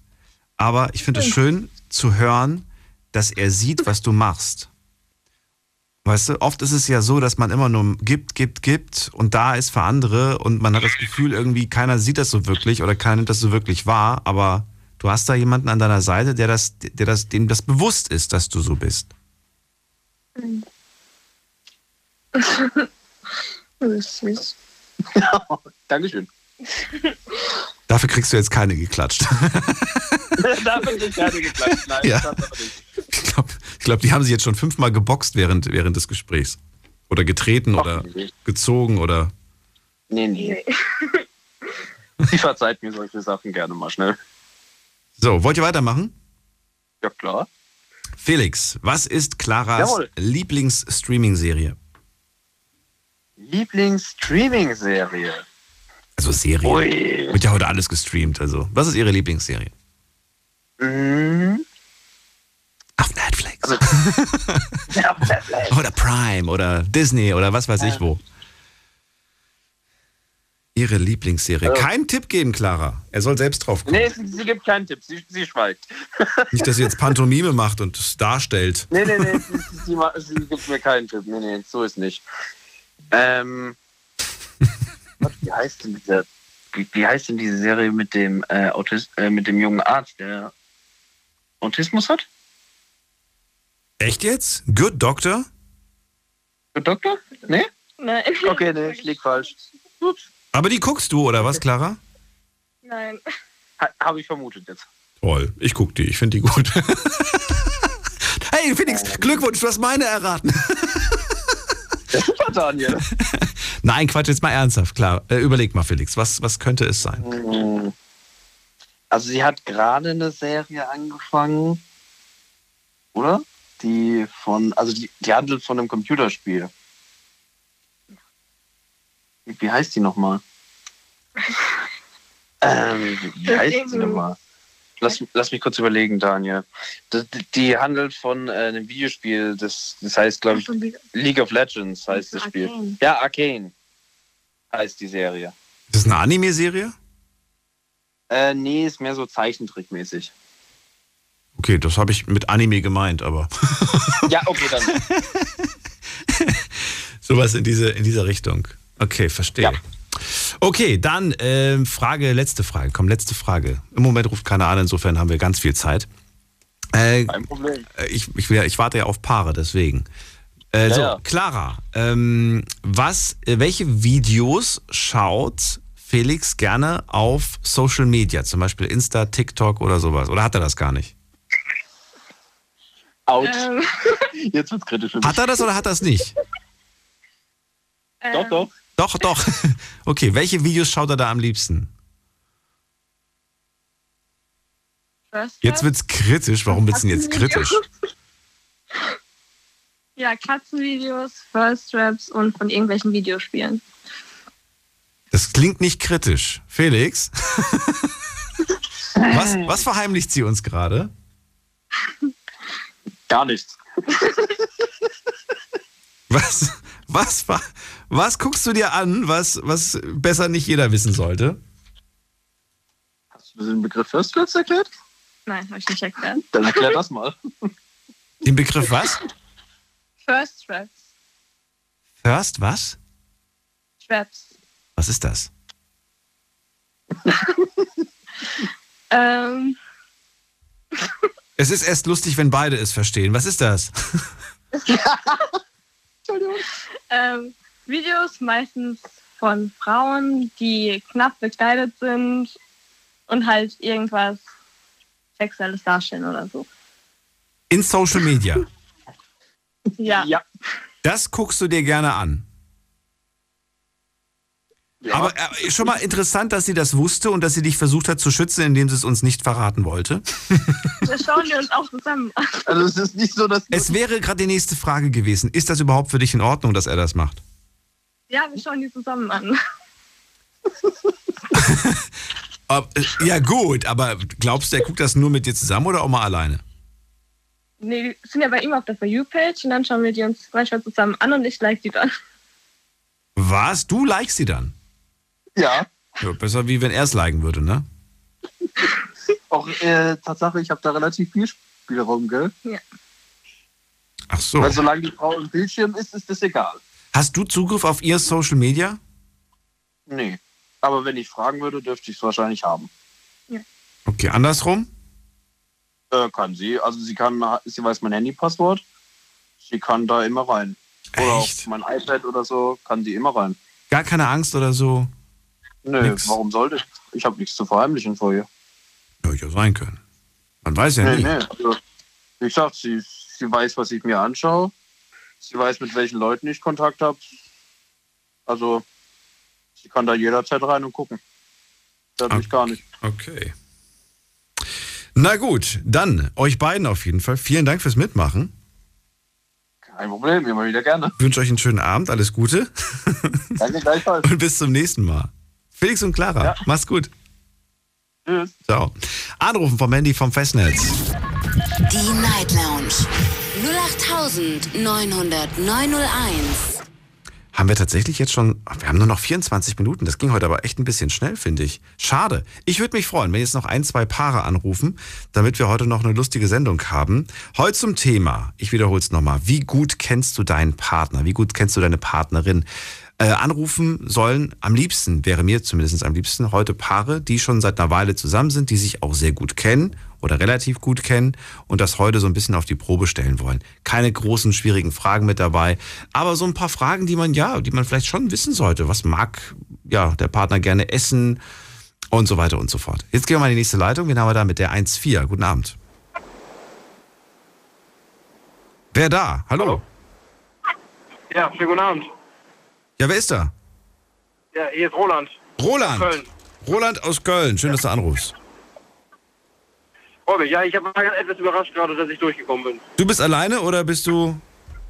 aber ich finde es schön zu hören, dass er sieht, was du machst. Weißt du, oft ist es ja so, dass man immer nur gibt, gibt, gibt und da ist für andere und man hat das Gefühl, irgendwie keiner sieht das so wirklich oder keiner nimmt das so wirklich wahr, aber du hast da jemanden an deiner Seite, der das, der das, dem das bewusst ist, dass du so bist. Das ist süß. Dankeschön. Dafür kriegst du jetzt keine geklatscht. da bin ich gerne geklatscht. Nein, Ja. das hat aber nicht. Ich glaube, glaub, die haben sie jetzt schon fünfmal geboxt während, während des Gesprächs. Oder getreten oder gezogen oder. Nee, nee. Sie verzeiht mir solche Sachen gerne mal schnell. So, wollt ihr weitermachen? Ja, klar. Felix, was ist Claras. Lieblings-Streaming-Serie? Lieblings-Streaming-Serie. Also Serie. Ui. Wird ja heute alles gestreamt. Also, was ist Ihre Lieblingsserie? Mhm. Auf Netflix. Ja, auf Netflix. Oder Prime oder Disney oder was weiß ich wo. Ihre Lieblingsserie. Äh. Keinen Tipp geben, Clara. Er soll selbst drauf kommen. Nee, sie, sie gibt keinen Tipp. Sie, sie schweigt. Nicht, dass sie jetzt Pantomime macht und es darstellt. Nee, nee, nee. Sie, sie, sie gibt mir keinen Tipp. Nee, nee, so ist nicht. Ähm. Gott, wie heißt denn diese, wie, wie heißt denn diese Serie mit dem, äh, Autis, äh, mit dem jungen Arzt, der Autismus hat? Echt jetzt? Good Doctor? Good Doctor? Nee? Nein. Okay, nee, ich lieg falsch. Ups. Aber die guckst du, oder was, Clara? Nein. Ha, Habe ich vermutet jetzt. Toll, ich guck die, ich finde die gut. hey, Felix, Glückwunsch, du hast meine erraten. Daniel. Nein, Quatsch, jetzt mal ernsthaft, klar. Äh, überleg mal, Felix, was, was könnte es sein? Hm. Also sie hat gerade eine Serie angefangen, oder? Die von, also die, die handelt von einem Computerspiel. Wie, heißt die nochmal? ähm, wie, wie heißt die nochmal? Lass, lass mich kurz überlegen, Daniel. Das, die handelt von äh, einem Videospiel, das, das heißt, glaube ich, League of Legends heißt das Spiel. Arcane. Ja, Arcane heißt die Serie. Ist das eine Anime-Serie? Äh, nee, ist mehr so Zeichentrickmäßig. Okay, das habe ich mit Anime gemeint, aber Ja, okay, dann. sowas in diese, in dieser Richtung. Okay, verstehe. Okay, dann ähm, Frage, letzte Frage. Komm, letzte Frage. Im Moment ruft keiner an, insofern haben wir ganz viel Zeit. Äh, Kein Problem. äh, ich, ich, will- ich warte ja auf Paare, deswegen. Äh, Ja, so, ja. Clara, ähm, was, äh, welche Videos schaut Felix gerne auf Social Media, zum Beispiel Insta, TikTok oder sowas? Oder hat er das gar nicht? Out. Ähm, Jetzt wird's kritisch für mich. Hat er das oder hat er es nicht? Doch, doch. Doch, doch. Okay, welche Videos schaut er da am liebsten? Was? Jetzt wird's kritisch. Warum wird's denn jetzt kritisch? Ja, Katzenvideos, First Raps und von irgendwelchen Videospielen. Das klingt nicht kritisch. Felix? was, was verheimlicht sie uns gerade? Gar nichts. Was, was, wa- was guckst du dir an, was, was besser nicht jeder wissen sollte? Hast du den Begriff First Class erklärt? Nein, habe ich nicht erklärt. Dann erklär das mal. Den Begriff was? First Straps. First was? Straps. Was ist das? Ähm, Es ist erst lustig, wenn beide es verstehen. Was ist das? ähm, Videos meistens von Frauen, die knapp bekleidet sind und halt irgendwas Sexuelles darstellen oder so. In Social Media. Ja. ja. Das guckst du dir gerne an. Aber äh, schon mal interessant, dass sie das wusste und dass sie dich versucht hat zu schützen, indem sie es uns nicht verraten wollte. Das schauen wir uns auch zusammen an. Also es ist nicht so, dass... Es wäre gerade die nächste Frage gewesen. Ist das überhaupt für dich in Ordnung, dass er das macht? Ja, wir schauen die zusammen an. Ob- äh, ja gut, aber glaubst du, er guckt das nur mit dir zusammen oder auch mal alleine? Nee, die sind ja bei ihm auf der For You-Page und dann schauen wir die uns manchmal zusammen an und ich like die dann. Was? Du likest sie dann? Ja. Ja, besser wie wenn er es liken würde, ne? Auch äh, Tatsache, ich habe da relativ viel Spielraum, gell? Ja. Ach so. Weil solange die Frau im Bildschirm ist, ist das egal. Hast du Zugriff auf ihr Social Media? Nee. Aber wenn ich fragen würde, dürfte ich es wahrscheinlich haben. Okay, andersrum? Äh, kann sie. Also sie kann, sie weiß mein Handypasswort. Sie kann da immer rein. Oder auf mein iPad oder so kann sie immer rein. Gar keine Angst oder so? Nö, Nix. warum sollte ich? Ich habe nichts zu verheimlichen vor ihr. Ja, ja sein können. Man weiß ja nee, nie. nee. Also, wie gesagt, sie, sie weiß, was ich mir anschaue. Sie weiß, mit welchen Leuten ich Kontakt habe. Also, sie kann da jederzeit rein und gucken. Das mich gar nicht. Okay. Na gut, dann euch beiden auf jeden Fall. Vielen Dank fürs Mitmachen. Kein Problem, immer wieder gerne. Ich wünsche euch einen schönen Abend, alles Gute. Danke gleichfalls. Und bis zum nächsten Mal. Felix und Clara, mach's gut. Tschüss. Ciao. Anrufen vom Handy vom Festnetz. Die Night Lounge 0890901. Haben wir tatsächlich jetzt schon, wir haben nur noch 24 Minuten. Das ging heute aber echt ein bisschen schnell, finde ich. Schade. Ich würde mich freuen, wenn jetzt noch ein, zwei Paare anrufen, damit wir heute noch eine lustige Sendung haben. Heute zum Thema, ich wiederhole es nochmal, wie gut kennst du deinen Partner? Wie gut kennst du deine Partnerin? Äh, anrufen sollen am liebsten, wäre mir zumindest am liebsten, heute Paare, die schon seit einer Weile zusammen sind, die sich auch sehr gut kennen oder relativ gut kennen und das heute so ein bisschen auf die Probe stellen wollen. Keine großen, schwierigen Fragen mit dabei, aber so ein paar Fragen, die man ja, die man vielleicht schon wissen sollte. Was mag ja der Partner gerne essen und so weiter und so fort. Jetzt gehen wir mal in die nächste Leitung. Wen haben wir da mit der 1.4? Guten Abend. Wer da? Hallo. Ja, schönen guten Abend. Ja, wer ist da? Ja, hier ist Roland. Roland. Köln. Roland aus Köln. Schön, dass du anrufst. Robin, ja, ich war etwas überrascht gerade, dass ich durchgekommen bin. Du bist alleine oder bist du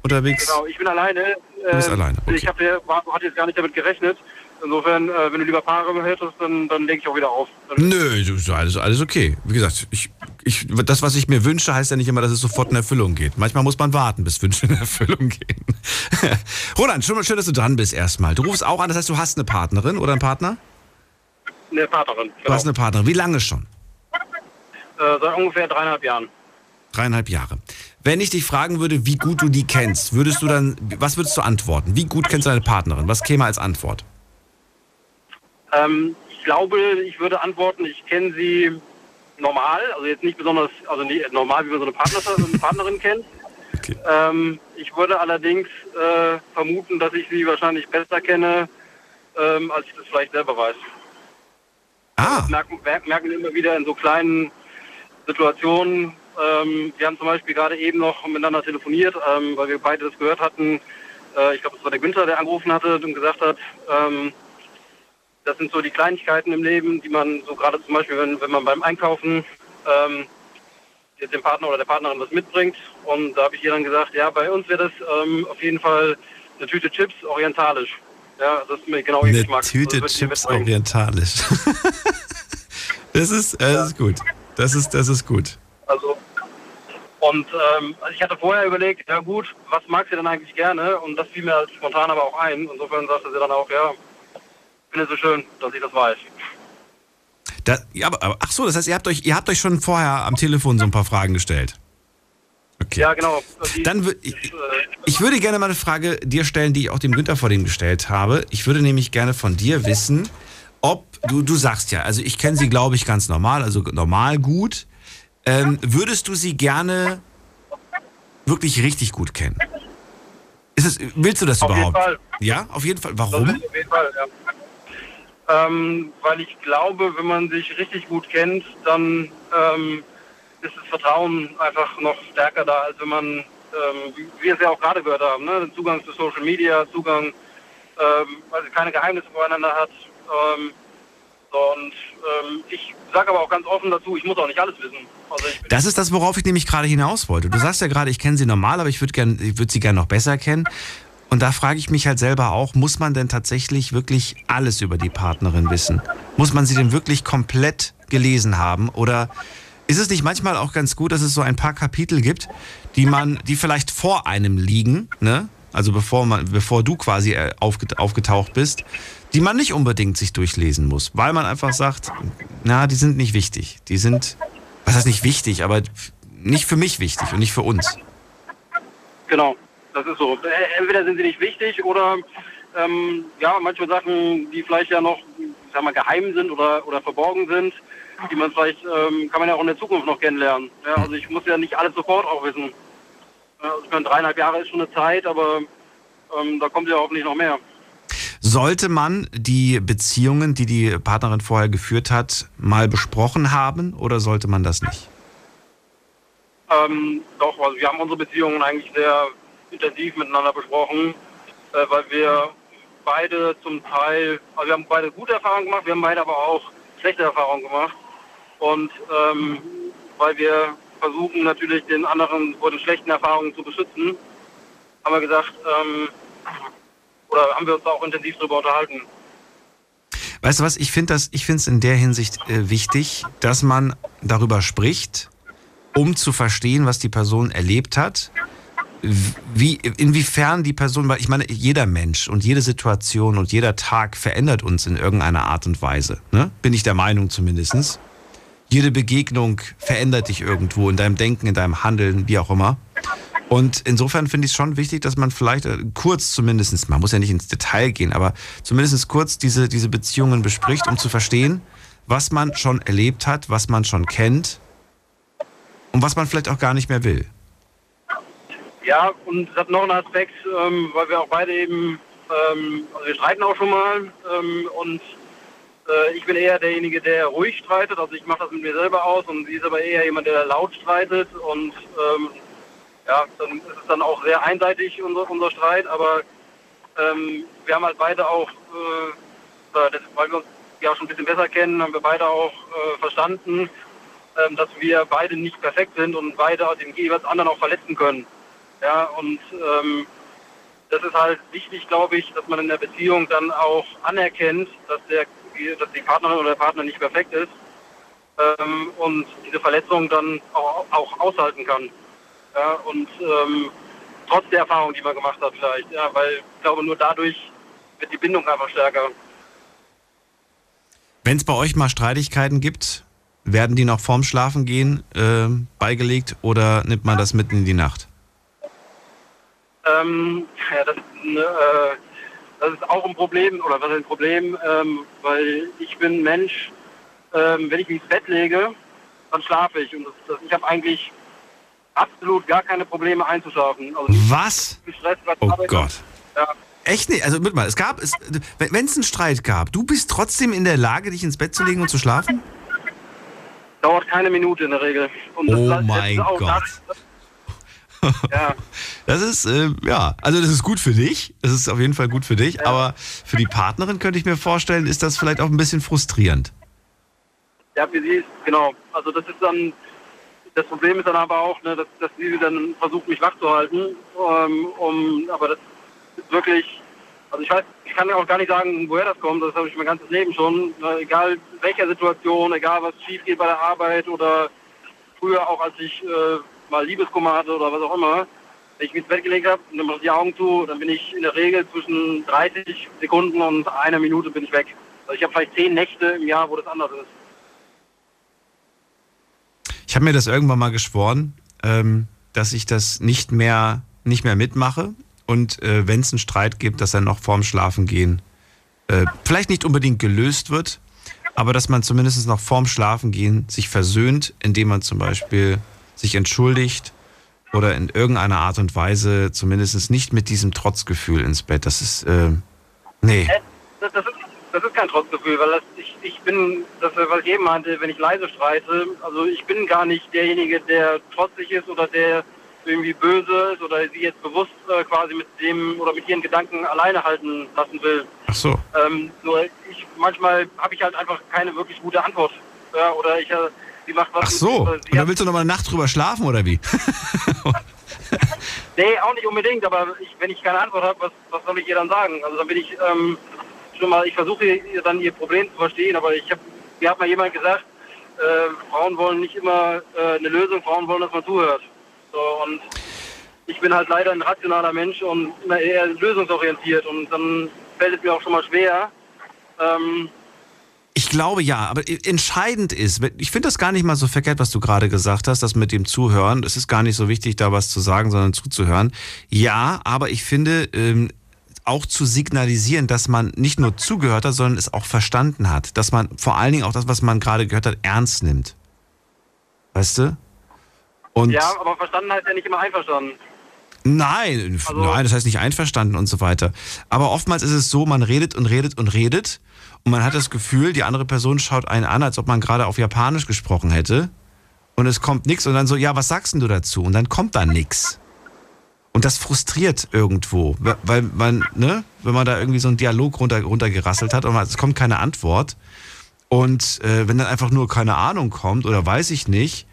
unterwegs? Genau, ich bin alleine. Du bist Äh, alleine, okay. Ich war- hatte jetzt gar nicht damit gerechnet. Insofern, äh, wenn du lieber Paare hättest, dann, dann lege ich auch wieder auf. Nö, alles, alles okay. Wie gesagt, ich, ich, das, was ich mir wünsche, heißt ja nicht immer, dass es sofort in Erfüllung geht. Manchmal muss man warten, bis Wünsche in Erfüllung gehen. Roland, schon mal schön, dass du dran bist erstmal. Du rufst auch an, das heißt, du hast eine Partnerin oder einen Partner? Eine Partnerin. Du hast eine Partnerin. Wie lange schon? Äh, seit ungefähr dreieinhalb Jahren. Dreieinhalb Jahre. Wenn ich dich fragen würde, wie gut du die kennst, würdest du dann, was würdest du antworten? Wie gut kennst du deine Partnerin? Was käme als Antwort? Ähm, ich glaube, ich würde antworten, ich kenne sie normal, also jetzt nicht besonders, also nicht normal, wie man so eine, Partner, eine Partnerin kennt. Ähm, ich würde allerdings äh, vermuten, dass ich sie wahrscheinlich besser kenne, ähm, als ich das vielleicht selber weiß. Ah. Das merken, mer- merken wir immer wieder in so kleinen Situationen. Ähm, wir haben zum Beispiel gerade eben noch miteinander telefoniert, ähm, weil wir beide das gehört hatten. Äh, ich glaube, es war der Günther, der angerufen hatte und gesagt hat, ähm, das sind so die Kleinigkeiten im Leben, die man so gerade zum Beispiel, wenn, wenn man beim Einkaufen ähm, dem Partner oder der Partnerin was mitbringt. Und da habe ich ihr dann gesagt, ja, bei uns wäre das ähm, auf jeden Fall eine Tüte Chips orientalisch. Ja, das ist mir genau ihr Eine Geschmack. Tüte wird ihr Chips orientalisch. das ist, das ist gut. Das ist, das ist gut. Also, und ähm, also ich hatte vorher überlegt, ja gut, was mag sie denn eigentlich gerne? Und das fiel mir halt spontan aber auch ein. Insofern sagte sie dann auch, ja, finde es so schön, dass ich das weiß. Da, ja, aber, ach so, das heißt, ihr habt, euch, ihr habt euch schon vorher am Telefon so ein paar Fragen gestellt. Okay. Ja, genau. Die, Dann ich, ich würde gerne mal eine Frage dir stellen, die ich auch dem Günther vor dem gestellt habe. Ich würde nämlich gerne von dir wissen, ob du, du sagst ja, also ich kenne sie, glaube ich, ganz normal, also normal gut. Ähm, würdest du sie gerne wirklich richtig gut kennen? Es, willst du das Auf jeden überhaupt? Fall. Ja, auf jeden Fall. Warum? auf jeden Fall, ja. Ähm, weil ich glaube, wenn man sich richtig gut kennt, dann ähm, ist das Vertrauen einfach noch stärker da, als wenn man, ähm, wie wir es ja auch gerade gehört haben, ne? Zugang zu Social Media, Zugang, sie keine Geheimnisse voreinander hat. Ähm, und ähm, ich sage aber auch ganz offen dazu, ich muss auch nicht alles wissen. Also Das ist das, worauf ich nämlich gerade hinaus wollte. Du sagst ja gerade, ich kenne sie normal, aber ich würde würde sie gerne noch besser kennen. Und da frage ich mich halt selber auch, muss man denn tatsächlich wirklich alles über die Partnerin wissen? Muss man sie denn wirklich komplett gelesen haben? Oder ist es nicht manchmal auch ganz gut, dass es so ein paar Kapitel gibt, die man, die vielleicht vor einem liegen, ne? Also bevor man, bevor du quasi äh, aufget aufgetaucht bist, die man nicht unbedingt sich durchlesen muss, weil man einfach sagt, na, die sind nicht wichtig. Die sind, was heißt nicht wichtig, aber nicht für mich wichtig und nicht für uns. Genau, das ist so. Äh, Entweder sind sie nicht wichtig oder ähm, ja, manche Sachen, die vielleicht ja noch, ich sag mal, geheim sind oder, oder verborgen sind, die man vielleicht, ähm, kann man ja auch in der Zukunft noch kennenlernen. Ja, also ich muss ja nicht alles sofort auch wissen. Also ich meine, dreieinhalb Jahre ist schon eine Zeit, aber ähm, da kommt ja hoffentlich noch mehr. Sollte man die Beziehungen, die die Partnerin vorher geführt hat, mal besprochen haben oder sollte man das nicht? Ähm, doch, also wir haben unsere Beziehungen eigentlich sehr intensiv miteinander besprochen, äh, weil wir beide zum Teil, also wir haben beide gute Erfahrungen gemacht, wir haben beide aber auch schlechte Erfahrungen gemacht. Und ähm, weil wir versuchen natürlich den anderen vor den schlechten Erfahrungen zu beschützen, haben wir gesagt, ähm, oder haben wir uns auch intensiv darüber unterhalten. Weißt du was, ich finde das, ich finde es in der Hinsicht äh, wichtig, dass man darüber spricht, um zu verstehen, was die Person erlebt hat, wie, inwiefern die Person, weil ich meine, jeder Mensch und jede Situation und jeder Tag verändert uns in irgendeiner Art und Weise. Ne? Bin ich der Meinung zumindest. Jede Begegnung verändert dich irgendwo in deinem Denken, in deinem Handeln, wie auch immer. Und insofern finde ich es schon wichtig, dass man vielleicht äh, kurz zumindest, man muss ja nicht ins Detail gehen, aber zumindest kurz diese, diese Beziehungen bespricht, um zu verstehen, was man schon erlebt hat, was man schon kennt und was man vielleicht auch gar nicht mehr will. Ja, und es hat noch einen Aspekt, ähm, weil wir auch beide eben, ähm, also wir streiten auch schon mal ähm, und äh, ich bin eher derjenige, der ruhig streitet, also ich mache das mit mir selber aus und sie ist aber eher jemand, der laut streitet und ähm, ja, dann ist es dann auch sehr einseitig, unser, unser Streit, aber ähm, wir haben halt beide auch, äh, das, weil wir uns ja schon ein bisschen besser kennen, haben wir beide auch äh, verstanden, ähm, dass wir beide nicht perfekt sind und beide den jeweils anderen auch verletzen können. Ja, und ähm, das ist halt wichtig, glaube ich, dass man in der Beziehung dann auch anerkennt, dass, der, dass die Partnerin oder der Partner nicht perfekt ist ähm, und diese Verletzung dann auch, auch aushalten kann. Ja, und ähm, trotz der Erfahrung, die man gemacht hat vielleicht, ja, weil ich glaube, nur dadurch wird die Bindung einfach stärker. Wenn es bei euch mal Streitigkeiten gibt, werden die noch vorm Schlafen gehen äh, beigelegt oder nimmt man das mitten in die Nacht? Ähm, ja, das, ist ein, äh, das ist auch ein Problem, oder was ist ein Problem, ähm, weil ich bin Mensch, ähm, wenn ich mich ins Bett lege, dann schlafe ich. Und das, das, ich habe eigentlich absolut gar keine Probleme einzuschlafen. Also Was? gestresst, Oh Arbeit- Gott. Ja. Echt nicht? Also, mit mal, es gab, es, wenn es einen Streit gab, du bist trotzdem in der Lage, dich ins Bett zu legen und zu schlafen? Dauert keine Minute in der Regel. Und Oh das mein auch Gott. Das, ja. Das ist, äh, ja, also das ist gut für dich. Das ist auf jeden Fall gut für dich. Aber für die Partnerin könnte ich mir vorstellen, ist das vielleicht auch ein bisschen frustrierend. Ja, für sie ist, genau. Also das ist dann, das Problem ist dann aber auch, ne, dass, dass sie dann versucht, mich wach zu halten. Ähm, um, aber das ist wirklich Also ich weiß, ich kann auch gar nicht sagen, woher das kommt. Das habe ich mein ganzes Leben schon. Äh, Egal welcher Situation, egal was schief geht bei der Arbeit oder früher auch, als ich äh, mal Liebeskummer hatte oder was auch immer. Wenn ich mich ins Bett gelegt habe und dann mache ich die Augen zu, dann bin ich in der Regel zwischen 30 Sekunden und einer Minute bin ich weg. Also ich habe vielleicht zehn Nächte im Jahr, wo das anders ist. Ich habe mir das irgendwann mal geschworen, ähm, dass ich das nicht mehr, nicht mehr mitmache und äh, wenn es einen Streit gibt, dass er noch vorm Schlafengehen äh, vielleicht nicht unbedingt gelöst wird, aber dass man zumindest noch vorm Schlafengehen sich versöhnt, indem man zum Beispiel sich entschuldigt oder in irgendeiner Art und Weise zumindest nicht mit diesem Trotzgefühl ins Bett. Das ist, äh, nee. Äh, Das, das, ist, das ist kein Trotzgefühl, weil das, ich, ich bin, das, was ich eben meinte, wenn ich leise streite, also ich bin gar nicht derjenige, der trotzig ist oder der irgendwie böse ist oder sie jetzt bewusst äh, quasi mit dem oder mit ihren Gedanken alleine halten lassen will. Ach so. Ähm, nur ich, manchmal habe ich halt einfach keine wirklich gute Antwort. Ja, oder ich, sie macht was. Ach so. mit- Und da willst du noch mal eine Nacht drüber schlafen oder wie? Nee, auch nicht unbedingt, aber ich, wenn ich keine Antwort habe, was, was soll ich ihr dann sagen? Also dann bin ich ähm, schon mal, ich versuche ihr dann ihr Problem zu verstehen, aber ich habe, mir hat mal jemand gesagt, äh, Frauen wollen nicht immer äh, eine Lösung, Frauen wollen, dass man zuhört. So, und ich bin halt leider ein rationaler Mensch und immer eher lösungsorientiert und dann fällt es mir auch schon mal schwer. Ähm, Ich glaube ja, aber entscheidend ist, ich finde das gar nicht mal so verkehrt, was du gerade gesagt hast, das mit dem Zuhören. Es ist gar nicht so wichtig, da was zu sagen, sondern zuzuhören. Ja, aber ich finde ähm, auch zu signalisieren, dass man nicht nur zugehört hat, sondern es auch verstanden hat. Dass man vor allen Dingen auch das, was man gerade gehört hat, ernst nimmt. Weißt du? Und ja, aber verstanden heißt ja nicht immer einverstanden. Nein, f- nein, das heißt nicht einverstanden und so weiter. Aber oftmals ist es so, man redet und redet und redet und man hat das Gefühl, die andere Person schaut einen an, als ob man gerade auf Japanisch gesprochen hätte und es kommt nichts und dann so, ja, was sagst denn du dazu? Und dann kommt da nichts. Und das frustriert irgendwo, weil- man, ne, wenn man da irgendwie so einen Dialog runter, runtergerasselt hat und es kommt keine Antwort und äh, wenn dann einfach nur keine Ahnung kommt oder weiß ich nicht,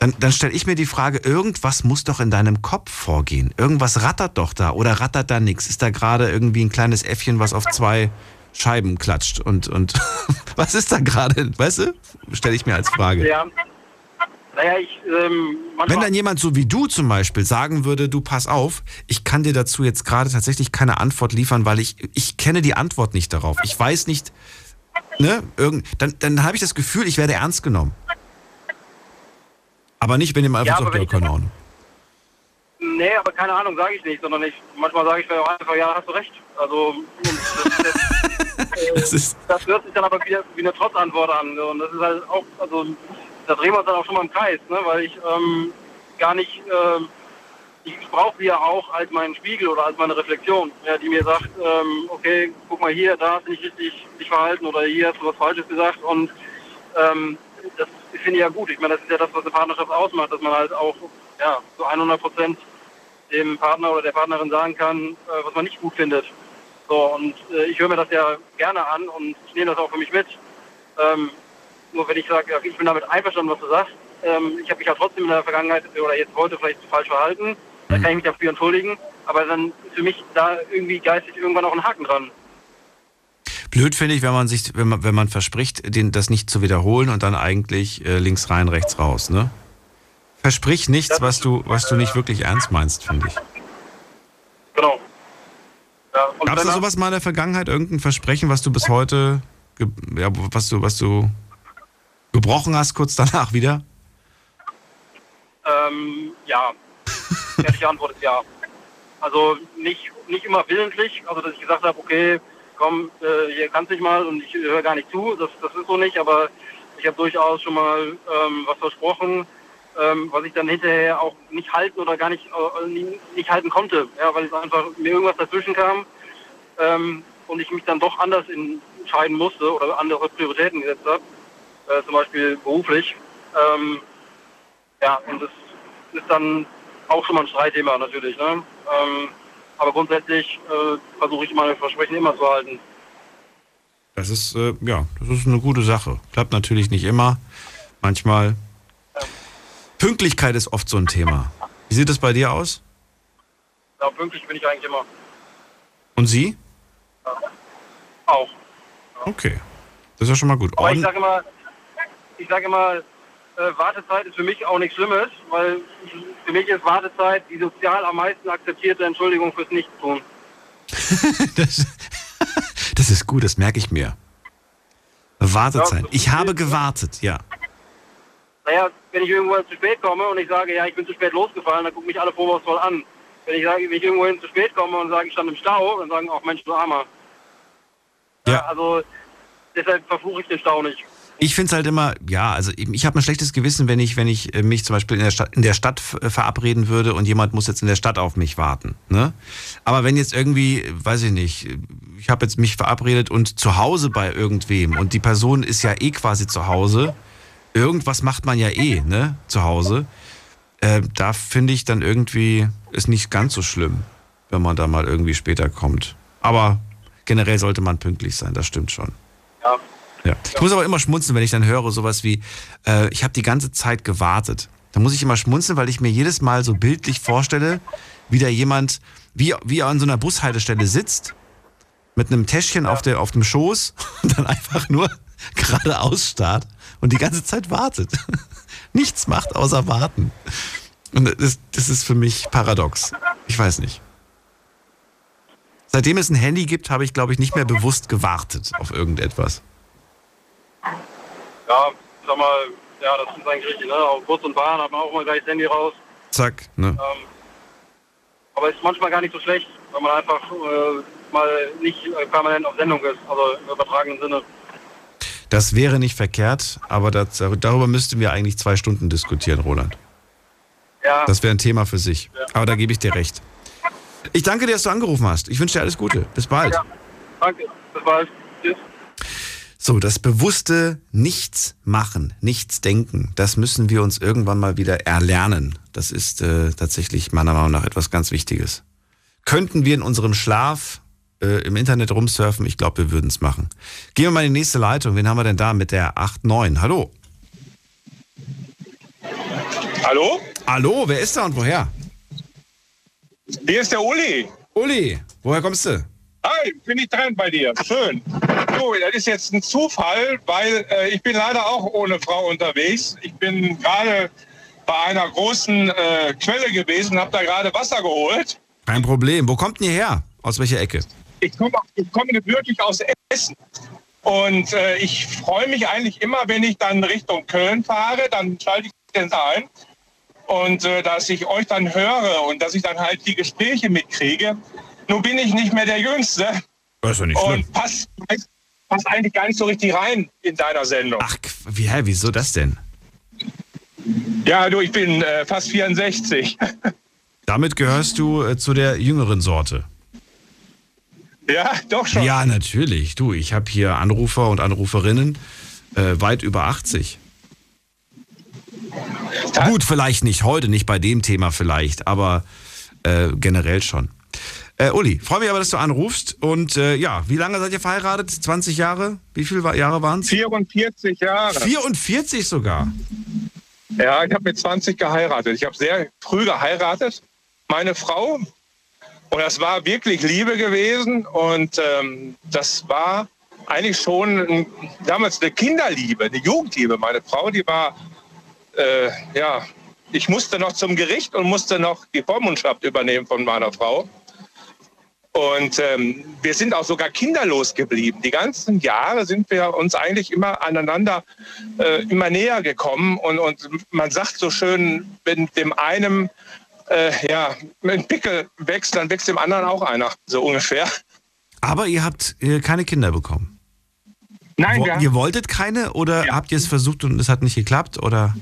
dann, dann stelle ich mir die Frage, irgendwas muss doch in deinem Kopf vorgehen. Irgendwas rattert doch da oder rattert da nichts? Ist da gerade irgendwie ein kleines Äffchen, was auf zwei Scheiben klatscht und, und was ist da gerade? Weißt du? Stelle ich mir als Frage. Ja. Naja, ich, ähm, Wenn dann jemand so wie du zum Beispiel sagen würde, du pass auf, ich kann dir dazu jetzt gerade tatsächlich keine Antwort liefern, weil ich, ich kenne die Antwort nicht darauf. Ich weiß nicht, ne, irgend, dann, dann habe ich das Gefühl, ich werde ernst genommen. Aber nicht, wenn jemand Ja, einfach aber sagt, ja, keine Ahnung. Nee, aber keine Ahnung, sage ich nicht, sondern ich, manchmal sage ich auch einfach, ja, hast du recht. Also, und das, ist, äh, das hört sich dann aber wieder wie eine Trotzantwort an. Und das ist halt auch, also, da drehen wir uns dann auch schon mal im Kreis, ne, weil ich ähm, gar nicht, ähm, ich, ich brauche sie ja auch als meinen Spiegel oder als meine Reflexion, ja, die mir sagt, ähm, okay, guck mal hier, da hast du nicht richtig dich verhalten oder hier hast du was Falsches gesagt und ähm, das finde ich ja gut. Ich meine, das ist ja das, was eine Partnerschaft ausmacht, dass man halt auch ja, zu 100 Prozent dem Partner oder der Partnerin sagen kann, äh, was man nicht gut findet. So, und äh, ich höre mir das ja gerne an und ich nehme das auch für mich mit. Ähm, nur wenn ich sage, ich bin damit einverstanden, was du sagst, ähm, ich habe mich ja trotzdem in der Vergangenheit oder jetzt heute vielleicht falsch verhalten, da kann ich mich dafür entschuldigen, aber dann ist für mich da irgendwie geistig irgendwann auch ein Haken dran. Blöd finde ich, wenn man sich, wenn man, wenn man verspricht, den, das nicht zu wiederholen und dann eigentlich äh, links rein, rechts raus, ne? Versprich nichts, was du, was du nicht wirklich ernst meinst, finde ich. Genau. Ja, Gab es da sowas mal in der Vergangenheit, irgendein Versprechen, was du bis heute, ja, was du, was du gebrochen hast, kurz danach wieder? Ähm, ja. Ehrliche Antwort ist ja. Also nicht, nicht immer willentlich, also dass ich gesagt habe, okay, komm, äh, hier kannst nicht mal und ich höre gar nicht zu, das, das ist so nicht, aber ich habe durchaus schon mal ähm, was versprochen, ähm, was ich dann hinterher auch nicht halten oder gar nicht, äh, nie- nicht halten konnte, ja, weil es einfach mir irgendwas dazwischen kam ähm, und ich mich dann doch anders entscheiden musste oder andere Prioritäten gesetzt habe, äh, zum Beispiel beruflich. Ähm, ja, und das ist dann auch schon mal ein Streitthema natürlich. Ne? Ähm, aber grundsätzlich äh, versuche ich meine Versprechen immer zu halten. Das ist, äh, ja, das ist eine gute Sache. Klappt natürlich nicht immer. Manchmal. Pünktlichkeit ist oft so ein Thema. Wie sieht es bei dir aus? Ja, pünktlich bin ich eigentlich immer. Und Sie? Auch. Okay. Das ist ja schon mal gut. Aber ich sage immer, ich sage immer, äh, Wartezeit ist für mich auch nichts Schlimmes, weil für mich ist Wartezeit die sozial am meisten akzeptierte Entschuldigung fürs Nichtstun. das, das ist gut, das merke ich mir. Wartezeit. Ich habe gewartet, ja. Naja, wenn ich irgendwo zu spät komme und ich sage, ja, ich bin zu spät losgefahren, dann gucken mich alle vorwurfsvoll an. Wenn ich sage, wenn ich irgendwo zu spät komme und sage, ich stand im Stau, dann sagen auch Mensch, du Armer. Ja. Also deshalb verfluche ich den Stau nicht. Ich finde es halt immer, ja, also ich habe ein schlechtes Gewissen, wenn ich, wenn ich äh, mich zum Beispiel in der Stadt, in der Stadt äh, verabreden würde und jemand muss jetzt in der Stadt auf mich warten. Ne? Aber wenn jetzt irgendwie, weiß ich nicht, ich habe jetzt mich verabredet und zu Hause bei irgendwem und die Person ist ja eh quasi zu Hause, irgendwas macht man ja eh, ne, zu Hause. Äh, da finde ich dann irgendwie ist nicht ganz so schlimm, wenn man da mal irgendwie später kommt. Aber generell sollte man pünktlich sein, das stimmt schon. Ja. Ja. Ich muss aber immer schmunzeln, wenn ich dann höre sowas wie, äh, ich habe die ganze Zeit gewartet. Da muss ich immer schmunzeln, weil ich mir jedes Mal so bildlich vorstelle, wie da jemand, wie, wie er an so einer Bushaltestelle sitzt, mit einem Täschchen auf, der, auf dem Schoß und dann einfach nur geradeaus starrt und die ganze Zeit wartet. Nichts macht außer warten. Und das, das ist für mich paradox. Ich weiß nicht. Seitdem es ein Handy gibt, habe ich, glaube ich, nicht mehr bewusst gewartet auf irgendetwas. Ja, sag mal, ja, das ist eigentlich richtig, ne? Auf Bus und Bahn hat man auch mal gleich das Handy raus. Zack, ne? Ähm, aber ist manchmal gar nicht so schlecht, weil man einfach äh, mal nicht äh, permanent auf Sendung ist, also im übertragenen Sinne. Das wäre nicht verkehrt, aber das, darüber müssten wir eigentlich zwei Stunden diskutieren, Roland. Ja. Das wäre ein Thema für sich. Aber da gebe ich dir recht. Ich danke dir, dass du angerufen hast. Ich wünsche dir alles Gute. Bis bald. Ja, danke. Bis bald. Tschüss. So, das bewusste Nichts machen, nichts denken, das müssen wir uns irgendwann mal wieder erlernen. Das ist äh, tatsächlich meiner Meinung nach etwas ganz Wichtiges. Könnten wir in unserem Schlaf äh, im Internet rumsurfen? Ich glaube, wir würden es machen. Gehen wir mal in die nächste Leitung. Wen haben wir denn da mit der 89? Hallo. Hallo? Hallo, wer ist da und woher? Hier ist der Uli. Uli, woher kommst du? Hi, bin ich dran bei dir. Schön. So, das ist jetzt ein Zufall, weil äh, ich bin leider auch ohne Frau unterwegs. Ich bin gerade bei einer großen äh, Quelle gewesen, habe da gerade Wasser geholt. Kein Problem. Wo kommt denn ihr her? Aus welcher Ecke? Ich komme komm gebürtig aus Essen. Und äh, ich freue mich eigentlich immer, wenn ich dann Richtung Köln fahre, dann schalte ich den ein. Und äh, dass ich euch dann höre und dass ich dann halt die Gespräche mitkriege. Nun bin ich nicht mehr der Jüngste Das ist ja nicht schlimm. und passt, passt eigentlich gar nicht so richtig rein in deiner Sendung. Ach, wie, hä, wieso das denn? Ja, du, ich bin äh, fast 64. Damit gehörst du äh, zu der jüngeren Sorte. Ja, doch schon. Ja, natürlich. Du, ich habe hier Anrufer und Anruferinnen äh, weit über 80. Gut, vielleicht nicht heute, nicht bei dem Thema vielleicht, aber äh, generell schon. Äh, Uli, freue mich aber, dass du anrufst. Und äh, ja, wie lange seid ihr verheiratet? 20 Jahre? Wie viele Jahre waren es? 44 Jahre. 44 sogar. Ja, ich habe mit 20 geheiratet. Ich habe sehr früh geheiratet. Meine Frau. Und das war wirklich Liebe gewesen. Und ähm, das war eigentlich schon ein, damals eine Kinderliebe, eine Jugendliebe. Meine Frau, die war, äh, ja, ich musste noch zum Gericht und musste noch die Vormundschaft übernehmen von meiner Frau. Und ähm, wir sind auch sogar kinderlos geblieben. Die ganzen Jahre sind wir uns eigentlich immer aneinander äh, immer näher gekommen. Und, und man sagt so schön, wenn dem einen äh, ja, ein Pickel wächst, dann wächst dem anderen auch einer, so ungefähr. Aber ihr habt äh, keine Kinder bekommen. Nein, Wo, wir- ihr wolltet keine oder habt ihr es versucht und es hat nicht geklappt? Oder?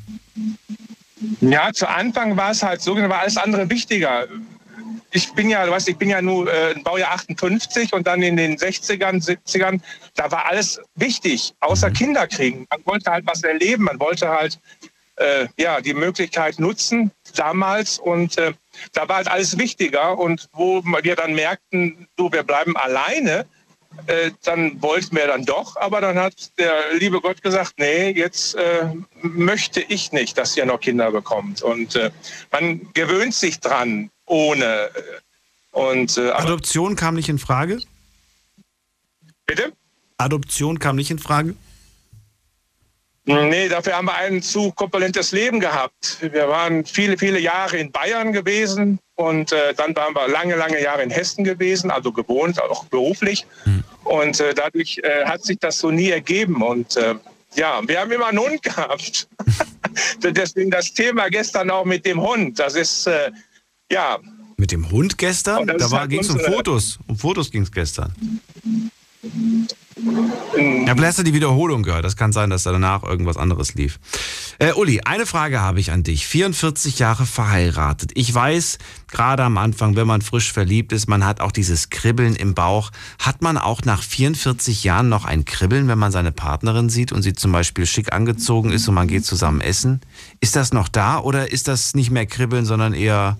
Ja, zu Anfang war es halt so, da war alles andere wichtiger. Ich bin ja, du weißt, ich bin ja nur äh, Baujahr 58 und dann in den 60ern, 70ern, da war alles wichtig, außer Kinder kriegen. Man wollte halt was erleben, man wollte halt äh, ja, die Möglichkeit nutzen damals und äh, da war halt alles wichtiger und wo wir dann merkten, du, wir bleiben alleine, äh, dann wollten wir dann doch, aber dann hat der liebe Gott gesagt, nee, jetzt äh, möchte ich nicht, dass ihr noch Kinder bekommt. Und äh, man gewöhnt sich dran, ohne äh, Und, Adoption kam nicht in Frage? bitte? Adoption kam nicht in Frage? Nee, dafür haben wir ein zu korpulentes Leben gehabt. Wir waren viele, viele Jahre in Bayern gewesen und äh, dann waren wir lange, lange Jahre in Hessen gewesen, also gewohnt, auch beruflich. Und äh, dadurch äh, hat sich das so nie ergeben. Und äh, ja, wir haben immer einen Hund gehabt. Deswegen das Thema gestern auch mit dem Hund. Das ist, äh, ja. Mit dem Hund gestern? Da halt ging es um Fotos. Um Fotos ging es gestern. Ja, vielleicht hast du die Wiederholung gehört. Das kann sein, dass da danach irgendwas anderes lief. Äh, Uli, eine Frage habe ich an dich. 44 Jahre verheiratet. Ich weiß, gerade am Anfang, wenn man frisch verliebt ist, man hat auch dieses Kribbeln im Bauch. Hat man auch nach 44 Jahren noch ein Kribbeln, wenn man seine Partnerin sieht und sie zum Beispiel schick angezogen ist und man geht zusammen essen? Ist das noch da oder ist das nicht mehr Kribbeln, sondern eher,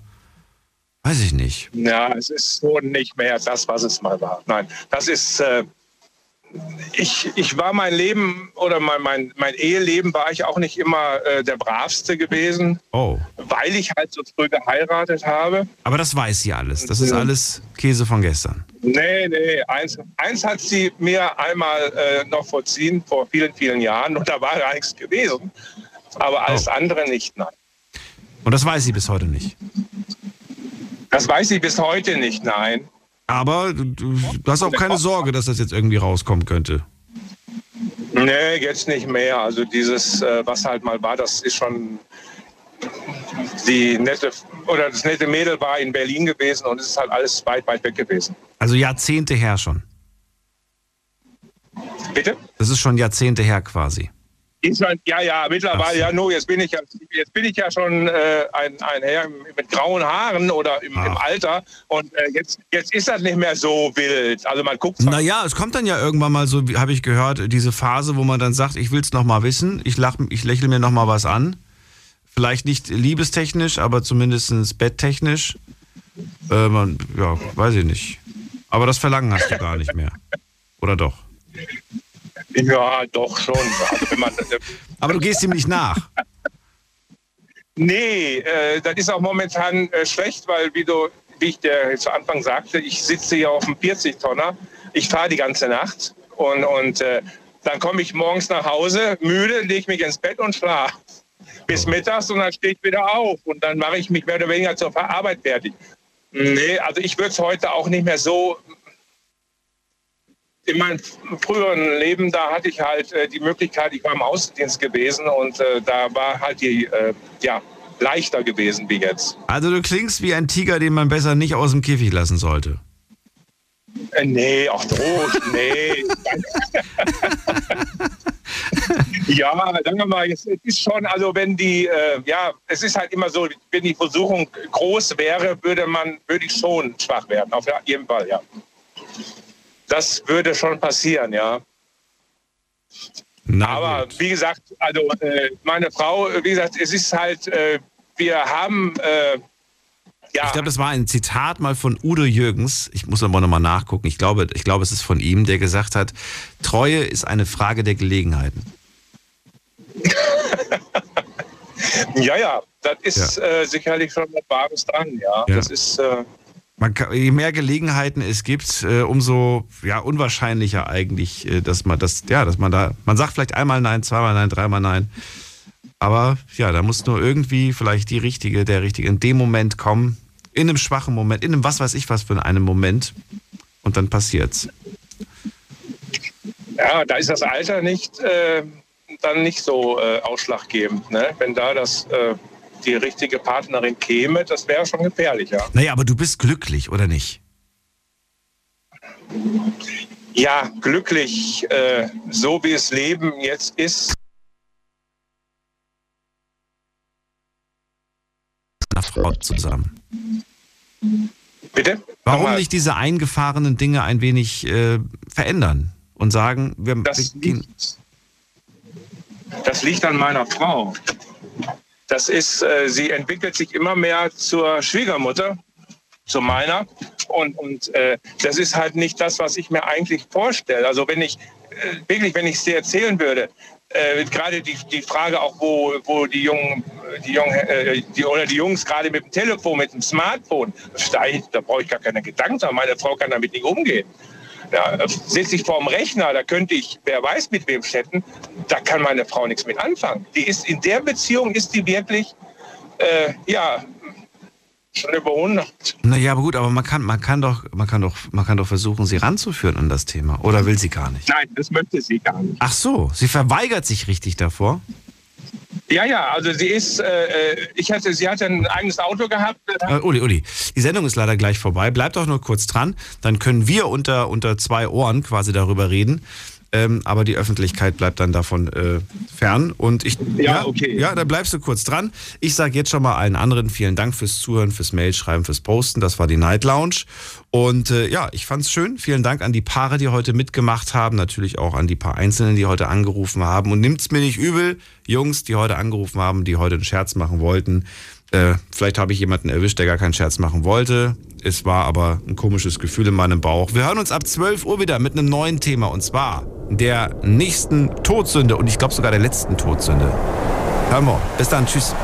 weiß ich nicht. Ja, es ist so nicht mehr das, was es mal war. Nein, das ist. Äh, ich, ich war mein Leben oder mein, mein, mein Eheleben war ich auch nicht immer äh, der bravste gewesen, Oh. weil ich halt so früh geheiratet habe. Aber das weiß sie alles. Das ist alles Käse von gestern. Nee, nee, eins, eins hat sie mir einmal äh, noch vorziehen, vor vielen, vielen Jahren, und da war gar nichts gewesen. Aber alles andere nicht, nein. Und das weiß sie bis heute nicht. Das weiß sie bis heute nicht, nein. Aber du, hast auch keine Sorge, dass das jetzt irgendwie rauskommen könnte. Nee, jetzt nicht mehr. Also dieses, äh, was halt mal war, das ist schon die nette oder das nette Mädel war in Berlin gewesen und es ist halt alles weit, weit weg gewesen. Also Jahrzehnte her schon. Bitte? Das ist schon Jahrzehnte her quasi. Ist schon, ja, ja, mittlerweile, ja, nur jetzt bin ich ja, jetzt bin ich ja schon äh, ein, ein Herr mit grauen Haaren oder im, im Alter und äh, jetzt, jetzt ist das nicht mehr so wild. Also man guckt Naja, es kommt dann ja irgendwann mal so, habe ich gehört, diese Phase, wo man dann sagt, ich will es nochmal wissen, ich, lach, ich lächle mir nochmal was an. Vielleicht nicht liebestechnisch, aber zumindest betttechnisch. Äh, man, ja, weiß ich nicht. Aber das Verlangen hast du gar nicht mehr. Oder doch? Ja, doch schon. Also man, Aber du gehst ihm nicht nach. Nee, äh, das ist auch momentan äh, schlecht, weil wie du, wie ich dir zu Anfang sagte, ich sitze hier auf dem 40-Tonner. Ich fahre die ganze Nacht und, und äh, dann komme ich morgens nach Hause, müde, lege mich ins Bett und schlafe. Bis mittags und dann stehe ich wieder auf und dann mache ich mich mehr oder weniger zur Arbeit fertig. Nee, also ich würde es heute auch nicht mehr so. In meinem früheren Leben, da hatte ich halt äh, die Möglichkeit, ich war im Außendienst gewesen und äh, da war halt die, äh, ja, leichter gewesen wie jetzt. Also du klingst wie ein Tiger, den man besser nicht aus dem Käfig lassen sollte. Äh, nee, ach Trost, nee. ja, sagen wir mal, es ist schon, also wenn die, äh, ja, es ist halt immer so, wenn die Versuchung groß wäre, würde man, würde ich schon schwach werden, auf jeden Fall, ja. Das würde schon passieren, ja. Aber wie gesagt, also äh, meine Frau, wie gesagt, es ist halt, äh, wir haben, äh, ja. Ich glaube, das war ein Zitat mal von Udo Jürgens. Ich muss aber nochmal nachgucken. Ich glaube, ich glaube, es ist von ihm, der gesagt hat, Treue ist eine Frage der Gelegenheiten. Ja, ja, das ist Äh, sicherlich schon was Wahres dran, ja. Ja. Das ist, äh, kann, je mehr Gelegenheiten es gibt, äh, umso ja, unwahrscheinlicher eigentlich, äh, dass man das, ja, dass man da, man sagt vielleicht einmal nein, zweimal nein, dreimal nein. Aber ja, da muss nur irgendwie vielleicht die richtige, der richtige in dem Moment kommen, in einem schwachen Moment, in einem was weiß ich was für einem Moment. Und dann passiert's. ja, da ist das Alter nicht, äh, dann nicht so äh, ausschlaggebend. Ne? Wenn da das, die richtige Partnerin käme, das wäre schon gefährlich, ja. Naja, aber du bist glücklich, oder nicht? Ja, glücklich, äh, so wie es Leben jetzt ist. Einer Frau zusammen. Bitte? Warum nicht diese eingefahrenen Dinge ein wenig äh, verändern und sagen, wir, Das wir gehen. Das liegt an meiner Frau. Das ist, äh, sie entwickelt sich immer mehr zur Schwiegermutter, zu meiner. Und, und äh, das ist halt nicht das, was ich mir eigentlich vorstelle. Also wenn ich, äh, wirklich, wenn ich es dir erzählen würde, äh, gerade die, die Frage auch, wo, wo die Jungen, die Jungen äh, die, oder die Jungs gerade mit dem Telefon, mit dem Smartphone, da, da brauche ich gar keine Gedanken. Meine Frau kann damit nicht umgehen. Ja, sitze ich vor dem Rechner, da könnte ich, wer weiß mit wem chatten, da kann meine Frau nichts mit anfangen. Die ist in der Beziehung ist die wirklich, äh, ja, schon über 100. Naja, aber gut, aber man kann, man, kann doch, man, kann doch, man kann doch versuchen, sie ranzuführen an das Thema. Oder will sie gar nicht? Nein, das möchte sie gar nicht. Ach so, sie verweigert sich richtig davor? Ja, ja, also sie ist, äh, ich hatte, sie hatte ein eigenes Auto gehabt. Äh, Uli, Uli, die Sendung ist leider gleich vorbei. Bleib doch nur kurz dran, dann können wir unter, unter zwei Ohren quasi darüber reden. Ähm, aber die Öffentlichkeit bleibt dann davon äh, fern. Und ich, Ja, okay. Ja, da bleibst du kurz dran. Ich sage jetzt schon mal allen anderen vielen Dank fürs Zuhören, fürs Mailschreiben, fürs Posten. Das war die Night Lounge. Und äh, ja, ich fand's schön. Vielen Dank an die Paare, die heute mitgemacht haben. Natürlich auch an die paar Einzelnen, die heute angerufen haben. Und nimmt's mir nicht übel, Jungs, die heute angerufen haben, die heute einen Scherz machen wollten. Äh, vielleicht habe ich jemanden erwischt, der gar keinen Scherz machen wollte. Es war aber ein komisches Gefühl in meinem Bauch. Wir hören uns ab 12 Uhr wieder mit einem neuen Thema und zwar der nächsten Todsünde und ich glaube sogar der letzten Todsünde. Hören wir. Bis dann. Tschüss.